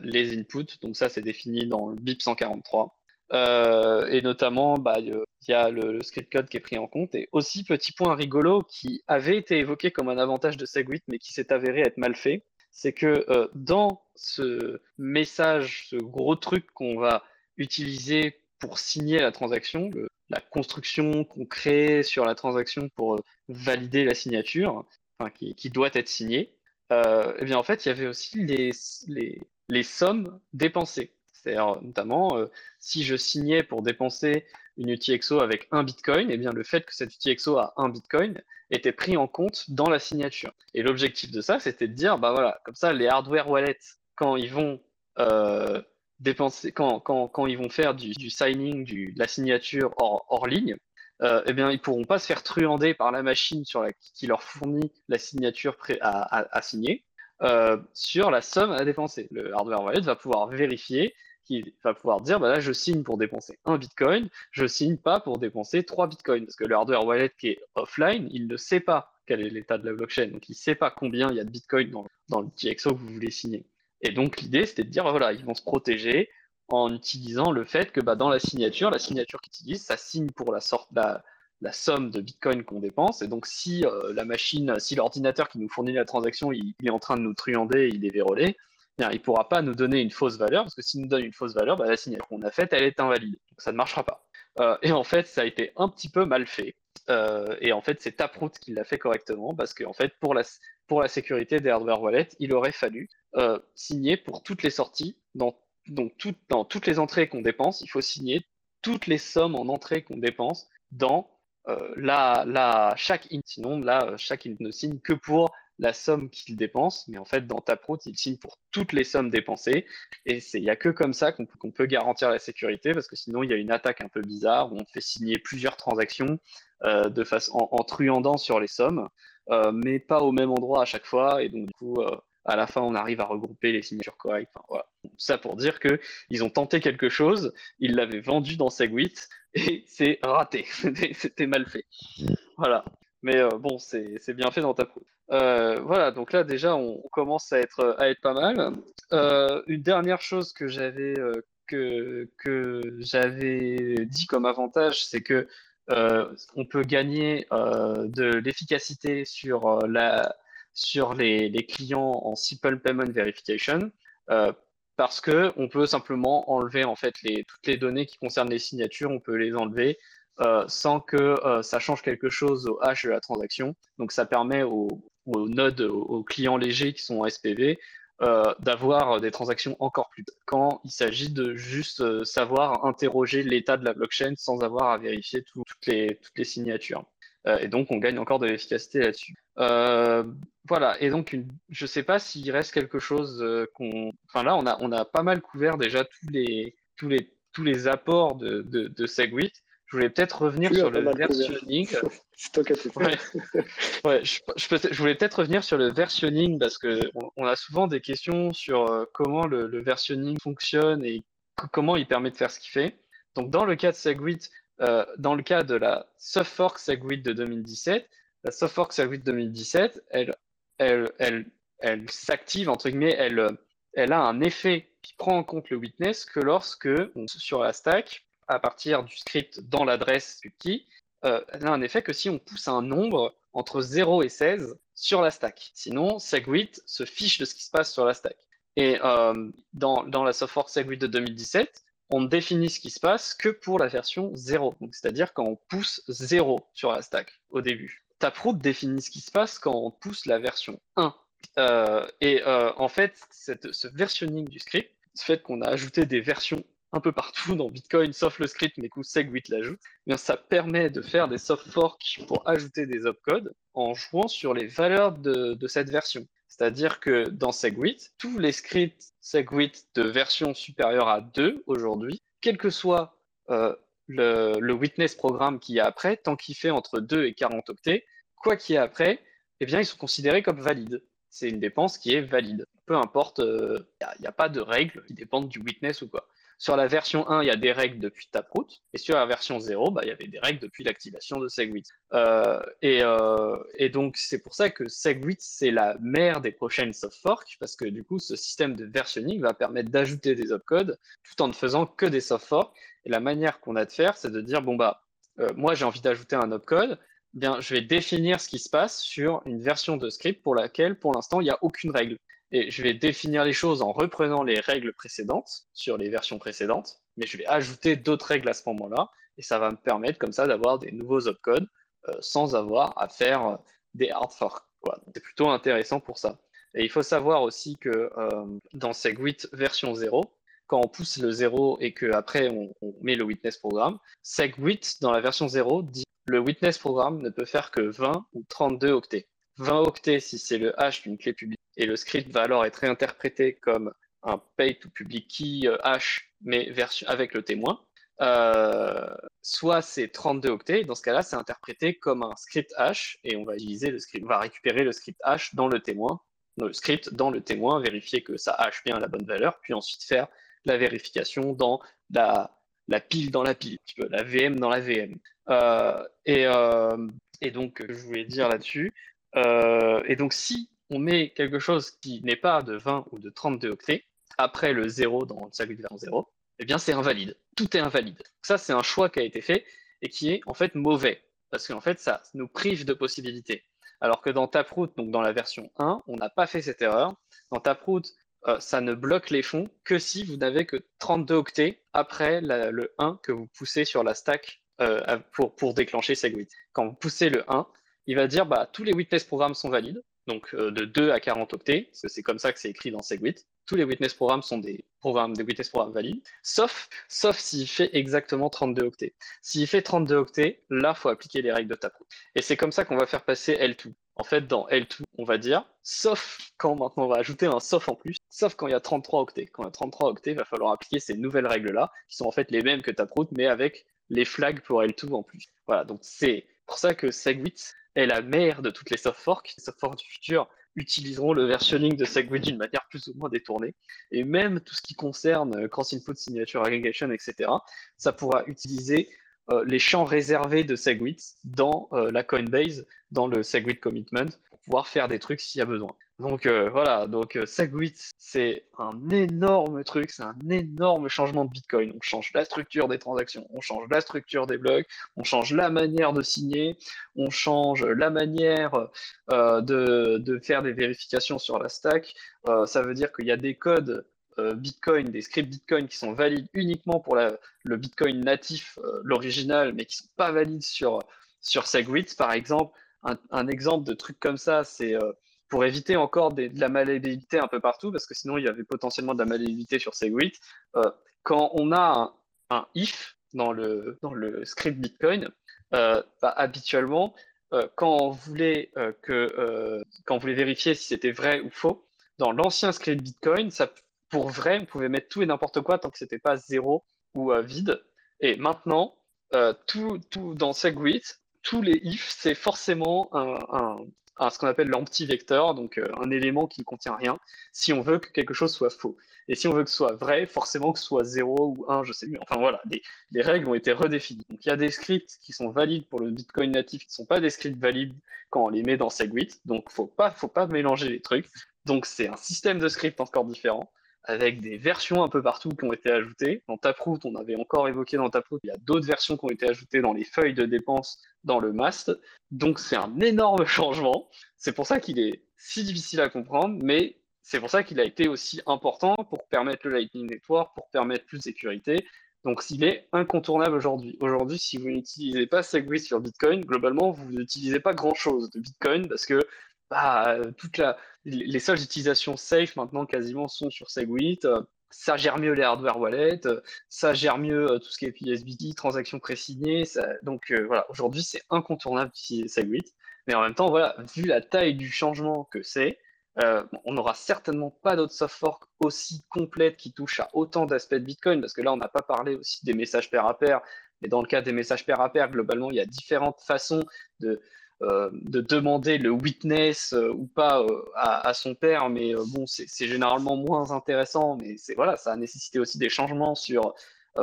les inputs. Donc ça, c'est défini dans le BIP 143. et notamment, bah, il y a le, script code qui est pris en compte. Et aussi, petit point rigolo qui avait été évoqué comme un avantage de Segwit, mais qui s'est avéré être mal fait, c'est que dans ce message, ce gros truc qu'on va utiliser pour signer la transaction, la construction qu'on crée sur la transaction pour valider la signature, enfin, qui, doit être signée, euh, eh bien en fait, il y avait aussi les, les, les sommes dépensées. C'est-à-dire, notamment, euh, si je signais pour dépenser une UTXO avec un Bitcoin, eh bien, le fait que cette UTXO a un Bitcoin était pris en compte dans la signature. Et l'objectif de ça, c'était de dire, bah voilà, comme ça, les hardware wallets, quand ils vont euh, dépenser, quand, quand, quand, ils vont faire du, signing, du, de la signature hors, hors ligne, euh, eh bien, ils pourront pas se faire truander par la machine sur la, qui leur fournit la signature pré, à, à, à, signer euh, sur la somme à dépenser. Le hardware wallet va pouvoir vérifier qui va pouvoir dire bah là je signe pour dépenser un bitcoin, je signe pas pour dépenser trois bitcoins parce que le hardware wallet qui est offline, il ne sait pas quel est l'état de la blockchain, donc il ne sait pas combien il y a de bitcoin dans, dans le TXO que vous voulez signer. Et donc l'idée c'était de dire voilà ils vont se protéger en utilisant le fait que bah, dans la signature, la signature qu'ils utilisent, ça signe pour la sorte la, la somme de bitcoin qu'on dépense. Et donc si euh, la machine, si l'ordinateur qui nous fournit la transaction, il, est en train de nous truander, il est vérolé, il ne pourra pas nous donner une fausse valeur, parce que s'il nous donne une fausse valeur, bah, la signature qu'on a faite, elle est invalide. Donc ça ne marchera pas. Euh, et en fait, ça a été un petit peu mal fait. Euh, et en fait, c'est Taproot qui l'a fait correctement, parce qu'en fait, pour la, pour la sécurité des hardware wallets, il aurait fallu euh, signer pour toutes les sorties, dans, donc tout, dans toutes les entrées qu'on dépense, il faut signer toutes les sommes en entrées qu'on dépense dans euh, la, chaque int. Sinon, là, chaque int ne signe que pour la somme qu'il dépense, mais en fait, dans Taproot, il signe pour toutes les sommes dépensées. Et il n'y a que comme ça qu'on peut garantir la sécurité, parce que sinon, il y a une attaque un peu bizarre où on fait signer plusieurs transactions euh, de façon, en, truandant sur les sommes, euh, mais pas au même endroit à chaque fois. Et donc, du coup, euh, à la fin, on arrive à regrouper les signatures correctes. Enfin. Ça pour dire que ils ont tenté quelque chose, ils l'avaient vendu dans Segwit, et c'est raté. C'était mal fait. Voilà. Mais euh, bon, c'est bien fait dans Taproot. Euh, voilà, donc là déjà on, commence à être, pas mal. Euh, une dernière chose que j'avais que, dit comme avantage, c'est que on peut gagner de l'efficacité sur, la, sur les, clients en Simple Payment Verification parce que on peut simplement enlever en fait toutes les données qui concernent les signatures, on peut les enlever euh, sans que euh, ça change quelque chose au hash de la transaction. Donc ça permet aux, nodes, aux, clients légers qui sont en SPV, euh, d'avoir des transactions encore plus quand il s'agit de juste euh, savoir interroger l'état de la blockchain sans avoir à vérifier toutes les signatures. Euh, et donc on gagne encore de l'efficacité là-dessus. voilà, et donc une, je sais pas s'il reste quelque chose qu'on. Enfin là, on a, on a pas mal couvert déjà tous les, tous les, tous les apports de, de, de Segwit. Je voulais peut-être revenir sur le couvert. versionning. C'est toi qui as tout fait. Ouais. Ouais, je, je, peux- je voulais peut-être revenir sur le versionning parce que on, on a souvent des questions sur euh, comment le, le versionning fonctionne et comment il permet de faire ce qu'il fait. Donc, dans le cas de Segwit, euh, dans le cas de la soft fork Segwit de 2017, la soft fork Segwit 2017, elle, elle, elle, elle s'active entre guillemets, elle, elle a un effet qui prend en compte le witness que lorsque on, sur la stack, à partir du script dans l'adresse du key, euh, elle a un effet que si on pousse un nombre entre 0 et 16 sur la stack. Sinon, Segwit se fiche de ce qui se passe sur la stack. Et euh, dans, dans la software Segwit de 2017, on ne définit ce qui se passe que pour la version 0. Donc, C'est-à-dire quand on pousse 0 sur la stack au début. Taproot définit ce qui se passe quand on pousse la version 1. Euh, et euh, en fait, ce versionning du script, ce fait qu'on a ajouté des versions un peu partout dans Bitcoin, sauf le script, mais que Segwit l'ajoute, eh ça permet de faire des soft forks pour ajouter des opcodes en jouant sur les valeurs de, cette version. C'est-à-dire que dans Segwit, tous les scripts Segwit de version supérieure à 2 aujourd'hui, quel que soit euh, le, witness programme qu'il y a après, tant qu'il fait entre 2 et 40 octets, quoi qu'il y ait après, eh bien, ils sont considérés comme valides. C'est une dépense qui est valide. Peu importe, il euh, n'y a, a, pas de règles qui dépendent du witness ou quoi. Sur la version 1, il y a des règles depuis Taproot, et sur la version 0, bah, il y avait des règles depuis l'activation de SegWit. Euh, et, euh, et, donc, c'est pour ça que SegWit, c'est la mère des prochaines soft forks, parce que du coup, ce système de versionning va permettre d'ajouter des opcodes tout en ne faisant que des soft forks. Et la manière qu'on a de faire, c'est de dire, bon, bah, euh, moi, j'ai envie d'ajouter un opcode, eh bien, je vais définir ce qui se passe sur une version de script pour laquelle, pour l'instant, il n'y a aucune règle. Et je vais définir les choses en reprenant les règles précédentes sur les versions précédentes, mais je vais ajouter d'autres règles à ce moment-là, et ça va me permettre comme ça d'avoir des nouveaux opcodes euh, sans avoir à faire euh, des hard forks. C'est plutôt intéressant pour ça. Et il faut savoir aussi que euh, dans SegWit version 0, quand on pousse le 0 et qu'après on, on met le witness programme, SegWit dans la version 0 dit le witness programme ne peut faire que 20 ou 32 octets. 20 octets si c'est le hash d'une clé publique et le script va alors être réinterprété comme un pay to public key hash mais version avec le témoin. Euh, soit c'est 32 octets, dans ce cas-là, c'est interprété comme un script hash et on va utiliser le script, on va récupérer le script hash dans le témoin, le script dans le témoin, vérifier que ça hash bien la bonne valeur, puis ensuite faire la vérification dans la, pile dans la pile, la VM dans la VM. Euh, et, euh, donc, je voulais dire là-dessus, euh, et donc, si on met quelque chose qui n'est pas de 20 ou de 32 octets, après le 0 dans le vers 0, eh bien, c'est invalide. Tout est invalide. Ça, c'est un choix qui a été fait et qui est en fait mauvais. Parce qu'en fait, ça nous prive de possibilités. Alors que dans Taproot, donc dans la version 1, on n'a pas fait cette erreur. Dans Taproot, euh, ça ne bloque les fonds que si vous n'avez que 32 octets après le 1 que vous poussez sur la stack euh, pour, pour déclencher SegWit. Quand vous poussez le 1, il va dire bah, tous les witness programmes sont valides, donc euh, de 2 à 40 octets, parce que c'est comme ça que c'est écrit dans SegWit. Tous les witness programmes sont des programmes, des witness programmes valides, sauf, sauf s'il fait exactement 32 octets. S'il fait 32 octets, là, faut appliquer les règles de Taproot. Et c'est comme ça qu'on va faire passer L2. En fait, dans L2, on va dire, sauf quand maintenant on va ajouter un sauf en plus, sauf quand il y a 33 octets. Quand il y a 33 octets, il va falloir appliquer ces nouvelles règles-là, qui sont en fait les mêmes que Taproot, mais avec les flags pour L2 en plus. Voilà, donc c'est pour ça que SegWit est la mère de toutes les soft forks. Les soft forks du futur utiliseront le versionning de SegWit d'une manière plus ou moins détournée. Et même tout ce qui concerne euh, Cross Input Signature Aggregation, etc., ça pourra utiliser euh, les champs réservés de SegWit dans euh, la Coinbase, dans le SegWit Commitment, faire des trucs s'il y a besoin. Donc euh, voilà, donc euh, SegWit, c'est un énorme truc, c'est un énorme changement de Bitcoin. On change la structure des transactions, on change la structure des blocs, on change la manière de signer, on change la manière euh, de, faire des vérifications sur la stack. Ça veut dire qu'il y a des codes Bitcoin, des scripts Bitcoin qui sont valides uniquement pour le Bitcoin natif, l'original, mais qui sont pas valides sur, sur SegWit, par exemple. Un, exemple de truc comme ça, c'est pour éviter encore de la malléabilité un peu partout, parce que sinon il y avait potentiellement de la malléabilité sur Segwit. Euh, quand on a un, if dans le, dans le script Bitcoin, euh, bah, habituellement, euh, quand, on voulait, euh, que, euh, quand on voulait vérifier si c'était vrai ou faux, dans l'ancien script Bitcoin, pour vrai, on pouvait mettre tout et n'importe quoi tant que c'était pas zéro ou euh, vide. Et maintenant, tout, tout dans Segwit, tous les ifs, c'est forcément un, un, à ce qu'on appelle l'empty-vecteur, donc euh, un élément qui ne contient rien, si on veut que quelque chose soit faux. Et si on veut que ce soit vrai, forcément que ce soit 0 ou 1, je sais plus. Enfin voilà, les, les règles ont été redéfinies. Donc il y a des scripts qui sont valides pour le Bitcoin natif, qui ne sont pas des scripts valides quand on les met dans SegWit. Donc faut pas, faut pas mélanger les trucs. Donc c'est un système de script encore différent avec des versions un peu partout qui ont été ajoutées. Dans Taproot, on avait encore évoqué dans Taproot, il y a d'autres versions qui ont été ajoutées dans les feuilles de dépenses dans le MAST. Donc c'est un énorme changement. C'est pour ça qu'il est si difficile à comprendre, mais c'est pour ça qu'il a été aussi important pour permettre le Lightning Network, pour permettre plus de sécurité. Donc il est incontournable aujourd'hui. Aujourd'hui, si vous n'utilisez pas Segwit sur Bitcoin, globalement, vous n'utilisez pas grand-chose de Bitcoin parce que bah, la, les seules utilisations safe maintenant quasiment sont sur Segwit. Ça gère mieux les hardware wallets, ça gère mieux tout ce qui est PSBT, transactions pré-signées. Donc euh, voilà, aujourd'hui c'est incontournable d'utiliser Segwit. Mais en même temps, voilà, vu la taille du changement que c'est, euh, on n'aura certainement pas d'autres soft forks aussi complètes qui touchent à autant d'aspects de Bitcoin, parce que là on n'a pas parlé aussi des messages pair à pair, mais dans le cas des messages pair à pair, globalement il y a différentes façons de de demander le witness ou pas à, son père, mais bon, c'est généralement moins intéressant, mais c'est voilà, ça a nécessité aussi des changements sur,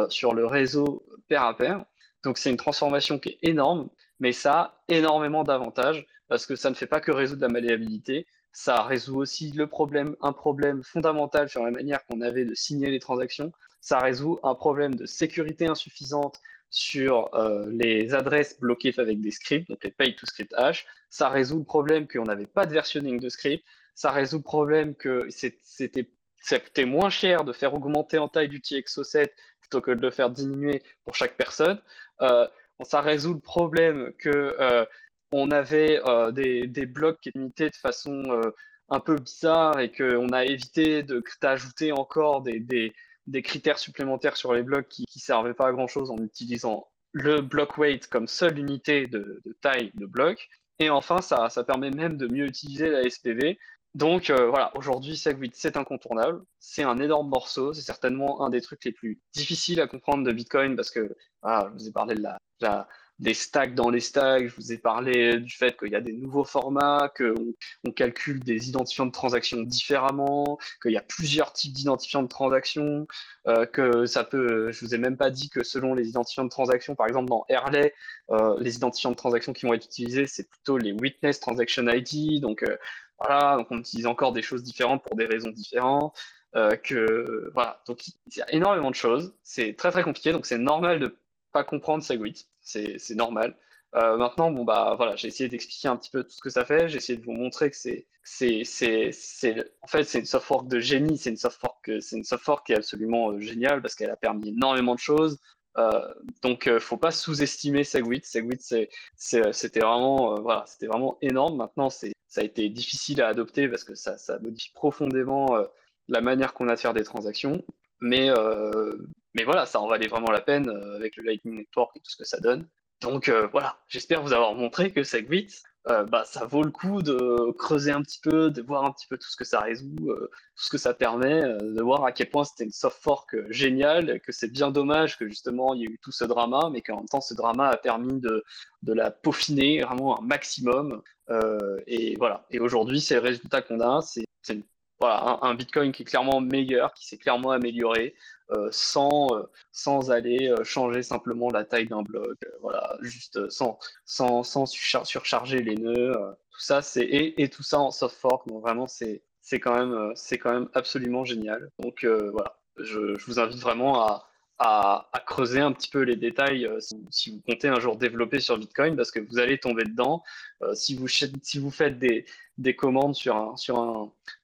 sur le réseau père à père. Donc c'est une transformation qui est énorme, mais ça a énormément d'avantages parce que ça ne fait pas que résoudre la malléabilité, ça résout aussi le problème, un problème fondamental sur la manière qu'on avait de signer les transactions. Ça résout un problème de sécurité insuffisante sur euh, les adresses bloquées avec des scripts, donc les pay to script hash. Ça résout le problème qu'on n'avait pas de versionning de script. Ça résout le problème que c'était ça coûtait moins cher de faire augmenter en taille du TXO7 plutôt que de le faire diminuer pour chaque personne. Euh, ça résout le problème que euh, on avait des, blocs qui étaient limités de façon un peu bizarre et qu'on a évité d'ajouter encore des, critères supplémentaires sur les blocs qui ne servaient pas à grand chose en utilisant le block weight comme seule unité de, taille de bloc. Et enfin, ça, permet même de mieux utiliser la SPV. Donc euh, voilà, aujourd'hui, SegWit, c'est incontournable. C'est un énorme morceau. C'est certainement un des trucs les plus difficiles à comprendre de Bitcoin parce que, je vous ai parlé de la des stacks dans les stacks. Je vous ai parlé du fait qu'il y a des nouveaux formats, qu'on on calcule des identifiants de transactions différemment, qu'il y a plusieurs types d'identifiants de transactions, euh, que ça peut. Je vous ai même pas dit que selon les identifiants de transactions, par exemple dans Airlay, euh, les identifiants de transactions qui vont être utilisés, c'est plutôt les Witness Transaction ID. Donc euh, voilà, donc on utilise encore des choses différentes pour des raisons différentes. que voilà, donc il y a énormément de choses. C'est très très compliqué, donc c'est normal de pas comprendre Segwit c'est normal. Euh, maintenant, bon bah voilà, j'ai essayé d'expliquer un petit peu tout ce que ça fait. J'ai essayé de vous montrer que c'est, en fait, c'est une soft fork de génie. C'est une soft fork, c'est qui est absolument euh, géniale parce qu'elle a permis énormément de choses. Euh, donc, faut pas sous-estimer Segwit. Segwit, c'était vraiment, voilà, c'était vraiment énorme. Maintenant, c'est, ça a été difficile à adopter parce que ça, ça modifie profondément la manière qu'on a de faire des transactions. Mais, euh, mais voilà, ça en valait vraiment la peine euh, avec le Lightning Network et tout ce que ça donne. Donc euh, voilà, j'espère vous avoir montré que Segwit, bah, ça vaut le coup de creuser un petit peu, de voir un petit peu tout ce que ça résout, tout ce que ça permet, de voir à quel point c'était une soft fork géniale, que c'est bien dommage que justement il y ait eu tout ce drama, mais qu'en même temps ce drama a permis de, de la peaufiner vraiment un maximum. et voilà, et aujourd'hui c'est le résultat qu'on a, c'est une voilà, un, Bitcoin qui est clairement meilleur, qui s'est clairement amélioré, euh, sans, euh, sans aller euh, changer simplement la taille d'un bloc, voilà, juste sans, sans, sans surcharger les nœuds. tout ça, c'est et, et, tout ça en soft fork, donc vraiment, c'est quand même quand même absolument génial. Donc voilà, je, je, vous invite vraiment à, à, creuser un petit peu les détails si, si, vous comptez un jour développer sur Bitcoin, parce que vous allez tomber dedans. si vous si vous faites des des commandes sur un, sur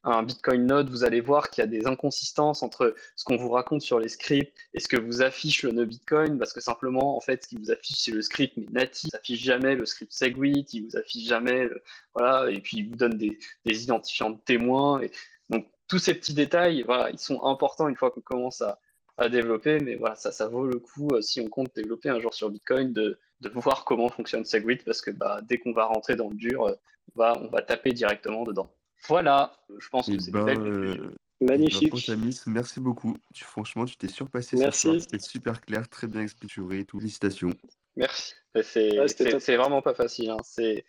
un, Bitcoin node, vous allez voir qu'il y a des inconsistances entre ce qu'on vous raconte sur les scripts et ce que vous affiche le nœud Bitcoin, parce que simplement, en fait, ce qui vous affiche, c'est le script, mais natif, il affiche jamais le script Segwit, il vous affiche jamais, voilà, et puis il vous donne des, identifiants de témoins. Donc, tous ces petits détails, ils sont importants une fois qu'on commence à, à développer, mais voilà, ça, ça vaut le coup euh, si on compte développer un jour sur Bitcoin de, de voir comment fonctionne Segwit parce que bah, dès qu'on va rentrer dans le dur, euh, on va, on va taper directement dedans. Voilà, je pense que eh c'est ben, euh, Magnifique. merci beaucoup. Tu, franchement, tu t'es surpassé. Merci. C'était super clair, très bien expliqué. Tout. Félicitations. Merci. C'est vraiment pas facile. Hein. C'est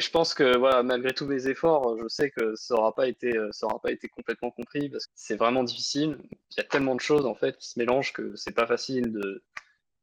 je pense que voilà, malgré tous mes efforts, je sais que ça n'aura pas été, ça aura pas été complètement compris parce que c'est vraiment difficile. Il y a tellement de choses en fait qui se mélangent que c'est pas facile de,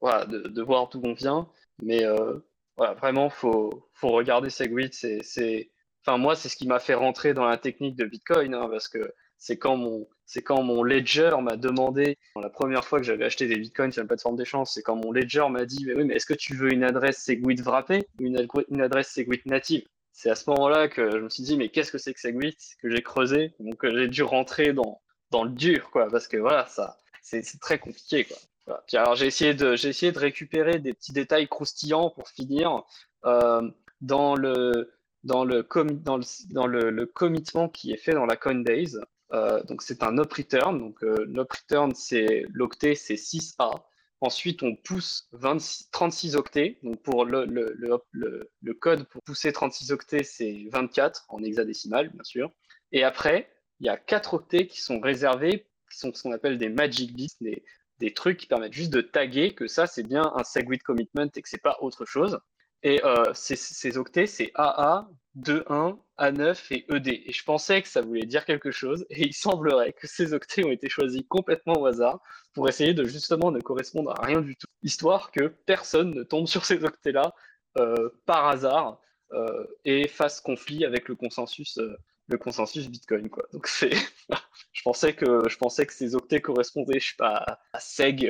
voilà, de, de voir d'où on vient. Mais euh, voilà, vraiment, faut, faut regarder Segwit. C'est, enfin moi, c'est ce qui m'a fait rentrer dans la technique de Bitcoin, hein, parce que c'est quand mon, c'est quand mon ledger m'a demandé, la première fois que j'avais acheté des bitcoins sur la plateforme d'échange, c'est quand mon ledger m'a dit, mais oui, mais est-ce que tu veux une adresse Segwit wrappée ou une, une adresse Segwit native? C'est à ce moment-là que je me suis dit, mais qu'est-ce que c'est que Segwit Que j'ai creusé, donc euh, j'ai dû rentrer dans, dans le dur, quoi, parce que voilà, ça, c'est très compliqué, quoi. Voilà. alors j'ai essayé de, essayé de récupérer des petits détails croustillants pour finir euh, dans le, dans le, dans le, dans le commitment qui est fait dans la Coinbase. Euh, donc c'est un up return. Donc euh, l'up return, c'est l'octet, c'est 6A. Ensuite, on pousse 26, 36 octets. Donc pour le, code pour pousser 36 octets, c'est 24 en hexadécimal, bien sûr. Et après, il y a 4 octets qui sont réservés, qui sont ce qu'on appelle des magic bits, des, des trucs qui permettent juste de taguer que ça, c'est bien un Segwit commitment et que c'est pas autre chose. Et euh, ces, ces octets, c'est AA, 2.1, A9 et ED. Et je pensais que ça voulait dire quelque chose, et il semblerait que ces octets ont été choisis complètement au hasard pour essayer de justement ne correspondre à rien du tout, histoire que personne ne tombe sur ces octets-là euh, par hasard euh, et fasse conflit avec le consensus, euh, le consensus Bitcoin. Quoi. Donc c'est, je pensais que je pensais que ces octets correspondaient, je sais pas, à Seg,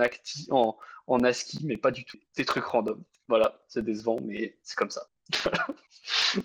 acti, en, en ASCII, mais pas du tout. Des trucs random. Voilà, c'est décevant, mais c'est comme ça.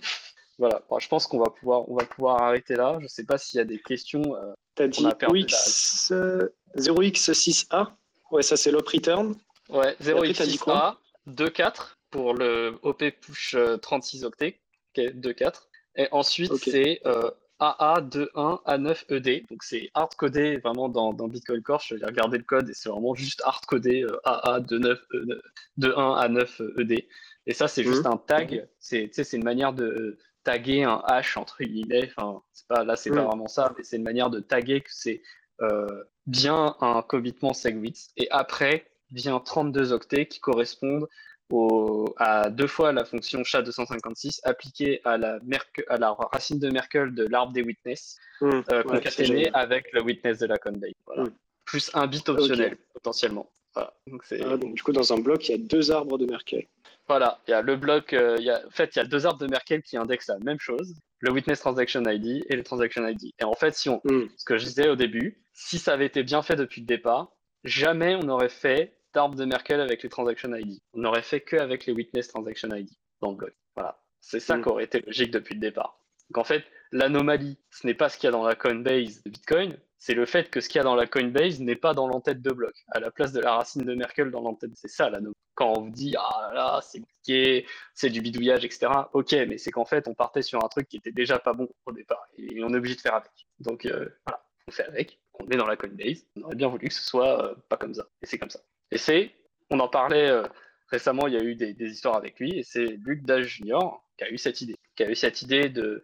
voilà, bon, je pense qu'on va pouvoir, on va pouvoir arrêter là. Je sais pas s'il y a des questions. Euh, T'as dit OX, euh, 0x6a Ouais, ça c'est l'op return. Ouais, 0x6a, 2.4 pour le OP push 36 euh, octets. Ok, 2.4. Et ensuite, okay. c'est euh, AA21 A9 ED. Donc c'est hard codé vraiment dans, dans Bitcoin Core. Je vais regarder le code et c'est vraiment juste hard codé euh, AA29 E- 21 A9 ED. Et ça, c'est juste Mhm. un tag. C'est une manière de taguer un hash entre guillemets. Enfin, pas là, c'est pas Mhm. vraiment ça, mais c'est une manière de taguer que c'est euh, bien un commitment SegWit. Et après vient 32 octets qui correspondent au, à deux fois la fonction SHA-256 appliquée à la, Merke- à la racine de Merkel de l'arbre des witness, Mmh. euh, concaténée avec le witness de la Coinbase. Voilà. Mm. Plus un bit optionnel, potentiellement. Voilà. Donc Ah, donc, du coup, dans un bloc, il y a deux arbres de Merkel. voilà, il y a le bloc, euh, il y a, en fait, il y a deux arbres de Merkel qui indexent la même chose, le Witness Transaction ID et le Transaction ID. Et en fait, si on, Mmh. ce que je disais au début, si ça avait été bien fait depuis le départ, jamais on n'aurait fait d'arbre de Merkel avec les Transaction ID. On n'aurait fait que avec les Witness Transaction ID dans le bloc. Voilà, c'est ça Mm. qui aurait été logique depuis le départ. Donc en fait, l'anomalie, ce n'est pas ce qu'il y a dans la Coinbase de Bitcoin, c'est le fait que ce qu'il y a dans la Coinbase n'est pas dans l'entête de bloc, à la place de la racine de Merkel dans l'entête. C'est ça l'anomalie. Quand on vous dit ah là c'est compliqué, c'est du bidouillage, etc. Ok, mais c'est qu'en fait on partait sur un truc qui était déjà pas bon au départ et on est obligé de faire avec. Donc euh, voilà, on fait avec, on est dans la Coinbase. On aurait bien voulu que ce soit euh, pas comme ça, et c'est comme ça. Et c'est, on en parlait euh, récemment, il y a eu des, histoires avec lui, et c'est Luc Dage Junior qui a eu cette idée, qui a eu cette idée de,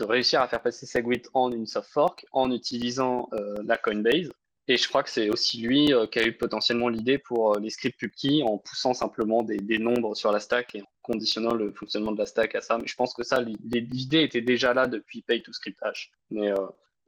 réussir à faire passer Segwit en une soft fork en utilisant euh, la Coinbase. Et je crois que c'est aussi lui euh, qui a eu potentiellement l'idée pour les scripts PubKey en poussant simplement des, nombres sur la stack et en conditionnant le fonctionnement de la stack à ça. Mais je pense que ça, l'idée était déjà là depuis Pay to Script. Mais,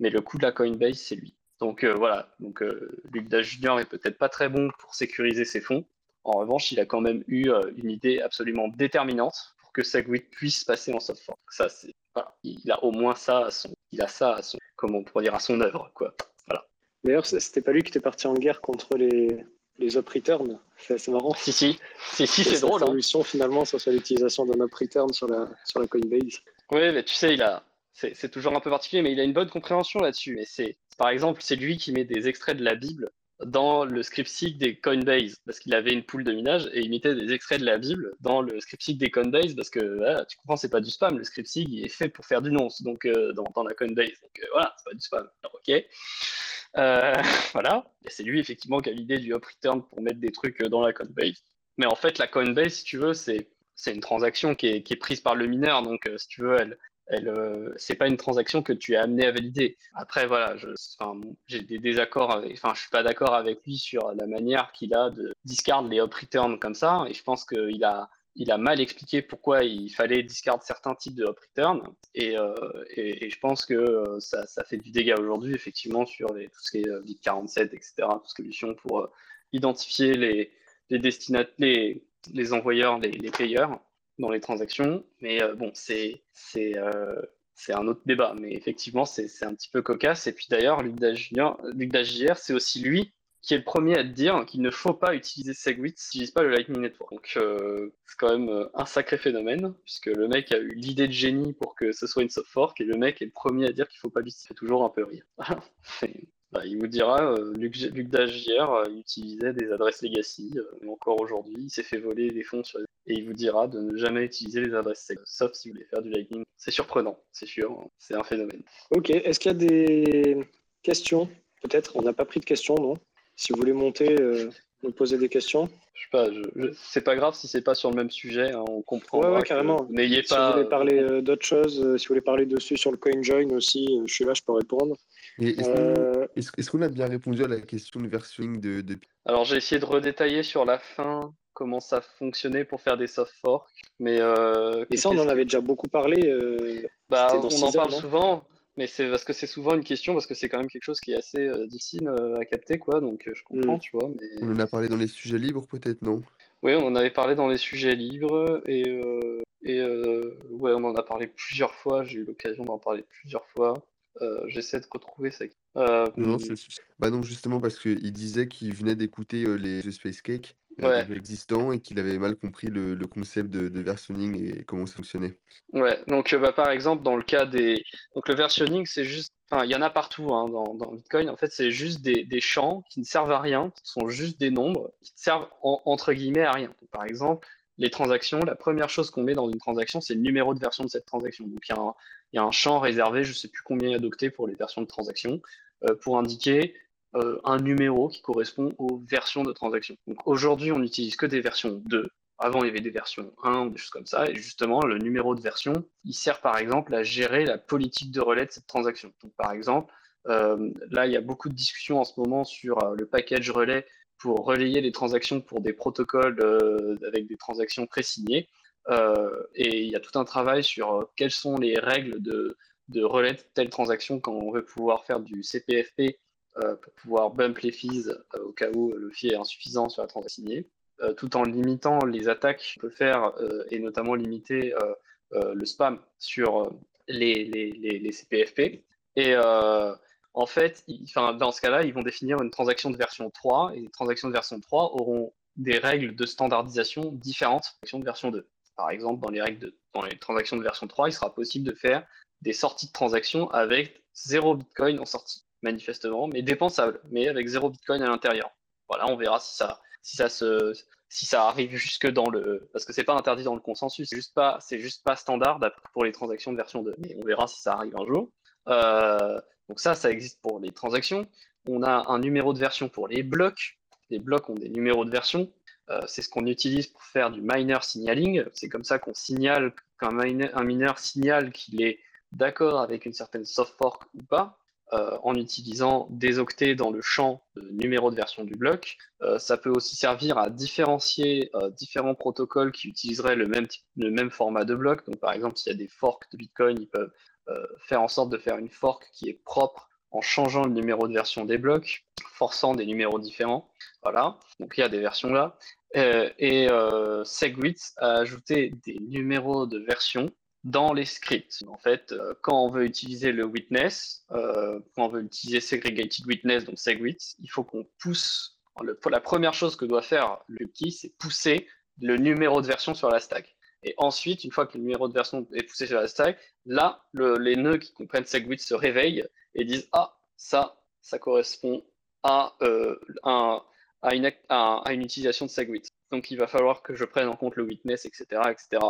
mais le coup de la Coinbase, c'est lui. Donc euh, voilà, donc euh, Luc Dash Junior est peut-être pas très bon pour sécuriser ses fonds. En revanche, il a quand même eu euh, une idée absolument déterminante pour que Segwit puisse passer en soft fork. Ça, c'est voilà, il a au moins ça à son, il a ça à son, comment on pourrait dire, à son œuvre, quoi. Voilà. D'ailleurs, c'était pas lui qui était parti en guerre contre les les up return. C'est marrant. Si si, si si, c'est drôle. La solution hein. finalement, ça soit l'utilisation d'un up return sur la sur la Coinbase. Oui, mais tu sais, il a c'est toujours un peu particulier, mais il a une bonne compréhension là-dessus. Et c'est, par exemple, c'est lui qui met des extraits de la Bible dans le script des Coinbase, parce qu'il avait une poule de minage et il mettait des extraits de la Bible dans le script des Coinbase, parce que tu comprends, c'est pas du spam. Le script est fait pour faire du nonce, donc euh, dans, la Coinbase. Donc euh, voilà, c'est pas du spam. Ok. Euh, voilà. Et c'est lui effectivement qui a l'idée du up return pour mettre des trucs dans la Coinbase. Mais en fait, la Coinbase, si tu veux, c'est c'est une transaction qui est, qui est, prise par le mineur, donc euh, si tu veux, elle, euh, c'est pas une transaction que tu es amené à valider. Après, voilà, j'ai des désaccords, enfin, je suis pas d'accord avec lui sur la manière qu'il a de discard les up return comme ça, et je pense qu'il a, il a mal expliqué pourquoi il fallait discard certains types de up return, et, euh, je pense que ça, ça fait du dégât aujourd'hui, effectivement, sur les, tout ce qui est BIP 47, etc., tout ce qui pour euh, identifier les, les les, envoyeurs, les payeurs dans les transactions. Mais euh, bon, euh, c'est un autre débat. Mais effectivement, c'est un petit peu cocasse. Et puis d'ailleurs, Luc Dagier, c'est aussi lui qui est le premier à dire qu'il ne faut pas utiliser Segwit s'il n'utilise pas le Lightning Network. Donc euh, c'est quand même un sacré phénomène, puisque le mec a eu l'idée de génie pour que ce soit une soft fork, et le mec est le premier à dire qu'il ne faut pas l'utiliser. C'est toujours un peu rire. Bah, il vous dira, euh, Luc, Luc Dagier euh, utilisait des adresses legacy, euh, encore aujourd'hui, il s'est fait voler des fonds sur les... et il vous dira de ne jamais utiliser les adresses sauf si vous voulez faire du Lightning. C'est surprenant, c'est sûr, hein. c'est un phénomène. Ok, est-ce qu'il y a des questions? Peut-être, on n'a pas pris de questions, non? Si vous voulez monter, euh, nous poser des questions. Je sais pas, je, je... c'est pas grave si c'est pas sur le même sujet, hein, on comprend. Ouais, ouais, carrément. N'ayez si pas. vous voulez parler d'autres choses, si vous voulez parler dessus sur le CoinJoin aussi, je suis là, je peux répondre. Est-ce Euh, qu'on est qu a bien répondu à la question de versioning de, de... Alors j'ai essayé de redétailler sur la fin comment ça fonctionnait pour faire des soft forks. Mais, euh, Et ça, on en avait déjà beaucoup parlé. euh, bah, on en parle souvent, mais c'est parce que c'est souvent une question, parce que c'est quand même quelque chose qui est assez euh, difficile euh, à capter, quoi. Donc euh, je comprends, Mm. tu vois. Mais... On en a parlé dans les sujets libres, peut-être, non? Oui, on en avait parlé dans les sujets libres et, euh, et euh, ouais, on en a parlé plusieurs fois. J'ai eu l'occasion d'en parler plusieurs fois. Euh, j'essaie de retrouver ça. Euh, Non. Bah non, justement, parce qu'il disait qu'il venait d'écouter euh, les The Space Cake euh, Ouais. existants et qu'il avait mal compris le, le concept de, de versionning et comment ça fonctionnait. Ouais, donc bah, par exemple, dans le cas des. Donc le versionning, c'est juste. Enfin, il y en a partout hein, dans, dans Bitcoin. En fait, c'est juste des, des champs qui ne servent à rien, qui sont juste des nombres, qui ne servent en- entre guillemets à rien. Donc, par exemple, les transactions, la première chose qu'on met dans une transaction, c'est le numéro de version de cette transaction. Donc il y a un, champ réservé, je ne sais plus combien il y a d'octets pour les versions de transaction, euh, pour indiquer euh, un numéro qui correspond aux versions de transaction. Donc aujourd'hui, on n'utilise que des versions 2. Avant, il y avait des versions 1 ou des choses comme ça. Et justement, le numéro de version, il sert par exemple à gérer la politique de relais de cette transaction. Donc, par exemple, euh, là, il y a beaucoup de discussions en ce moment sur le package relais pour relayer les transactions pour des protocoles euh, avec des transactions pré-signées. Euh, et il y a tout un travail sur euh, quelles sont les règles de, de relais de telle transaction quand on veut pouvoir faire du CPFP euh, pour pouvoir bump les fees au cas où le fee est insuffisant sur la transaction signée, tout en limitant les attaques qu'on peut faire et notamment limiter le spam sur les, les, les, les CPFP. Et en fait, dans ce cas-là, ils vont définir une transaction de version 3 et les transactions de version 3 auront des règles de standardisation différentes de version 2. Par exemple, dans les règles dans les transactions de version 3, il sera possible de faire des sorties de transactions avec 0 Bitcoin en sortie, manifestement, mais dépensable, mais avec 0 Bitcoin à l'intérieur. Voilà, on verra si ça, si ça se, si ça arrive jusque dans le, parce que c'est pas interdit dans le consensus, c'est juste pas, juste pas standard pour les transactions de version 2. Mais on verra si ça arrive un jour. Euh, donc ça, ça existe pour les transactions. On a un numéro de version pour les blocs. Les blocs ont des numéros de version. Euh, c'est ce qu'on utilise pour faire du miner signaling. C'est comme ça qu'on signale qu'un mineur signale qu'il est d'accord avec une certaine soft fork ou pas, euh, en utilisant des octets dans le champ de numéro de version du bloc. Ça peut aussi servir à différencier différents protocoles qui utiliseraient le même, le même format de bloc. Donc, par exemple, s'il y a des forks de Bitcoin, ils peuvent faire en sorte de faire une fork qui est propre en changeant le numéro de version des blocs, forçant des numéros différents. Voilà, donc il y a des versions là. Euh, et euh, SegWit a ajouté des numéros de version dans les scripts. En fait, euh, quand on veut utiliser le witness, euh, quand on veut utiliser segregated witness, donc SegWit, il faut qu'on pousse. La première chose que doit faire le c'est pousser le numéro de version sur la stack. Et ensuite, une fois que le numéro de version est poussé sur la stack, là, le- les nœuds qui comprennent SegWit se réveillent et disent Ah, ça, ça correspond à, euh, un, à, une, à, une utilisation de SegWit. Donc il va falloir que je prenne en compte le witness, etc. etc.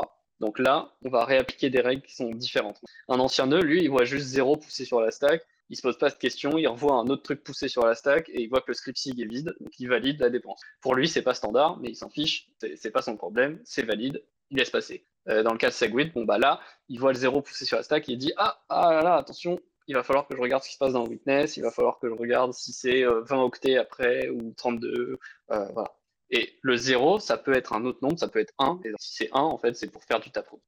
Donc là, on va réappliquer des règles qui sont différentes. Un ancien nœud, lui, il voit juste zéro poussé sur la stack, il se pose pas de questions, il revoit un autre truc poussé sur la stack et il voit que le script sig est vide, donc il valide la dépense. Pour lui, c'est pas standard, mais il s'en fiche, c'est pas son problème, c'est valide, il laisse passer. Euh, dans le cas de Segwit, bon bah là, il voit le zéro poussé sur la stack et il dit ah ah là là attention, il va falloir que je regarde ce qui se passe dans witness, il va falloir que je regarde si c'est euh, 20 octets après ou 32, euh, voilà. Et le 0, ça peut être un autre nombre, ça peut être 1. Et si c'est 1, en fait, c'est pour faire du taproot.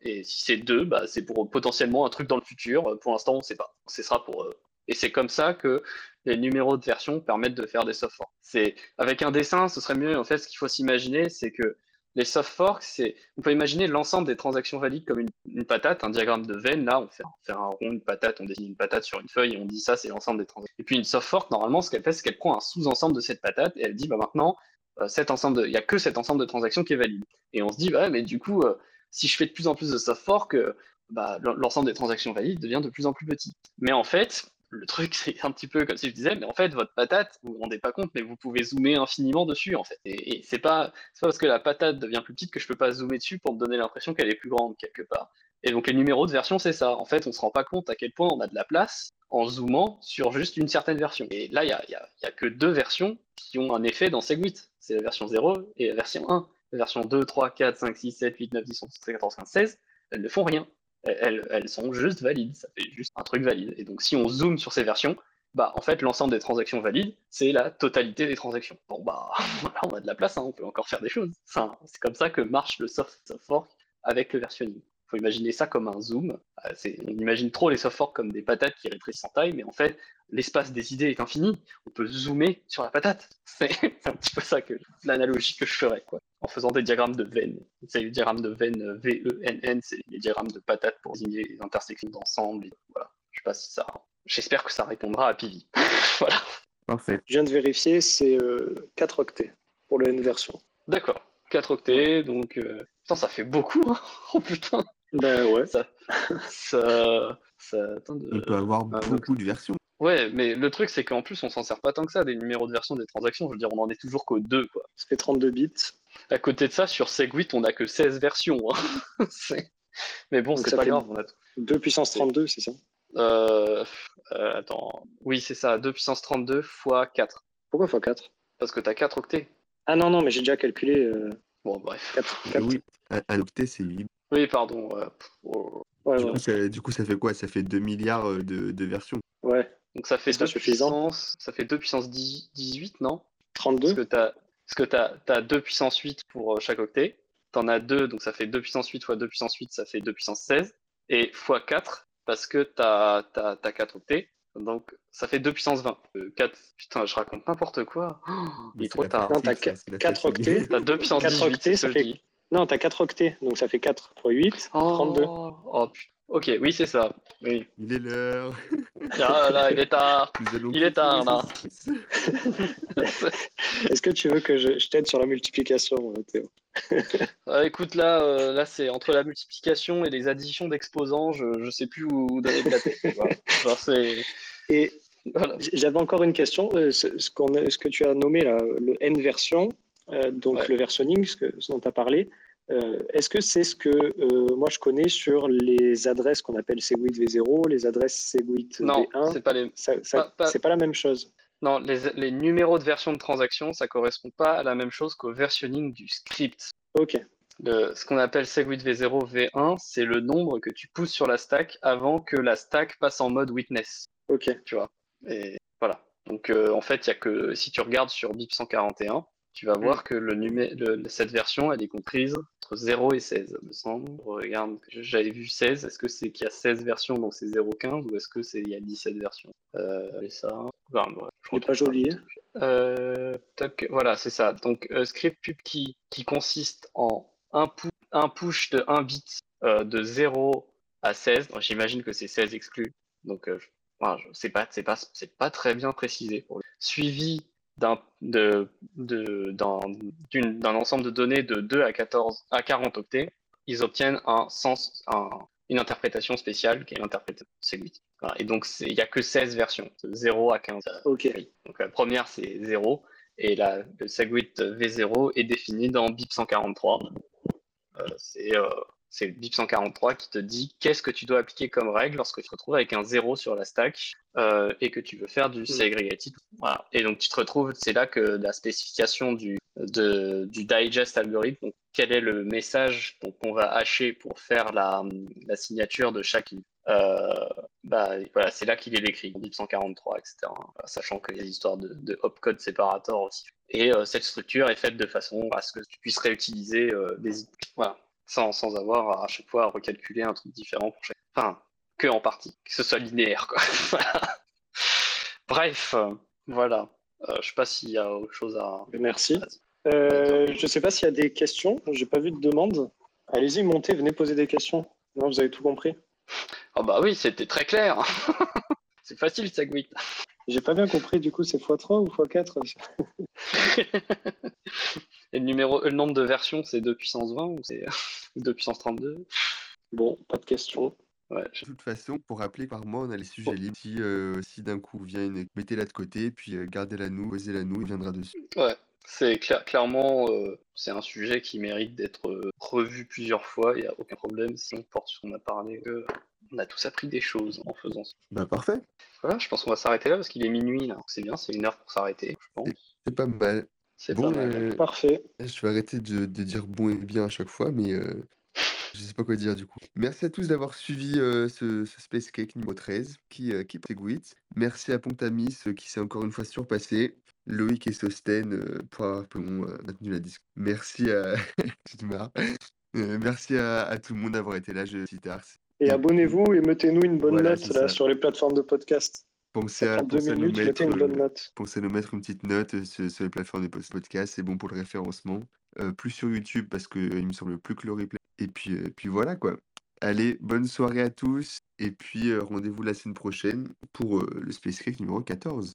Et si c'est 2, bah, c'est pour potentiellement un truc dans le futur. Pour l'instant, on ne sait pas. Ce sera pour. euh, Et c'est comme ça que les numéros de version permettent de faire des soft. C'est avec un dessin, ce serait mieux. En fait, ce qu'il faut s'imaginer, c'est que les soft forks, on peut imaginer l'ensemble des transactions valides comme une, patate, un diagramme de veine. Là, on fait, un rond, une patate, on dessine une patate sur une feuille et on dit ça, c'est l'ensemble des transactions. Et puis une soft fork, normalement, ce qu'elle fait, c'est qu'elle prend un sous-ensemble de cette patate et elle dit, bah maintenant, euh, cet ensemble, il y a que cet ensemble de transactions qui est valide. Et on se dit, bah, mais du coup, euh, si je fais de plus en plus de soft fork, euh, bah, l'ensemble des transactions valides devient de plus en plus petit. Mais en fait, le truc, c'est un petit peu comme si je disais, mais en fait, votre patate, vous vous rendez pas compte, mais vous pouvez zoomer infiniment dessus, en fait. Et, et c'est pas, pas parce que la patate devient plus petite que je peux pas zoomer dessus pour me donner l'impression qu'elle est plus grande quelque part. Et donc les numéros de version, c'est ça. En fait, on se rend pas compte à quel point on a de la place en zoomant sur juste une certaine version. Et là, il y a, y a- y a que deux versions qui ont un effet dans Segwit. C'est la version 0 et la version 1. La version 2, 3, 4, 5, 6, 7, 8, 9, 10, 11, 12, 13, 14, 15, 16, elles ne font rien. Elles, sont juste valides. Ça fait juste un truc valide. Et donc, si on zoome sur ces versions, bah en fait l'ensemble des transactions valides, c'est la totalité des transactions. Bon bah voilà, on a de la place, hein, on peut encore faire des choses. C'est comme ça que marche le soft, soft fork avec le versionning. Il faut imaginer ça comme un zoom. Euh, On imagine trop les soft forks comme des patates qui rétrécissent en taille, mais en fait, l'espace des idées est infini. On peut zoomer sur la patate. C'est un petit peu ça que l'analogie que je ferais, quoi. En faisant des diagrammes de veines. C'est les diagrammes de veines euh, V-E-N-N, c'est les diagrammes de patates pour désigner les intersections d'ensemble. Voilà. Je sais pas si ça. J'espère que ça répondra à Pivi. voilà. Parfait. Je viens de vérifier, c'est euh, 4 octets pour le N version. D'accord. 4 octets, donc. euh, Putain, ça fait beaucoup, hein. Oh putain. Ben ouais. Ça. Ça. ça... De- On peut avoir Ah, donc- beaucoup de versions. Ouais, mais le truc, c'est qu'en plus, on s'en sert pas tant que ça des numéros de version des transactions. Je veux dire, on en est toujours qu'aux deux, quoi. Ça fait 32 bits. À côté de ça, sur Segwit, on a que 16 versions. hein. Mais bon, c'est pas fait- grave. On a... 2 puissance 32, c'est ça? Euh, euh, attends. Oui, c'est ça. 2 puissance 32 fois 4. Pourquoi x4 Parce que t'as 4 octets. Ah non, non, mais j'ai déjà calculé euh, Bon, bref. 4. Ah oui, un, un octet, c'est 8. Oui, pardon. euh, oh. Ouais, Du, ouais. coup, ça, du coup, ça fait quoi? Ça fait 2 milliards euh, de, de versions. ouais. Donc ça fait C'est pas 2 suffisant. puissance. Ça fait 2 puissance 10 18, non? 32 Parce que t'as parce que t'as as 2 puissance 8 pour euh, chaque octet. T'en as 2, donc ça fait 2 puissance 8 fois 2 puissance 8, ça fait 2 puissance 16. Et fois 4, parce que t'as as, 4 octets. Donc ça fait 2 puissance 20. Euh, 4, putain, je raconte n'importe quoi. Oh, il est trop tard. Non, t'as pratique, ça, c'est la 4 fatigue. octets. T'as 2 puissance 4 18, octets, ça fait-. Non, t'as 4 octets, donc ça fait 4 x 8, 32. Oh, oh, putain. Ok, oui, c'est ça. Oui. Il est l'heure. Ah là, il est tard. Il est tard, là. Est-ce que tu veux que je, je t'aide sur la multiplication, euh, Théo? Ah, écoute, là, euh, là c'est entre la multiplication et les additions d'exposants, je, je sais plus où, où donner de la tête. Genre, c'est. Et Voilà. j'avais encore une question. euh, Ce, ce qu'on ce que tu as nommé là, le N version, euh, donc Ouais. le versionning, ce, que- ce dont tu as parlé, euh, est-ce que c'est ce que euh, moi je connais sur les adresses qu'on appelle Segwit V0, les adresses Segwit Non, V1 c'est pas les. ça, ça- pas- pas- C'est pas la même chose. Non, les, les numéros de version de transaction, ça correspond pas à la même chose qu'au versionning du script. Ok, Le- ce qu'on appelle Segwit V0, V1, c'est le nombre que tu pousses sur la stack avant que la stack passe en mode witness. ok. tu vois. Et voilà. Donc euh, en fait, il y a que si tu regardes sur BIP 141, tu vas voir que le numé le- cette version, elle est comprise entre 0 et 16, me semble. Regarde, j'avais vu 16. Est-ce que c'est qu'il y a 16 versions, donc c'est 0,15, ou est-ce que c'est il y a 17 versions? Euh, ça. Enfin, bref, je pas joli. euh, toc, voilà, c'est ça. Donc, euh, script pubkey qui consiste en un, pu- un push de 1 bit euh, de 0 à 16. Donc, J'imagine que c'est 16 exclus. Donc, euh, je- enfin, je- c'est pas, pas, pas très bien précisé. Pour. Suivi d'un, de, de, ensemble de données de 2 à 14 à 40 octets, ils obtiennent un sens, un- une interprétation spéciale qui est l'interprétation Segwit. Voilà. Et donc, il n'y a que 16 versions, de 0 à 15. Ok, Donc la première c'est 0 et la, le Segwit V0 est défini dans BIP 143. Euh, c'est euh, c'est BIP 143 qui te dit qu'est-ce que tu dois appliquer comme règle lorsque tu te retrouves avec un 0 sur la stack euh, et que tu veux faire du segregated. Voilà. Et donc tu te retrouves, c'est là que la spécification du, de, du digest algorithme, donc quel est le message qu'on va hacher pour faire la, la signature de chaque euh, bah, voilà, c'est là qu'il est décrit, BIP 143, etc. Sachant a des histoires de, de opcode séparator aussi. Et euh, cette structure est faite de façon à ce que tu puisses réutiliser euh, des voilà, sans, sans avoir à, à chaque fois à recalculer un truc différent pour chaque. Enfin, que en partie, que ce soit linéaire, quoi. Bref, euh, voilà. Euh, je sais pas s'il y a autre chose à. merci. Euh, je sais pas s'il y a des questions. J'ai pas vu de demande. Allez-y, montez, venez poser des questions. Non, vous avez tout compris. Ah bah oui, c'était très clair. c'est facile, Segwit. J'ai pas bien compris, du coup, c'est x3 ou x4 Et le, numéro, le nombre de versions, c'est 2 puissance 20 ou c'est 2 puissance 32 Bon, pas de questions. Ouais, De toute façon, pour rappeler par mois, on a les sujets libres. Si, euh, si d'un coup vient une, mettez-la de côté, puis euh, gardez-la nous, posez-la nous, il viendra dessus. Ouais, c'est clair, clairement, euh, c'est un sujet qui mérite d'être euh, revu plusieurs fois. Il n'y a aucun problème si on porte sur ce qu'on a parlé. on a tous appris des choses en faisant ça. Bah parfait, Voilà, je pense qu'on va s'arrêter là parce qu'il est minuit là. C'est bien, c'est une heure pour s'arrêter, je pense. c'est pas mal. C'est Bon, pas mal. euh, Parfait. je vais arrêter de, de dire bon et bien à chaque fois, mais euh, Je sais pas quoi dire du coup. Merci à tous d'avoir suivi euh, ce, ce Space Cake numéro 13 qui, euh, qui. Merci à Pontamis euh, qui s'est encore une fois surpassé. Loïc et Sosten euh, pour avoir bon, euh, maintenu la discussion. Merci à. Tu te marres. Euh, merci à, à tout le monde d'avoir été là, je Tars. Et abonnez-vous et mettez-nous une bonne Voilà, note là, sur les plateformes de podcast. Pensez à, pensez à nous minutes, mettre, mettez une bonne euh, note. pensez à nous mettre une petite note euh, sur, sur les plateformes de podcast, c'est bon pour le référencement. Euh, plus sur YouTube parce euh, il me semble plus que le replay. Et puis, puis voilà quoi. Allez, bonne soirée à tous. Et puis rendez-vous la semaine prochaine pour le Space Cake numéro 14.